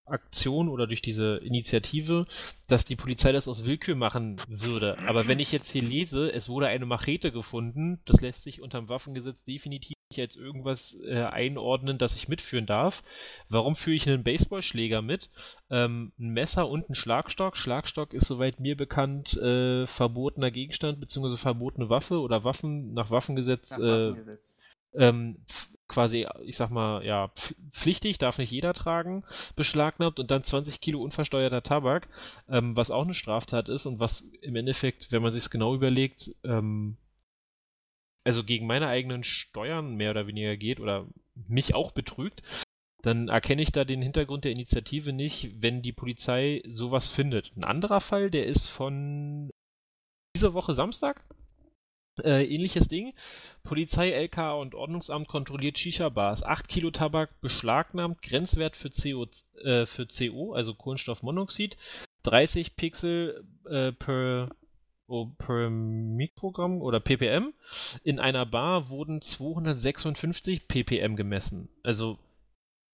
Aktion oder durch diese Initiative, dass die Polizei das aus Willkür machen würde. Aber wenn ich jetzt hier lese, es wurde eine Machete gefunden, das lässt sich unterm Waffengesetz definitiv nicht als irgendwas äh, einordnen, das ich mitführen darf. Warum führe ich einen Baseballschläger mit? Ähm, ein Messer und ein Schlagstock. Schlagstock ist soweit mir bekannt äh, verbotener Gegenstand bzw. verbotene Waffe oder Waffen nach Waffengesetz. Nach äh, Waffengesetz. Ähm, quasi, ich sag mal, ja, pflichtig, darf nicht jeder tragen, beschlagnahmt und dann 20 Kilo unversteuerter Tabak, ähm, was auch eine Straftat ist und was im Endeffekt, wenn man sich genau überlegt, ähm, also gegen meine eigenen Steuern mehr oder weniger geht oder mich auch betrügt, dann erkenne ich da den Hintergrund der Initiative nicht, wenn die Polizei sowas findet. Ein anderer Fall, der ist von dieser Woche Samstag, äh, ähnliches Ding. Polizei, LK und Ordnungsamt kontrolliert Shisha-Bars. 8 Kilo Tabak beschlagnahmt, Grenzwert für CO, äh, für CO also Kohlenstoffmonoxid. 30 Pixel äh, per, oh, per Mikrogramm oder ppm. In einer Bar wurden 256 ppm gemessen. Also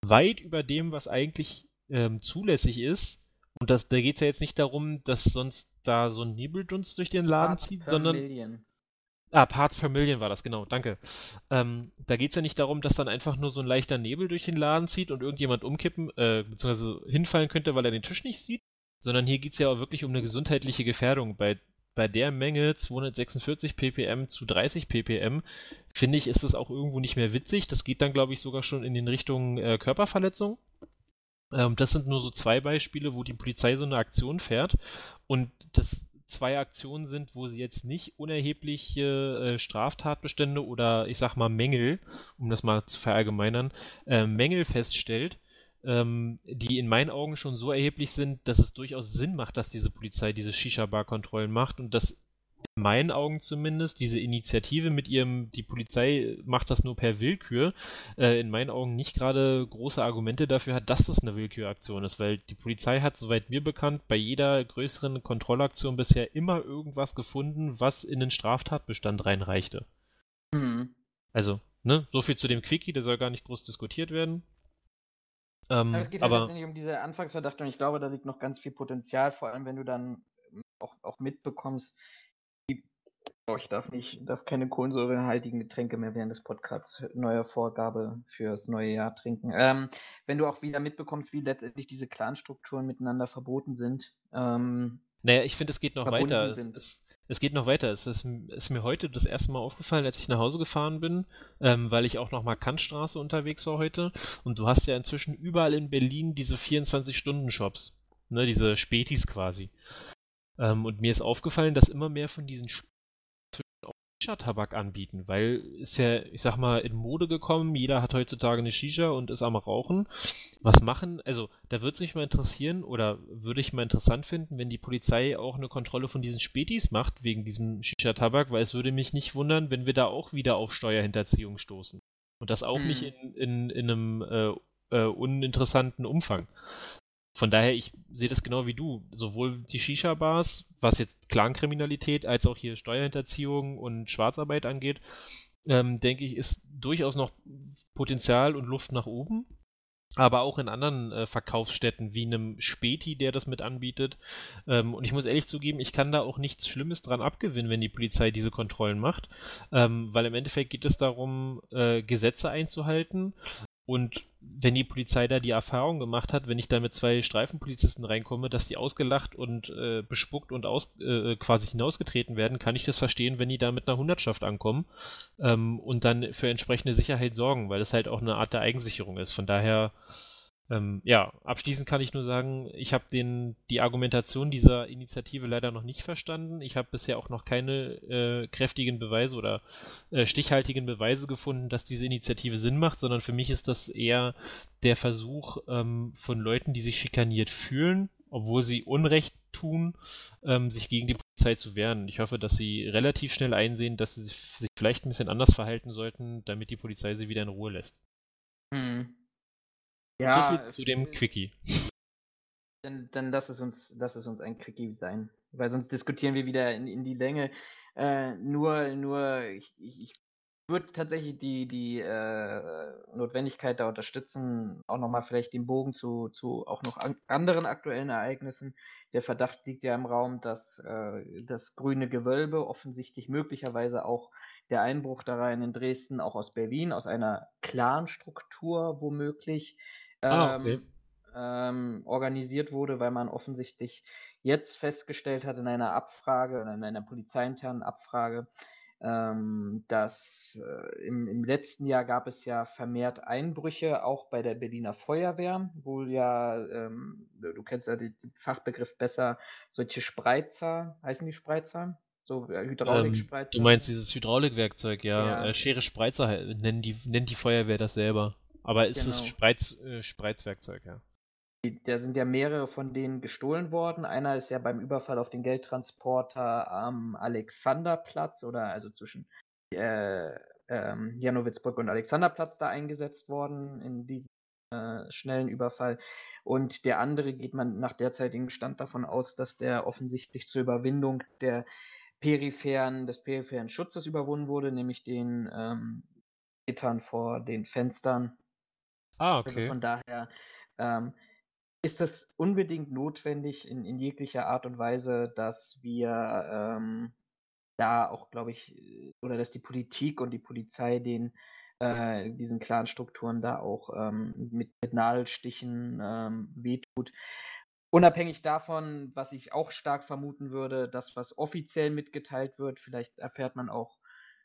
weit über dem, was eigentlich ähm, zulässig ist. Und das, da geht es ja jetzt nicht darum, dass sonst da so ein Nebeldunst durch den Laden Parts zieht, sondern. Million. Ah, Parts per Million war das, genau, danke. Ähm, da geht es ja nicht darum, dass dann einfach nur so ein leichter Nebel durch den Laden zieht und irgendjemand umkippen, äh, beziehungsweise hinfallen könnte, weil er den Tisch nicht sieht, sondern hier geht es ja auch wirklich um eine gesundheitliche Gefährdung. Bei, bei der Menge 246 ppm zu 30 ppm, finde ich, ist das auch irgendwo nicht mehr witzig. Das geht dann, glaube ich, sogar schon in den Richtungen äh, Körperverletzung. Ähm, das sind nur so zwei Beispiele, wo die Polizei so eine Aktion fährt. Und das zwei Aktionen sind, wo sie jetzt nicht unerhebliche äh, Straftatbestände oder ich sag mal Mängel, um das mal zu verallgemeinern, äh, Mängel feststellt, ähm, die in meinen Augen schon so erheblich sind, dass es durchaus Sinn macht, dass diese Polizei diese Shisha-Bar-Kontrollen macht und dass in meinen Augen zumindest, diese Initiative mit ihrem, die Polizei macht das nur per Willkür, äh, in meinen Augen nicht gerade große Argumente dafür hat, dass das eine Willküraktion ist, weil die Polizei hat, soweit mir bekannt, bei jeder größeren Kontrollaktion bisher immer irgendwas gefunden, was in den Straftatbestand reinreichte. Mhm. Also, ne, so viel zu dem Quickie, der soll gar nicht groß diskutiert werden. Ähm, aber es geht halt aber, letztendlich um diese Anfangsverdacht und ich glaube, da liegt noch ganz viel Potenzial, vor allem wenn du dann auch, auch mitbekommst, oh, ich darf nicht, darf keine kohlensäurehaltigen Getränke mehr während des Podcasts, neue Vorgabe fürs neue Jahr trinken. Ähm, wenn du auch wieder mitbekommst, wie letztendlich diese Clanstrukturen miteinander verboten sind. Ähm, naja, ich finde, es geht noch weiter. Es, es geht noch weiter. Es ist, ist, mir heute das erste Mal aufgefallen, als ich nach Hause gefahren bin, ähm, weil ich auch noch mal Kantstraße unterwegs war heute. Und du hast ja inzwischen überall in Berlin diese 24-Stunden-Shops. Ne, diese Spätis quasi. Ähm, und mir ist aufgefallen, dass immer mehr von diesen Shisha-Tabak anbieten, weil ist ja, ich sag mal, in Mode gekommen, jeder hat heutzutage eine Shisha und ist am Rauchen. Was machen, also da würde es mich mal interessieren oder würde ich mal interessant finden, wenn die Polizei auch eine Kontrolle von diesen Spätis macht, wegen diesem Shisha-Tabak, weil es würde mich nicht wundern, wenn wir da auch wieder auf Steuerhinterziehung stoßen. Und das auch hm. nicht in, in, in einem äh, äh, uninteressanten Umfang. Von daher, ich sehe das genau wie du. Sowohl die Shisha-Bars, was jetzt Clankriminalität, als auch hier Steuerhinterziehung und Schwarzarbeit angeht, ähm, denke ich, ist durchaus noch Potenzial und Luft nach oben. Aber auch in anderen äh, Verkaufsstätten, wie einem Späti, der das mit anbietet. Ähm, und ich muss ehrlich zugeben, ich kann da auch nichts Schlimmes dran abgewinnen, wenn die Polizei diese Kontrollen macht. Ähm, weil im Endeffekt geht es darum, äh, Gesetze einzuhalten und wenn die Polizei da die Erfahrung gemacht hat, wenn ich da mit zwei Streifenpolizisten reinkomme, dass die ausgelacht und äh, bespuckt und aus, äh, quasi hinausgetreten werden, kann ich das verstehen, wenn die da mit einer Hundertschaft ankommen ähm, und dann für entsprechende Sicherheit sorgen, weil das halt auch eine Art der Eigensicherung ist. Von daher ähm, ja, abschließend kann ich nur sagen, ich habe die Argumentation dieser Initiative leider noch nicht verstanden. Ich habe bisher auch noch keine äh, kräftigen Beweise oder äh, stichhaltigen Beweise gefunden, dass diese Initiative Sinn macht, sondern für mich ist das eher der Versuch ähm, von Leuten, die sich schikaniert fühlen, obwohl sie Unrecht tun, ähm, sich gegen die Polizei zu wehren. Ich hoffe, dass sie relativ schnell einsehen, dass sie sich vielleicht ein bisschen anders verhalten sollten, damit die Polizei sie wieder in Ruhe lässt. Hm. Ja, so zu dem Quickie. Dann, dann lass, es uns, lass es uns ein Quickie sein. Weil sonst diskutieren wir wieder in, in die Länge. Äh, nur, nur, ich, ich, ich würde tatsächlich die, die äh, Notwendigkeit da unterstützen, auch nochmal vielleicht den Bogen zu, zu auch noch an anderen aktuellen Ereignissen. Der Verdacht liegt ja im Raum, dass äh, das grüne Gewölbe offensichtlich möglicherweise auch der Einbruch da rein in Dresden, auch aus Berlin, aus einer Clan-Struktur womöglich, ah, okay. ähm, ähm, organisiert wurde, weil man offensichtlich jetzt festgestellt hat in einer Abfrage, in einer polizeiinternen Abfrage, ähm, dass äh, im, im, letzten Jahr gab es ja vermehrt Einbrüche, auch bei der Berliner Feuerwehr, wo ja, ähm, du kennst ja den, den Fachbegriff besser, solche Spreizer, heißen die Spreizer? So äh, Hydraulikspreizer. Ähm, du meinst dieses Hydraulikwerkzeug, ja. ja. Äh, Schere Spreizer nennen die, nennt die Feuerwehr das selber. Aber ist genau. es Spreiz, äh, Spreizwerkzeug, ja. Da sind ja mehrere von denen gestohlen worden. Einer ist ja beim Überfall auf den Geldtransporter am Alexanderplatz oder also zwischen äh, ähm, Janowitzbrück und Alexanderplatz da eingesetzt worden in diesem äh, schnellen Überfall. Und der andere geht man nach derzeitigem Stand davon aus, dass der offensichtlich zur Überwindung der peripheren, des peripheren Schutzes überwunden wurde, nämlich den ähm, Gittern vor den Fenstern. Ah, also okay. Also von daher ähm, ist es unbedingt notwendig in, in jeglicher Art und Weise, dass wir ähm, da auch, glaube ich, oder dass die Politik und die Polizei den äh, diesen Clanstrukturen da auch ähm, mit, mit Nadelstichen ähm, wehtut. Unabhängig davon, was ich auch stark vermuten würde, das, was offiziell mitgeteilt wird, vielleicht erfährt man auch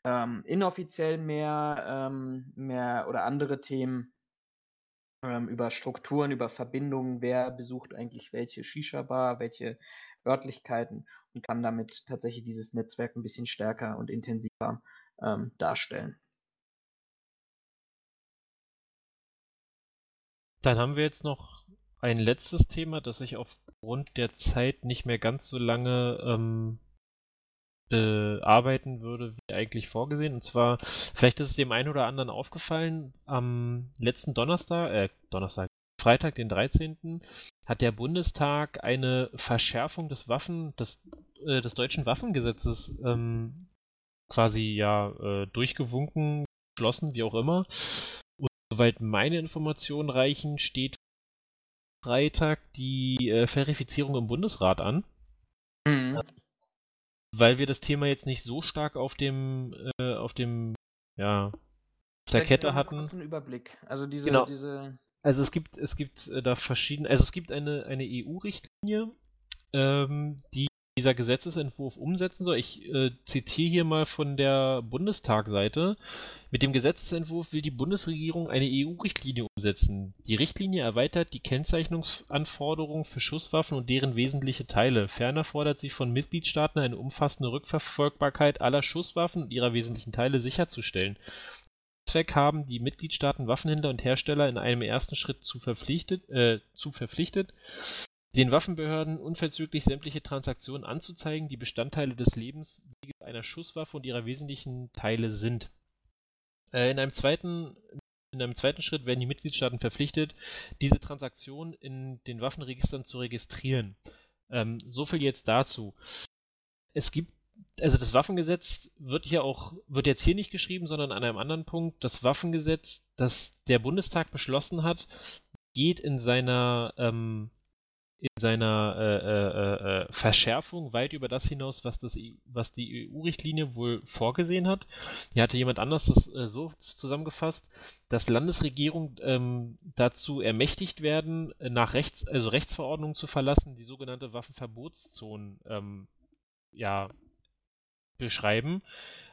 ähm, inoffiziell mehr, ähm, mehr oder andere Themen über Strukturen, über Verbindungen, wer besucht eigentlich welche Shisha-Bar, welche Örtlichkeiten und kann damit tatsächlich dieses Netzwerk ein bisschen stärker und intensiver ähm, darstellen. Dann haben wir jetzt noch ein letztes Thema, das ich aufgrund der Zeit nicht mehr ganz so lange ähm, bearbeiten würde, wie eigentlich vorgesehen. Und zwar, vielleicht ist es dem einen oder anderen aufgefallen, am letzten Donnerstag, äh, Donnerstag, Freitag, den 13., hat der Bundestag eine Verschärfung des Waffen, des, äh, des deutschen Waffengesetzes ähm, quasi ja äh, durchgewunken, beschlossen, wie auch immer. Und soweit meine Informationen reichen, steht Freitag die äh, Verifizierung im Bundesrat an. Mhm. Weil wir das Thema jetzt nicht so stark auf dem, äh, auf dem, ja, auf der Kette hatten. Einen Überblick. Also diese, genau. diese. Also es gibt, es gibt äh, da verschiedene, also es gibt eine, eine EU-Richtlinie, ähm, die dieser Gesetzesentwurf umsetzen soll. Ich äh, zitiere hier mal von der Bundestagseite. Mit dem Gesetzesentwurf will die Bundesregierung eine EU-Richtlinie umsetzen. Die Richtlinie erweitert die Kennzeichnungsanforderungen für Schusswaffen und deren wesentliche Teile. Ferner fordert sie von Mitgliedstaaten eine umfassende Rückverfolgbarkeit aller Schusswaffen und ihrer wesentlichen Teile sicherzustellen. Zweck haben die Mitgliedstaaten Waffenhändler und Hersteller in einem ersten Schritt zu verpflichtet, äh, zu verpflichtet den Waffenbehörden unverzüglich sämtliche Transaktionen anzuzeigen, die Bestandteile des Lebensweges einer Schusswaffe und ihrer wesentlichen Teile sind. Äh, in, einem zweiten, in einem zweiten Schritt werden die Mitgliedstaaten verpflichtet, diese Transaktionen in den Waffenregistern zu registrieren. Ähm, so viel jetzt dazu. Es gibt also das Waffengesetz wird hier auch, wird jetzt hier nicht geschrieben, sondern an einem anderen Punkt. Das Waffengesetz, das der Bundestag beschlossen hat, geht in seiner ähm, in seiner äh, äh, äh, Verschärfung weit über das hinaus, was, das, was die EU-Richtlinie wohl vorgesehen hat. Hier hatte jemand anders das äh, so zusammengefasst, dass Landesregierungen ähm, dazu ermächtigt werden, nach Rechts, also Rechtsverordnungen zu verlassen, die sogenannte Waffenverbotszonen ähm, ja, beschreiben.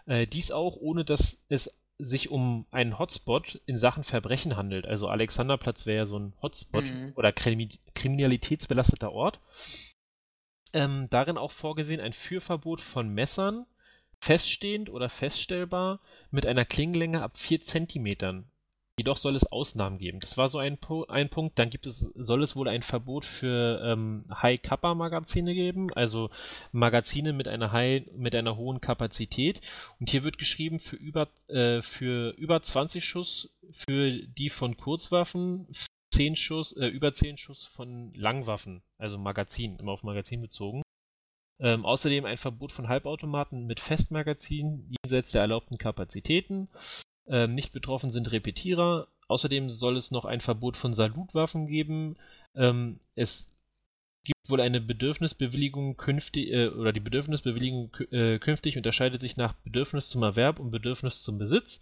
Äh, dies auch, ohne dass es sich um einen Hotspot in Sachen Verbrechen handelt. Also Alexanderplatz wäre ja so ein Hotspot mhm. oder kriminalitätsbelasteter Ort. Ähm, darin auch vorgesehen ein Führverbot von Messern, feststehend oder feststellbar, mit einer Klingenlänge ab 4 cm. Jedoch soll es Ausnahmen geben. Das war so ein, ein Punkt. Dann gibt es, soll es wohl ein Verbot für ähm, High-Kappa-Magazine geben, also Magazine mit einer High, mit einer hohen Kapazität. Und hier wird geschrieben für über, äh, für über 20 Schuss für die von Kurzwaffen, 10 Schuss, äh, über 10 Schuss von Langwaffen, also Magazin, immer auf Magazin bezogen. Ähm, außerdem ein Verbot von Halbautomaten mit Festmagazin jenseits der erlaubten Kapazitäten. Ähm, nicht betroffen sind Repetierer. Außerdem soll es noch ein Verbot von Salutwaffen geben. Ähm, es gibt wohl eine Bedürfnisbewilligung künftig, äh, oder die Bedürfnisbewilligung äh, künftig unterscheidet sich nach Bedürfnis zum Erwerb und Bedürfnis zum Besitz.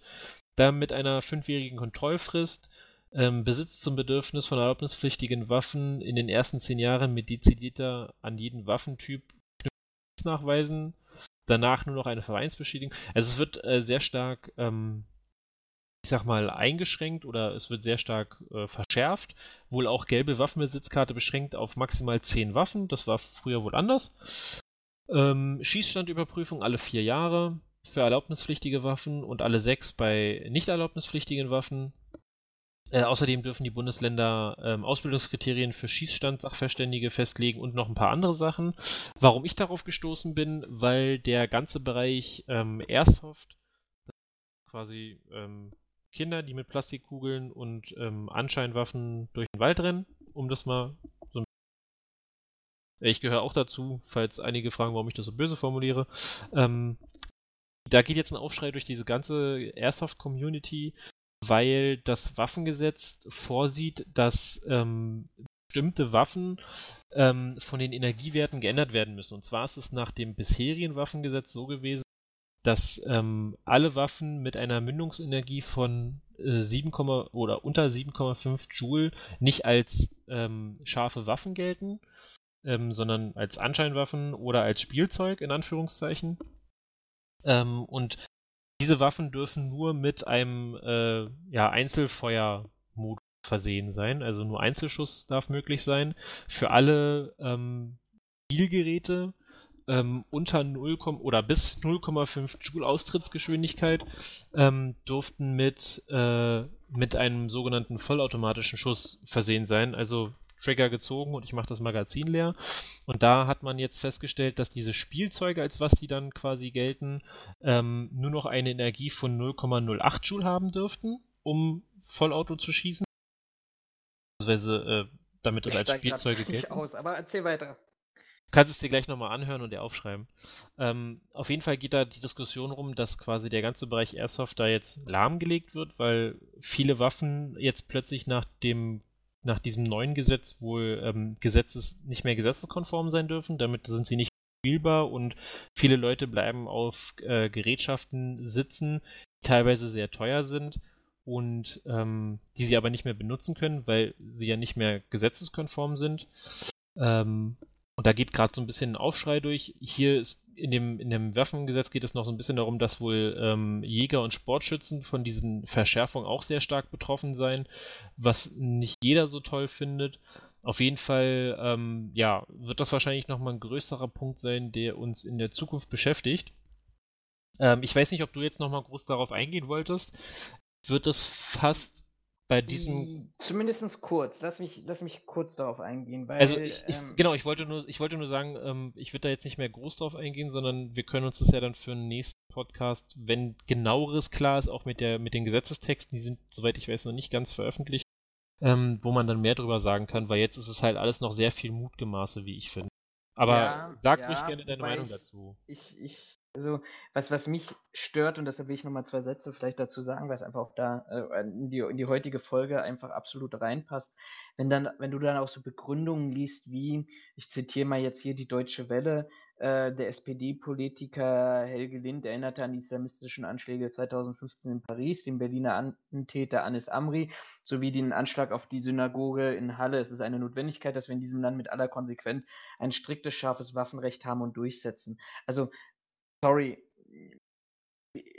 Da mit einer fünfjährigen Kontrollfrist. Ähm, Besitz zum Bedürfnis von erlaubnispflichtigen Waffen in den ersten zehn Jahren mit dezidierter an jeden Waffentyp nachweisen. Danach nur noch eine Vereinsbeschädigung. Also es wird äh, sehr stark ähm, ich sag mal, eingeschränkt oder es wird sehr stark äh, verschärft. Wohl auch gelbe Waffenbesitzkarte beschränkt auf maximal 10 Waffen. Das war früher wohl anders. Ähm, Schießstandüberprüfung alle vier Jahre für erlaubnispflichtige Waffen und alle sechs bei nicht erlaubnispflichtigen Waffen. Äh, außerdem dürfen die Bundesländer ähm, Ausbildungskriterien für Schießstand-Sachverständige festlegen und noch ein paar andere Sachen. Warum ich darauf gestoßen bin, weil der ganze Bereich ähm, Airsoft quasi ähm, Kinder, die mit Plastikkugeln und ähm, Anscheinwaffen durch den Wald rennen, um das mal so ein Ich gehöre auch dazu, falls einige fragen, warum ich das so böse formuliere. Ähm, da geht jetzt ein Aufschrei durch diese ganze Airsoft-Community, weil das Waffengesetz vorsieht, dass ähm, bestimmte Waffen ähm, von den Energiewerten geändert werden müssen. Und zwar ist es nach dem bisherigen Waffengesetz so gewesen, dass ähm, alle Waffen mit einer Mündungsenergie von äh, 7, oder unter 7,5 Joule nicht als ähm, scharfe Waffen gelten, ähm, sondern als Anscheinwaffen oder als Spielzeug in Anführungszeichen. Ähm, und diese Waffen dürfen nur mit einem äh, ja, Einzelfeuermodus versehen sein, also nur Einzelschuss darf möglich sein. Für alle ähm, Spielgeräte ähm, unter 0, oder bis 0,5 Joule Austrittsgeschwindigkeit ähm, durften mit, äh, mit einem sogenannten vollautomatischen Schuss versehen sein. Also Trigger gezogen und ich mache das Magazin leer. Und da hat man jetzt festgestellt, dass diese Spielzeuge, als was die dann quasi gelten, ähm, nur noch eine Energie von 0,08 Joule haben dürften, um Vollauto zu schießen. Also, äh, damit es als Spielzeuge gelten. aus, aber erzähl weiter. Kannst es dir gleich nochmal anhören und dir aufschreiben. Ähm, auf jeden Fall geht da die Diskussion rum, dass quasi der ganze Bereich Airsoft da jetzt lahmgelegt wird, weil viele Waffen jetzt plötzlich nach dem nach diesem neuen Gesetz wohl ähm, Gesetzes nicht mehr gesetzeskonform sein dürfen. Damit sind sie nicht spielbar und viele Leute bleiben auf äh, Gerätschaften sitzen, die teilweise sehr teuer sind und ähm, die sie aber nicht mehr benutzen können, weil sie ja nicht mehr gesetzeskonform sind. Ähm, und da geht gerade so ein bisschen ein Aufschrei durch. Hier ist in dem, in dem Waffengesetz geht es noch so ein bisschen darum, dass wohl ähm, Jäger und Sportschützen von diesen Verschärfungen auch sehr stark betroffen seien, was nicht jeder so toll findet. Auf jeden Fall, ähm, ja, wird das wahrscheinlich nochmal ein größerer Punkt sein, der uns in der Zukunft beschäftigt. Ähm, ich weiß nicht, ob du jetzt nochmal groß darauf eingehen wolltest. Wird es fast bei diesem. Zumindest kurz. Lass mich, lass mich kurz darauf eingehen. Weil, also ich, ich, ähm, genau, ich wollte nur, ich wollte nur sagen, ähm, ich würde da jetzt nicht mehr groß drauf eingehen, sondern wir können uns das ja dann für den nächsten Podcast, wenn genaueres klar ist, auch mit der, mit den Gesetzestexten, die sind, soweit ich weiß, noch nicht ganz veröffentlicht, ähm, wo man dann mehr drüber sagen kann, weil jetzt ist es halt alles noch sehr viel Mutgemaße, wie ich finde. Aber ja, sag ja, ruhig gerne deine Meinung ich, dazu. Ich, ich, also, was, was mich stört, und deshalb will ich nochmal zwei Sätze vielleicht dazu sagen, weil es einfach auch da äh, in, die, in die heutige Folge einfach absolut reinpasst. Wenn dann, wenn du dann auch so Begründungen liest, wie, ich zitiere mal jetzt hier die Deutsche Welle, äh, der SPD-Politiker Helge Lind erinnerte an die islamistischen Anschläge 2015 in Paris, den Berliner Antäter Anis Amri sowie den Anschlag auf die Synagoge in Halle. Es ist eine Notwendigkeit, dass wir in diesem Land mit aller Konsequenz ein striktes, scharfes Waffenrecht haben und durchsetzen. Also sorry,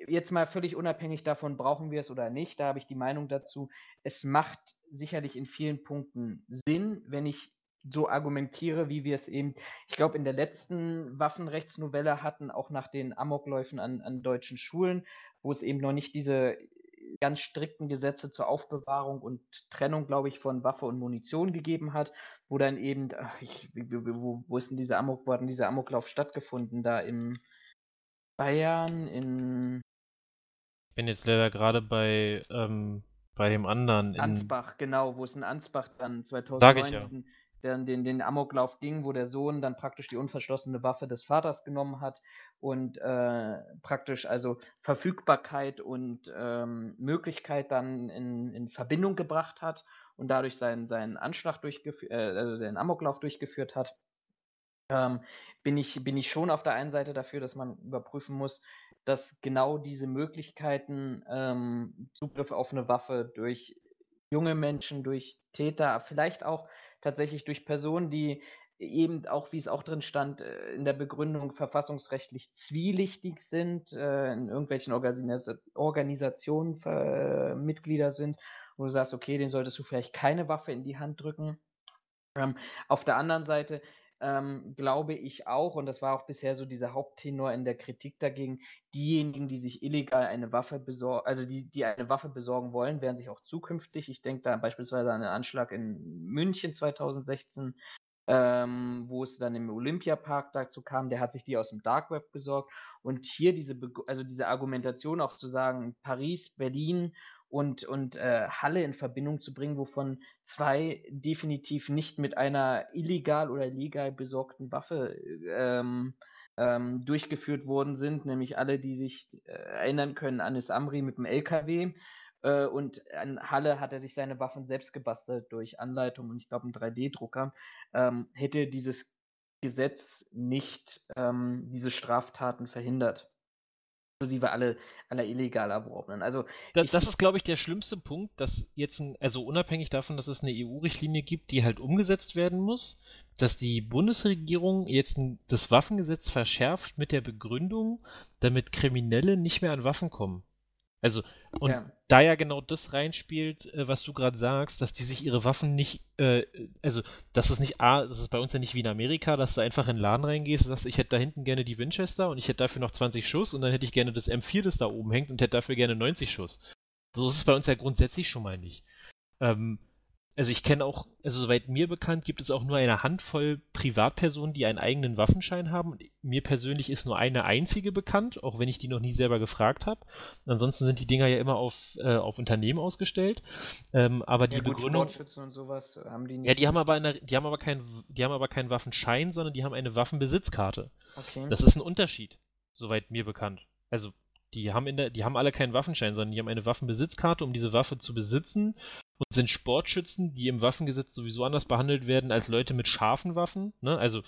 jetzt mal völlig unabhängig davon, brauchen wir es oder nicht, da habe ich die Meinung dazu, es macht sicherlich in vielen Punkten Sinn, wenn ich so argumentiere, wie wir es eben, ich glaube, in der letzten Waffenrechtsnovelle hatten, auch nach den Amokläufen an, an deutschen Schulen, wo es eben noch nicht diese ganz strikten Gesetze zur Aufbewahrung und Trennung, glaube ich, von Waffe und Munition gegeben hat, wo dann eben, ich, wo, wo ist denn dieser Amok, wo hat denn dieser Amoklauf stattgefunden? Da im, Bayern in Ich bin jetzt leider gerade bei, ähm, bei dem anderen. In Ansbach, genau, wo es in Ansbach dann 2009 ja. diesen, den, den, den Amoklauf ging, wo der Sohn dann praktisch die unverschlossene Waffe des Vaters genommen hat und äh, praktisch also Verfügbarkeit und ähm, Möglichkeit dann in, in Verbindung gebracht hat und dadurch seinen, seinen Anschlag durchgeführt, äh, also seinen Amoklauf durchgeführt hat ähm, bin, ich, bin ich schon auf der einen Seite dafür, dass man überprüfen muss, dass genau diese Möglichkeiten, ähm, Zugriff auf eine Waffe durch junge Menschen, durch Täter, vielleicht auch tatsächlich durch Personen, die eben auch, wie es auch drin stand, äh, in der Begründung verfassungsrechtlich zwielichtig sind, äh, in irgendwelchen Organis Organisationen äh, Mitglieder sind, wo du sagst, okay, den solltest du vielleicht keine Waffe in die Hand drücken. Ähm, auf der anderen Seite ähm, glaube ich auch, und das war auch bisher so dieser Haupttenor in der Kritik dagegen, diejenigen, die sich illegal eine Waffe besorgen, also die, die eine Waffe besorgen wollen, werden sich auch zukünftig, ich denke da beispielsweise an den Anschlag in München 2016, ähm, wo es dann im Olympiapark dazu kam, der hat sich die aus dem Dark Web besorgt. Und hier diese, also diese Argumentation auch zu sagen, Paris, Berlin und, und äh, Halle in Verbindung zu bringen, wovon zwei definitiv nicht mit einer illegal oder legal besorgten Waffe ähm, ähm, durchgeführt worden sind, nämlich alle, die sich äh, erinnern können an das Amri mit dem LKW. Äh, und an Halle hat er sich seine Waffen selbst gebastelt durch Anleitung und ich glaube einen 3D-Drucker. Ähm, hätte dieses Gesetz nicht ähm, diese Straftaten verhindert inklusive alle, aller illegal erworbenen. Also das, das ist, glaube ich, der schlimmste Punkt, dass jetzt, ein, also unabhängig davon, dass es eine EU-Richtlinie gibt, die halt umgesetzt werden muss, dass die Bundesregierung jetzt ein, das Waffengesetz verschärft mit der Begründung, damit Kriminelle nicht mehr an Waffen kommen. Also, und ja. da ja genau das reinspielt, äh, was du gerade sagst, dass die sich ihre Waffen nicht, äh, also, dass es nicht, A, das ist bei uns ja nicht wie in Amerika, dass du einfach in den Laden reingehst und sagst, ich hätte da hinten gerne die Winchester und ich hätte dafür noch 20 Schuss und dann hätte ich gerne das M4, das da oben hängt und hätte dafür gerne 90 Schuss. So ist es bei uns ja grundsätzlich schon mal nicht. Ähm, also ich kenne auch, also soweit mir bekannt, gibt es auch nur eine Handvoll Privatpersonen, die einen eigenen Waffenschein haben. mir persönlich ist nur eine einzige bekannt, auch wenn ich die noch nie selber gefragt habe. Ansonsten sind die Dinger ja immer auf, äh, auf Unternehmen ausgestellt. Ähm, aber die ja, gut, Begründung. Und sowas haben die nicht. Ja, die haben aber eine, die haben aber keinen, die haben aber keinen Waffenschein, sondern die haben eine Waffenbesitzkarte. Okay. Das ist ein Unterschied, soweit mir bekannt. Also die haben in der, die haben alle keinen Waffenschein, sondern die haben eine Waffenbesitzkarte, um diese Waffe zu besitzen und sind Sportschützen, die im Waffengesetz sowieso anders behandelt werden als Leute mit scharfen Waffen. Ne? Also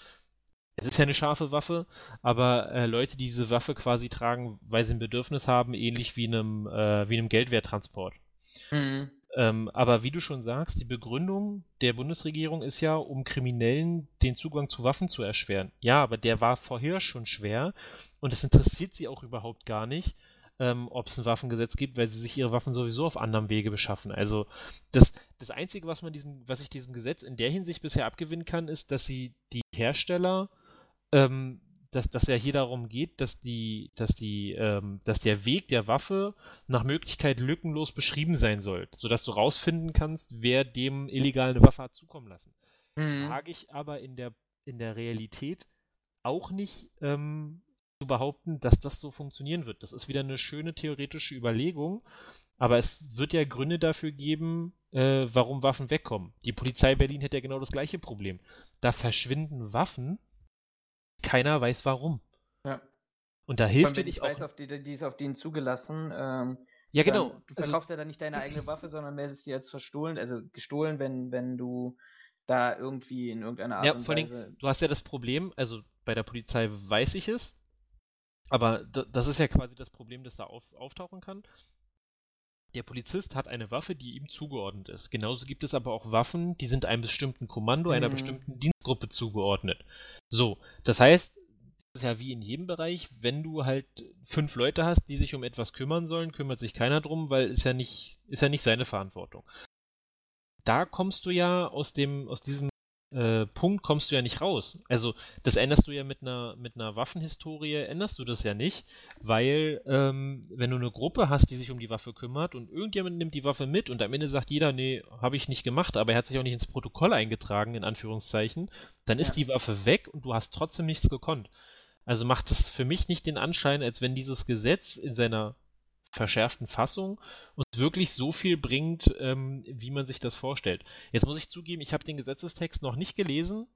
es ist ja eine scharfe Waffe, aber äh, Leute, die diese Waffe quasi tragen, weil sie ein Bedürfnis haben, ähnlich wie einem, äh, wie einem Geldwerttransport. Mhm. Ähm, aber wie du schon sagst, die Begründung der Bundesregierung ist ja, um Kriminellen den Zugang zu Waffen zu erschweren. Ja, aber der war vorher schon schwer und es interessiert sie auch überhaupt gar nicht, ähm, ob es ein Waffengesetz gibt, weil sie sich ihre Waffen sowieso auf anderem Wege beschaffen. Also das, das Einzige, was man diesem, was ich diesem Gesetz in der Hinsicht bisher abgewinnen kann, ist, dass sie die Hersteller, ähm, dass, dass ja hier darum geht, dass die, dass die, ähm, dass der Weg der Waffe nach Möglichkeit lückenlos beschrieben sein soll, sodass du rausfinden kannst, wer dem illegal eine Waffe hat zukommen lassen. Mhm. Frage ich aber in der in der Realität auch nicht, ähm, zu behaupten, dass das so funktionieren wird. Das ist wieder eine schöne theoretische Überlegung, aber es wird ja Gründe dafür geben, äh, warum Waffen wegkommen. Die Polizei Berlin hätte ja genau das gleiche Problem. Da verschwinden Waffen, keiner weiß warum. Ja. Und da hilft Wenn ich weiß, auf die, die ist auf denen zugelassen. Ähm, ja, genau. du also verkaufst also, ja dann nicht deine eigene Waffe, sondern meldest sie als verstohlen, also gestohlen, wenn, wenn du da irgendwie in irgendeiner Art ja, und Weise. Allem, du hast ja das Problem, also bei der Polizei weiß ich es, aber das ist ja quasi das Problem, das da auf, auftauchen kann. Der Polizist hat eine Waffe, die ihm zugeordnet ist. Genauso gibt es aber auch Waffen, die sind einem bestimmten Kommando, einer mhm. bestimmten Dienstgruppe zugeordnet. So, das heißt, das ist ja wie in jedem Bereich, wenn du halt fünf Leute hast, die sich um etwas kümmern sollen, kümmert sich keiner drum, weil ist ja nicht, ist ja nicht seine Verantwortung. Da kommst du ja aus dem, aus diesem äh, Punkt kommst du ja nicht raus. Also das änderst du ja mit einer mit einer Waffenhistorie, änderst du das ja nicht, weil ähm, wenn du eine Gruppe hast, die sich um die Waffe kümmert und irgendjemand nimmt die Waffe mit und am Ende sagt jeder, nee, habe ich nicht gemacht, aber er hat sich auch nicht ins Protokoll eingetragen, in Anführungszeichen, dann ist ja. die Waffe weg und du hast trotzdem nichts gekonnt. Also macht es für mich nicht den Anschein, als wenn dieses Gesetz in seiner verschärften Fassung uns wirklich so viel bringt, ähm, wie man sich das vorstellt. Jetzt muss ich zugeben, ich habe den Gesetzestext noch nicht gelesen.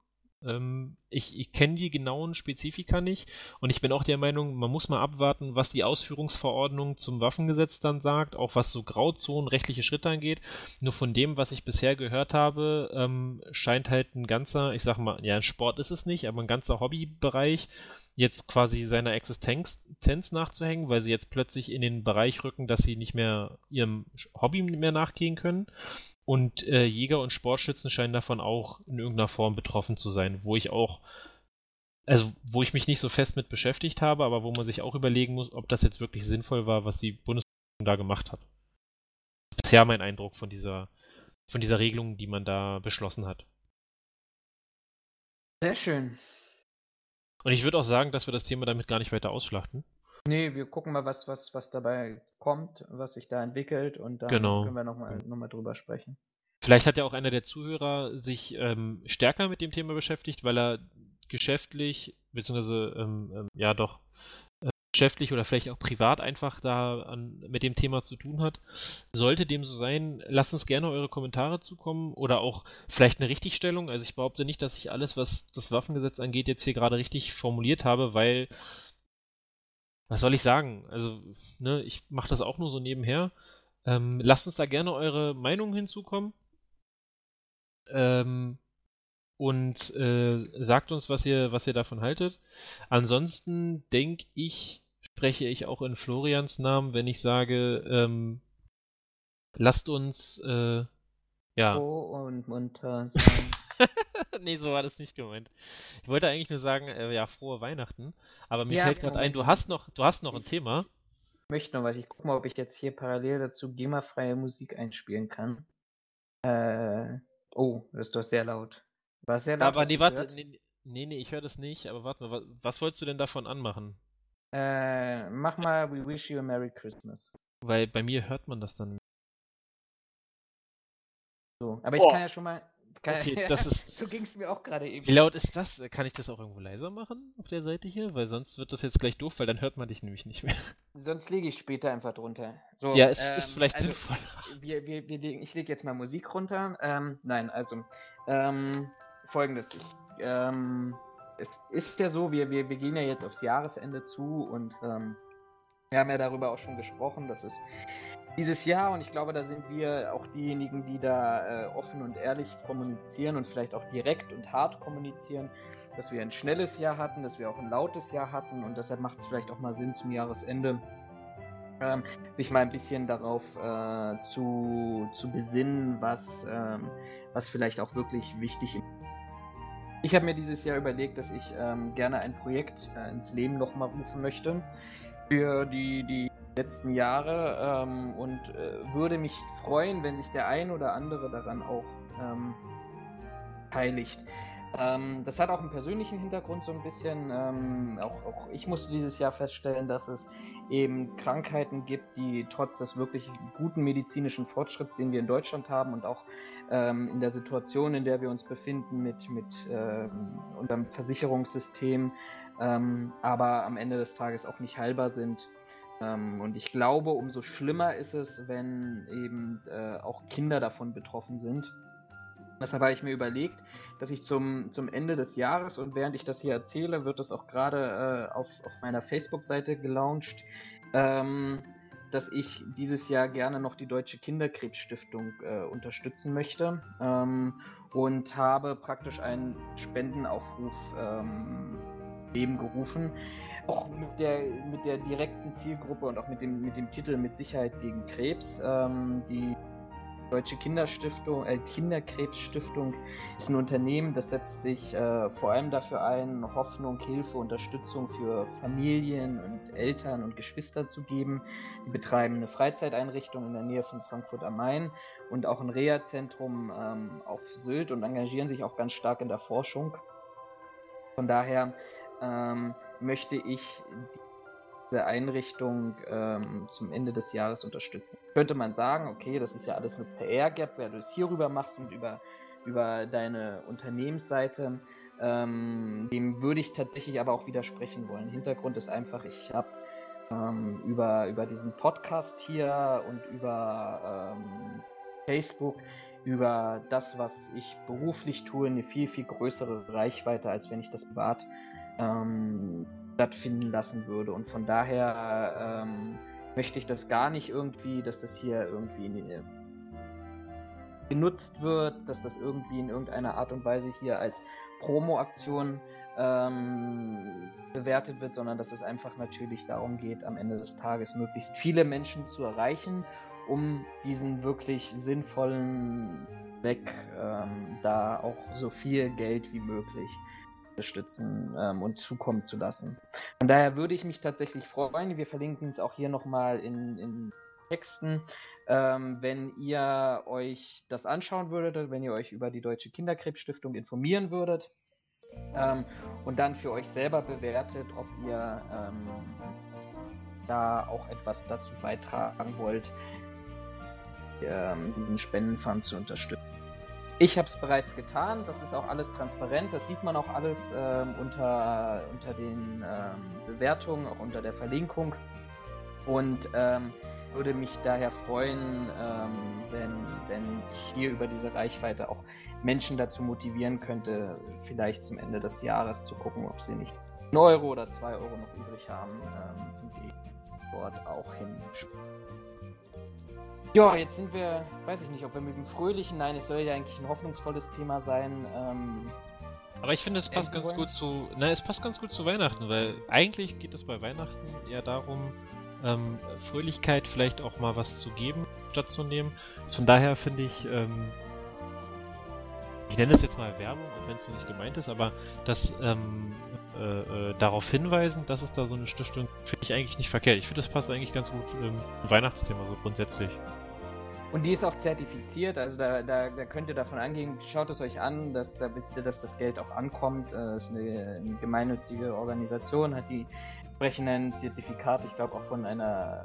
Ähm, ich ich kenne die genauen Spezifika nicht und ich bin auch der Meinung, man muss mal abwarten, was die Ausführungsverordnung zum Waffengesetz dann sagt, auch was so Grauzonen, rechtliche Schritte angeht. Nur von dem, was ich bisher gehört habe, ähm, scheint halt ein ganzer, ich sag mal, ja, ein Sport ist es nicht, aber ein ganzer Hobbybereich jetzt quasi seiner Existenz nachzuhängen, weil sie jetzt plötzlich in den Bereich rücken, dass sie nicht mehr ihrem Hobby mehr nachgehen können. Und äh, Jäger und Sportschützen scheinen davon auch in irgendeiner Form betroffen zu sein, wo ich auch, also wo ich mich nicht so fest mit beschäftigt habe, aber wo man sich auch überlegen muss, ob das jetzt wirklich sinnvoll war, was die Bundesregierung da gemacht hat. Das ist bisher mein Eindruck von dieser, von dieser Regelung, die man da beschlossen hat. Sehr schön. Und ich würde auch sagen, dass wir das Thema damit gar nicht weiter ausschlachten. Nee, wir gucken mal, was, was, was dabei kommt, was sich da entwickelt und dann genau. können wir nochmal noch mal drüber sprechen. Vielleicht hat ja auch einer der Zuhörer sich ähm, stärker mit dem Thema beschäftigt, weil er geschäftlich, beziehungsweise ähm, ähm, ja doch geschäftlich oder vielleicht auch privat einfach da an, mit dem Thema zu tun hat. Sollte dem so sein, lasst uns gerne eure Kommentare zukommen oder auch vielleicht eine Richtigstellung. Also ich behaupte nicht, dass ich alles, was das Waffengesetz angeht, jetzt hier gerade richtig formuliert habe, weil was soll ich sagen? Also, ne, ich mache das auch nur so nebenher. Ähm, lasst uns da gerne eure Meinung hinzukommen. Ähm, und äh, sagt uns, was ihr, was ihr davon haltet. Ansonsten denke ich, spreche ich auch in Florians Namen, wenn ich sage, ähm, lasst uns, äh, ja. Froh und munter sein. nee, so war das nicht gemeint. Ich wollte eigentlich nur sagen, äh, ja, frohe Weihnachten. Aber mir ja, fällt gerade ein, du hast noch, du hast noch ein Thema. Ich möchte noch was. Ich gucke mal, ob ich jetzt hier parallel dazu GEMA-freie Musik einspielen kann. Äh, oh, das ist doch sehr laut. War sehr laut. Aber nee, warte, nee, nee, nee, ich höre das nicht. Aber warte mal, was, was wolltest du denn davon anmachen? Äh, mach mal We Wish You a Merry Christmas. Weil bei mir hört man das dann. So, aber ich oh. kann ja schon mal. Kann, okay, das ist. so ging es mir auch gerade eben. Wie laut ist das? Kann ich das auch irgendwo leiser machen auf der Seite hier? Weil sonst wird das jetzt gleich doof, weil dann hört man dich nämlich nicht mehr. Sonst lege ich später einfach drunter. So, ja, es ähm, ist vielleicht also, sinnvoll. Wir, wir, wir legen, ich lege jetzt mal Musik runter. Ähm, nein, also ähm, folgendes. Ich, ähm, es ist ja so, wir, wir, wir gehen ja jetzt aufs Jahresende zu und ähm, wir haben ja darüber auch schon gesprochen, dass es dieses Jahr, und ich glaube, da sind wir auch diejenigen, die da äh, offen und ehrlich kommunizieren und vielleicht auch direkt und hart kommunizieren, dass wir ein schnelles Jahr hatten, dass wir auch ein lautes Jahr hatten und deshalb macht es vielleicht auch mal Sinn zum Jahresende, ähm, sich mal ein bisschen darauf äh, zu, zu besinnen, was, ähm, was vielleicht auch wirklich wichtig ist. Ich habe mir dieses Jahr überlegt, dass ich ähm, gerne ein Projekt äh, ins Leben nochmal rufen möchte für die, die letzten Jahre ähm, und äh, würde mich freuen, wenn sich der ein oder andere daran auch ähm, beteiligt. Ähm, das hat auch einen persönlichen Hintergrund so ein bisschen. Ähm, auch, auch, ich musste dieses Jahr feststellen, dass es eben Krankheiten gibt, die trotz des wirklich guten medizinischen Fortschritts, den wir in Deutschland haben und auch ähm, in der Situation, in der wir uns befinden mit, mit ähm, unserem Versicherungssystem, ähm, aber am Ende des Tages auch nicht heilbar sind. Ähm, und ich glaube, umso schlimmer ist es, wenn eben äh, auch Kinder davon betroffen sind. Deshalb habe ich mir überlegt, dass ich zum, zum Ende des Jahres und während ich das hier erzähle, wird es auch gerade äh, auf, auf meiner Facebook-Seite gelauncht, ähm, dass ich dieses Jahr gerne noch die Deutsche Kinderkrebsstiftung äh, unterstützen möchte ähm, und habe praktisch einen Spendenaufruf ähm, Leben gerufen. Auch mit der, mit der direkten Zielgruppe und auch mit dem, mit dem Titel Mit Sicherheit gegen Krebs. Ähm, die Deutsche Kinderstiftung, äh, Kinderkrebsstiftung ist ein Unternehmen, das setzt sich äh, vor allem dafür ein, Hoffnung, Hilfe, Unterstützung für Familien und Eltern und Geschwister zu geben. Die betreiben eine Freizeiteinrichtung in der Nähe von Frankfurt am Main und auch ein Reha-Zentrum ähm, auf Sylt und engagieren sich auch ganz stark in der Forschung. Von daher ähm, möchte ich diese Einrichtung ähm, zum Ende des Jahres unterstützen. Könnte man sagen, okay, das ist ja alles nur PR-Gap, weil du es hierüber machst und über, über deine Unternehmensseite. Ähm, dem würde ich tatsächlich aber auch widersprechen wollen. Hintergrund ist einfach, ich habe ähm, über, über diesen Podcast hier und über ähm, Facebook über das, was ich beruflich tue, eine viel, viel größere Reichweite, als wenn ich das privat ähm, stattfinden lassen würde. Und von daher ähm, möchte ich das gar nicht irgendwie, dass das hier irgendwie in, genutzt wird, dass das irgendwie in irgendeiner Art und Weise hier als Promo-Aktion ähm, bewertet wird, sondern dass es einfach natürlich darum geht, am Ende des Tages möglichst viele Menschen zu erreichen, um diesen wirklich sinnvollen Weg ähm, da auch so viel Geld wie möglich unterstützen ähm, und zukommen zu lassen. Von daher würde ich mich tatsächlich freuen. Wir verlinken es auch hier nochmal in, in Texten, ähm, wenn ihr euch das anschauen würdet, wenn ihr euch über die Deutsche Kinderkrebsstiftung informieren würdet ähm, und dann für euch selber bewertet, ob ihr ähm, da auch etwas dazu beitragen wollt, ähm, diesen Spendenfund zu unterstützen. Ich habe es bereits getan, das ist auch alles transparent, das sieht man auch alles ähm, unter, unter den ähm, Bewertungen, auch unter der Verlinkung. Und ähm, würde mich daher freuen, ähm, wenn, wenn ich hier über diese Reichweite auch Menschen dazu motivieren könnte, vielleicht zum Ende des Jahres zu gucken, ob sie nicht 1 Euro oder 2 Euro noch übrig haben, ähm, die dort auch hinspielen. Ja, jetzt sind wir, weiß ich nicht, ob wir mit dem Fröhlichen, nein, es soll ja eigentlich ein hoffnungsvolles Thema sein. Ähm, aber ich finde, es passt ganz gut zu, nein, es passt ganz gut zu Weihnachten, weil eigentlich geht es bei Weihnachten eher darum, ähm, Fröhlichkeit vielleicht auch mal was zu geben, statt zu nehmen. Von daher finde ich, ähm, ich nenne es jetzt mal Werbung, auch wenn es so nicht gemeint ist, aber das ähm, äh, äh, darauf hinweisen, dass es da so eine Stiftung, finde ich eigentlich nicht verkehrt. Ich finde, das passt eigentlich ganz gut ähm, Weihnachtsthema so grundsätzlich. Und die ist auch zertifiziert, also da, da, da könnt ihr davon angehen, schaut es euch an, dass, da, dass das Geld auch ankommt. Äh, es ist eine, eine gemeinnützige Organisation, hat die entsprechenden Zertifikate, ich glaube auch von einer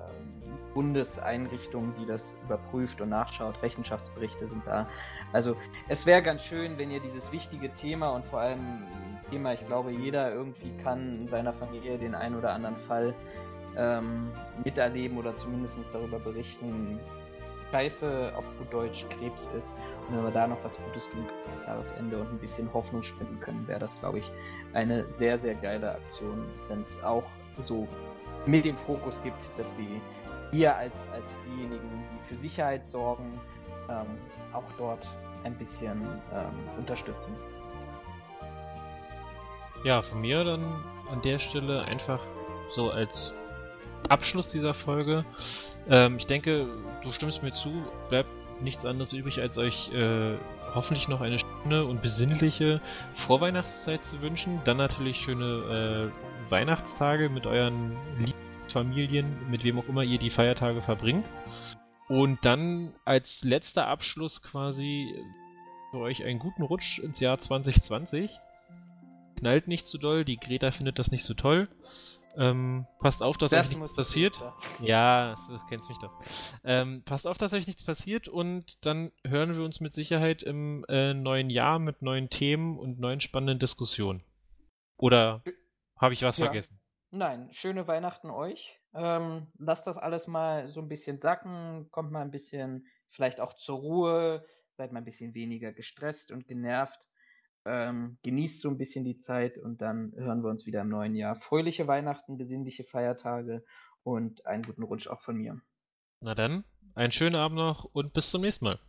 Bundeseinrichtung, die das überprüft und nachschaut. Rechenschaftsberichte sind da. Also es wäre ganz schön, wenn ihr dieses wichtige Thema und vor allem Thema, ich glaube, jeder irgendwie kann in seiner Familie den einen oder anderen Fall ähm, miterleben oder zumindest darüber berichten, Scheiße auf gut Deutsch Krebs ist. Und wenn wir da noch was Gutes tun Jahresende und ein bisschen Hoffnung spenden können, wäre das, glaube ich, eine sehr, sehr geile Aktion, wenn es auch so mit dem Fokus gibt, dass die wir als, als diejenigen, die für Sicherheit sorgen, ähm, auch dort ein bisschen ähm, unterstützen. Ja, von mir dann an der Stelle einfach so als Abschluss dieser Folge. Ähm, ich denke, du stimmst mir zu, bleibt nichts anderes übrig, als euch äh, hoffentlich noch eine schöne und besinnliche Vorweihnachtszeit zu wünschen. Dann natürlich schöne äh, Weihnachtstage mit euren Familien, mit wem auch immer ihr die Feiertage verbringt. Und dann als letzter Abschluss quasi für euch einen guten Rutsch ins Jahr 2020. Knallt nicht zu doll, die Greta findet das nicht so toll. Ähm, passt auf, dass das euch nichts passiert. Ja, du kennst mich doch. Ähm, passt auf, dass euch nichts passiert und dann hören wir uns mit Sicherheit im äh, neuen Jahr mit neuen Themen und neuen spannenden Diskussionen. Oder habe ich was ja. vergessen? Nein, schöne Weihnachten euch. Ähm, lasst das alles mal so ein bisschen sacken, kommt mal ein bisschen vielleicht auch zur Ruhe, seid mal ein bisschen weniger gestresst und genervt. Ähm, genießt so ein bisschen die Zeit und dann hören wir uns wieder im neuen Jahr. Fröhliche Weihnachten, besinnliche Feiertage und einen guten Rutsch auch von mir. Na dann, einen schönen Abend noch und bis zum nächsten Mal.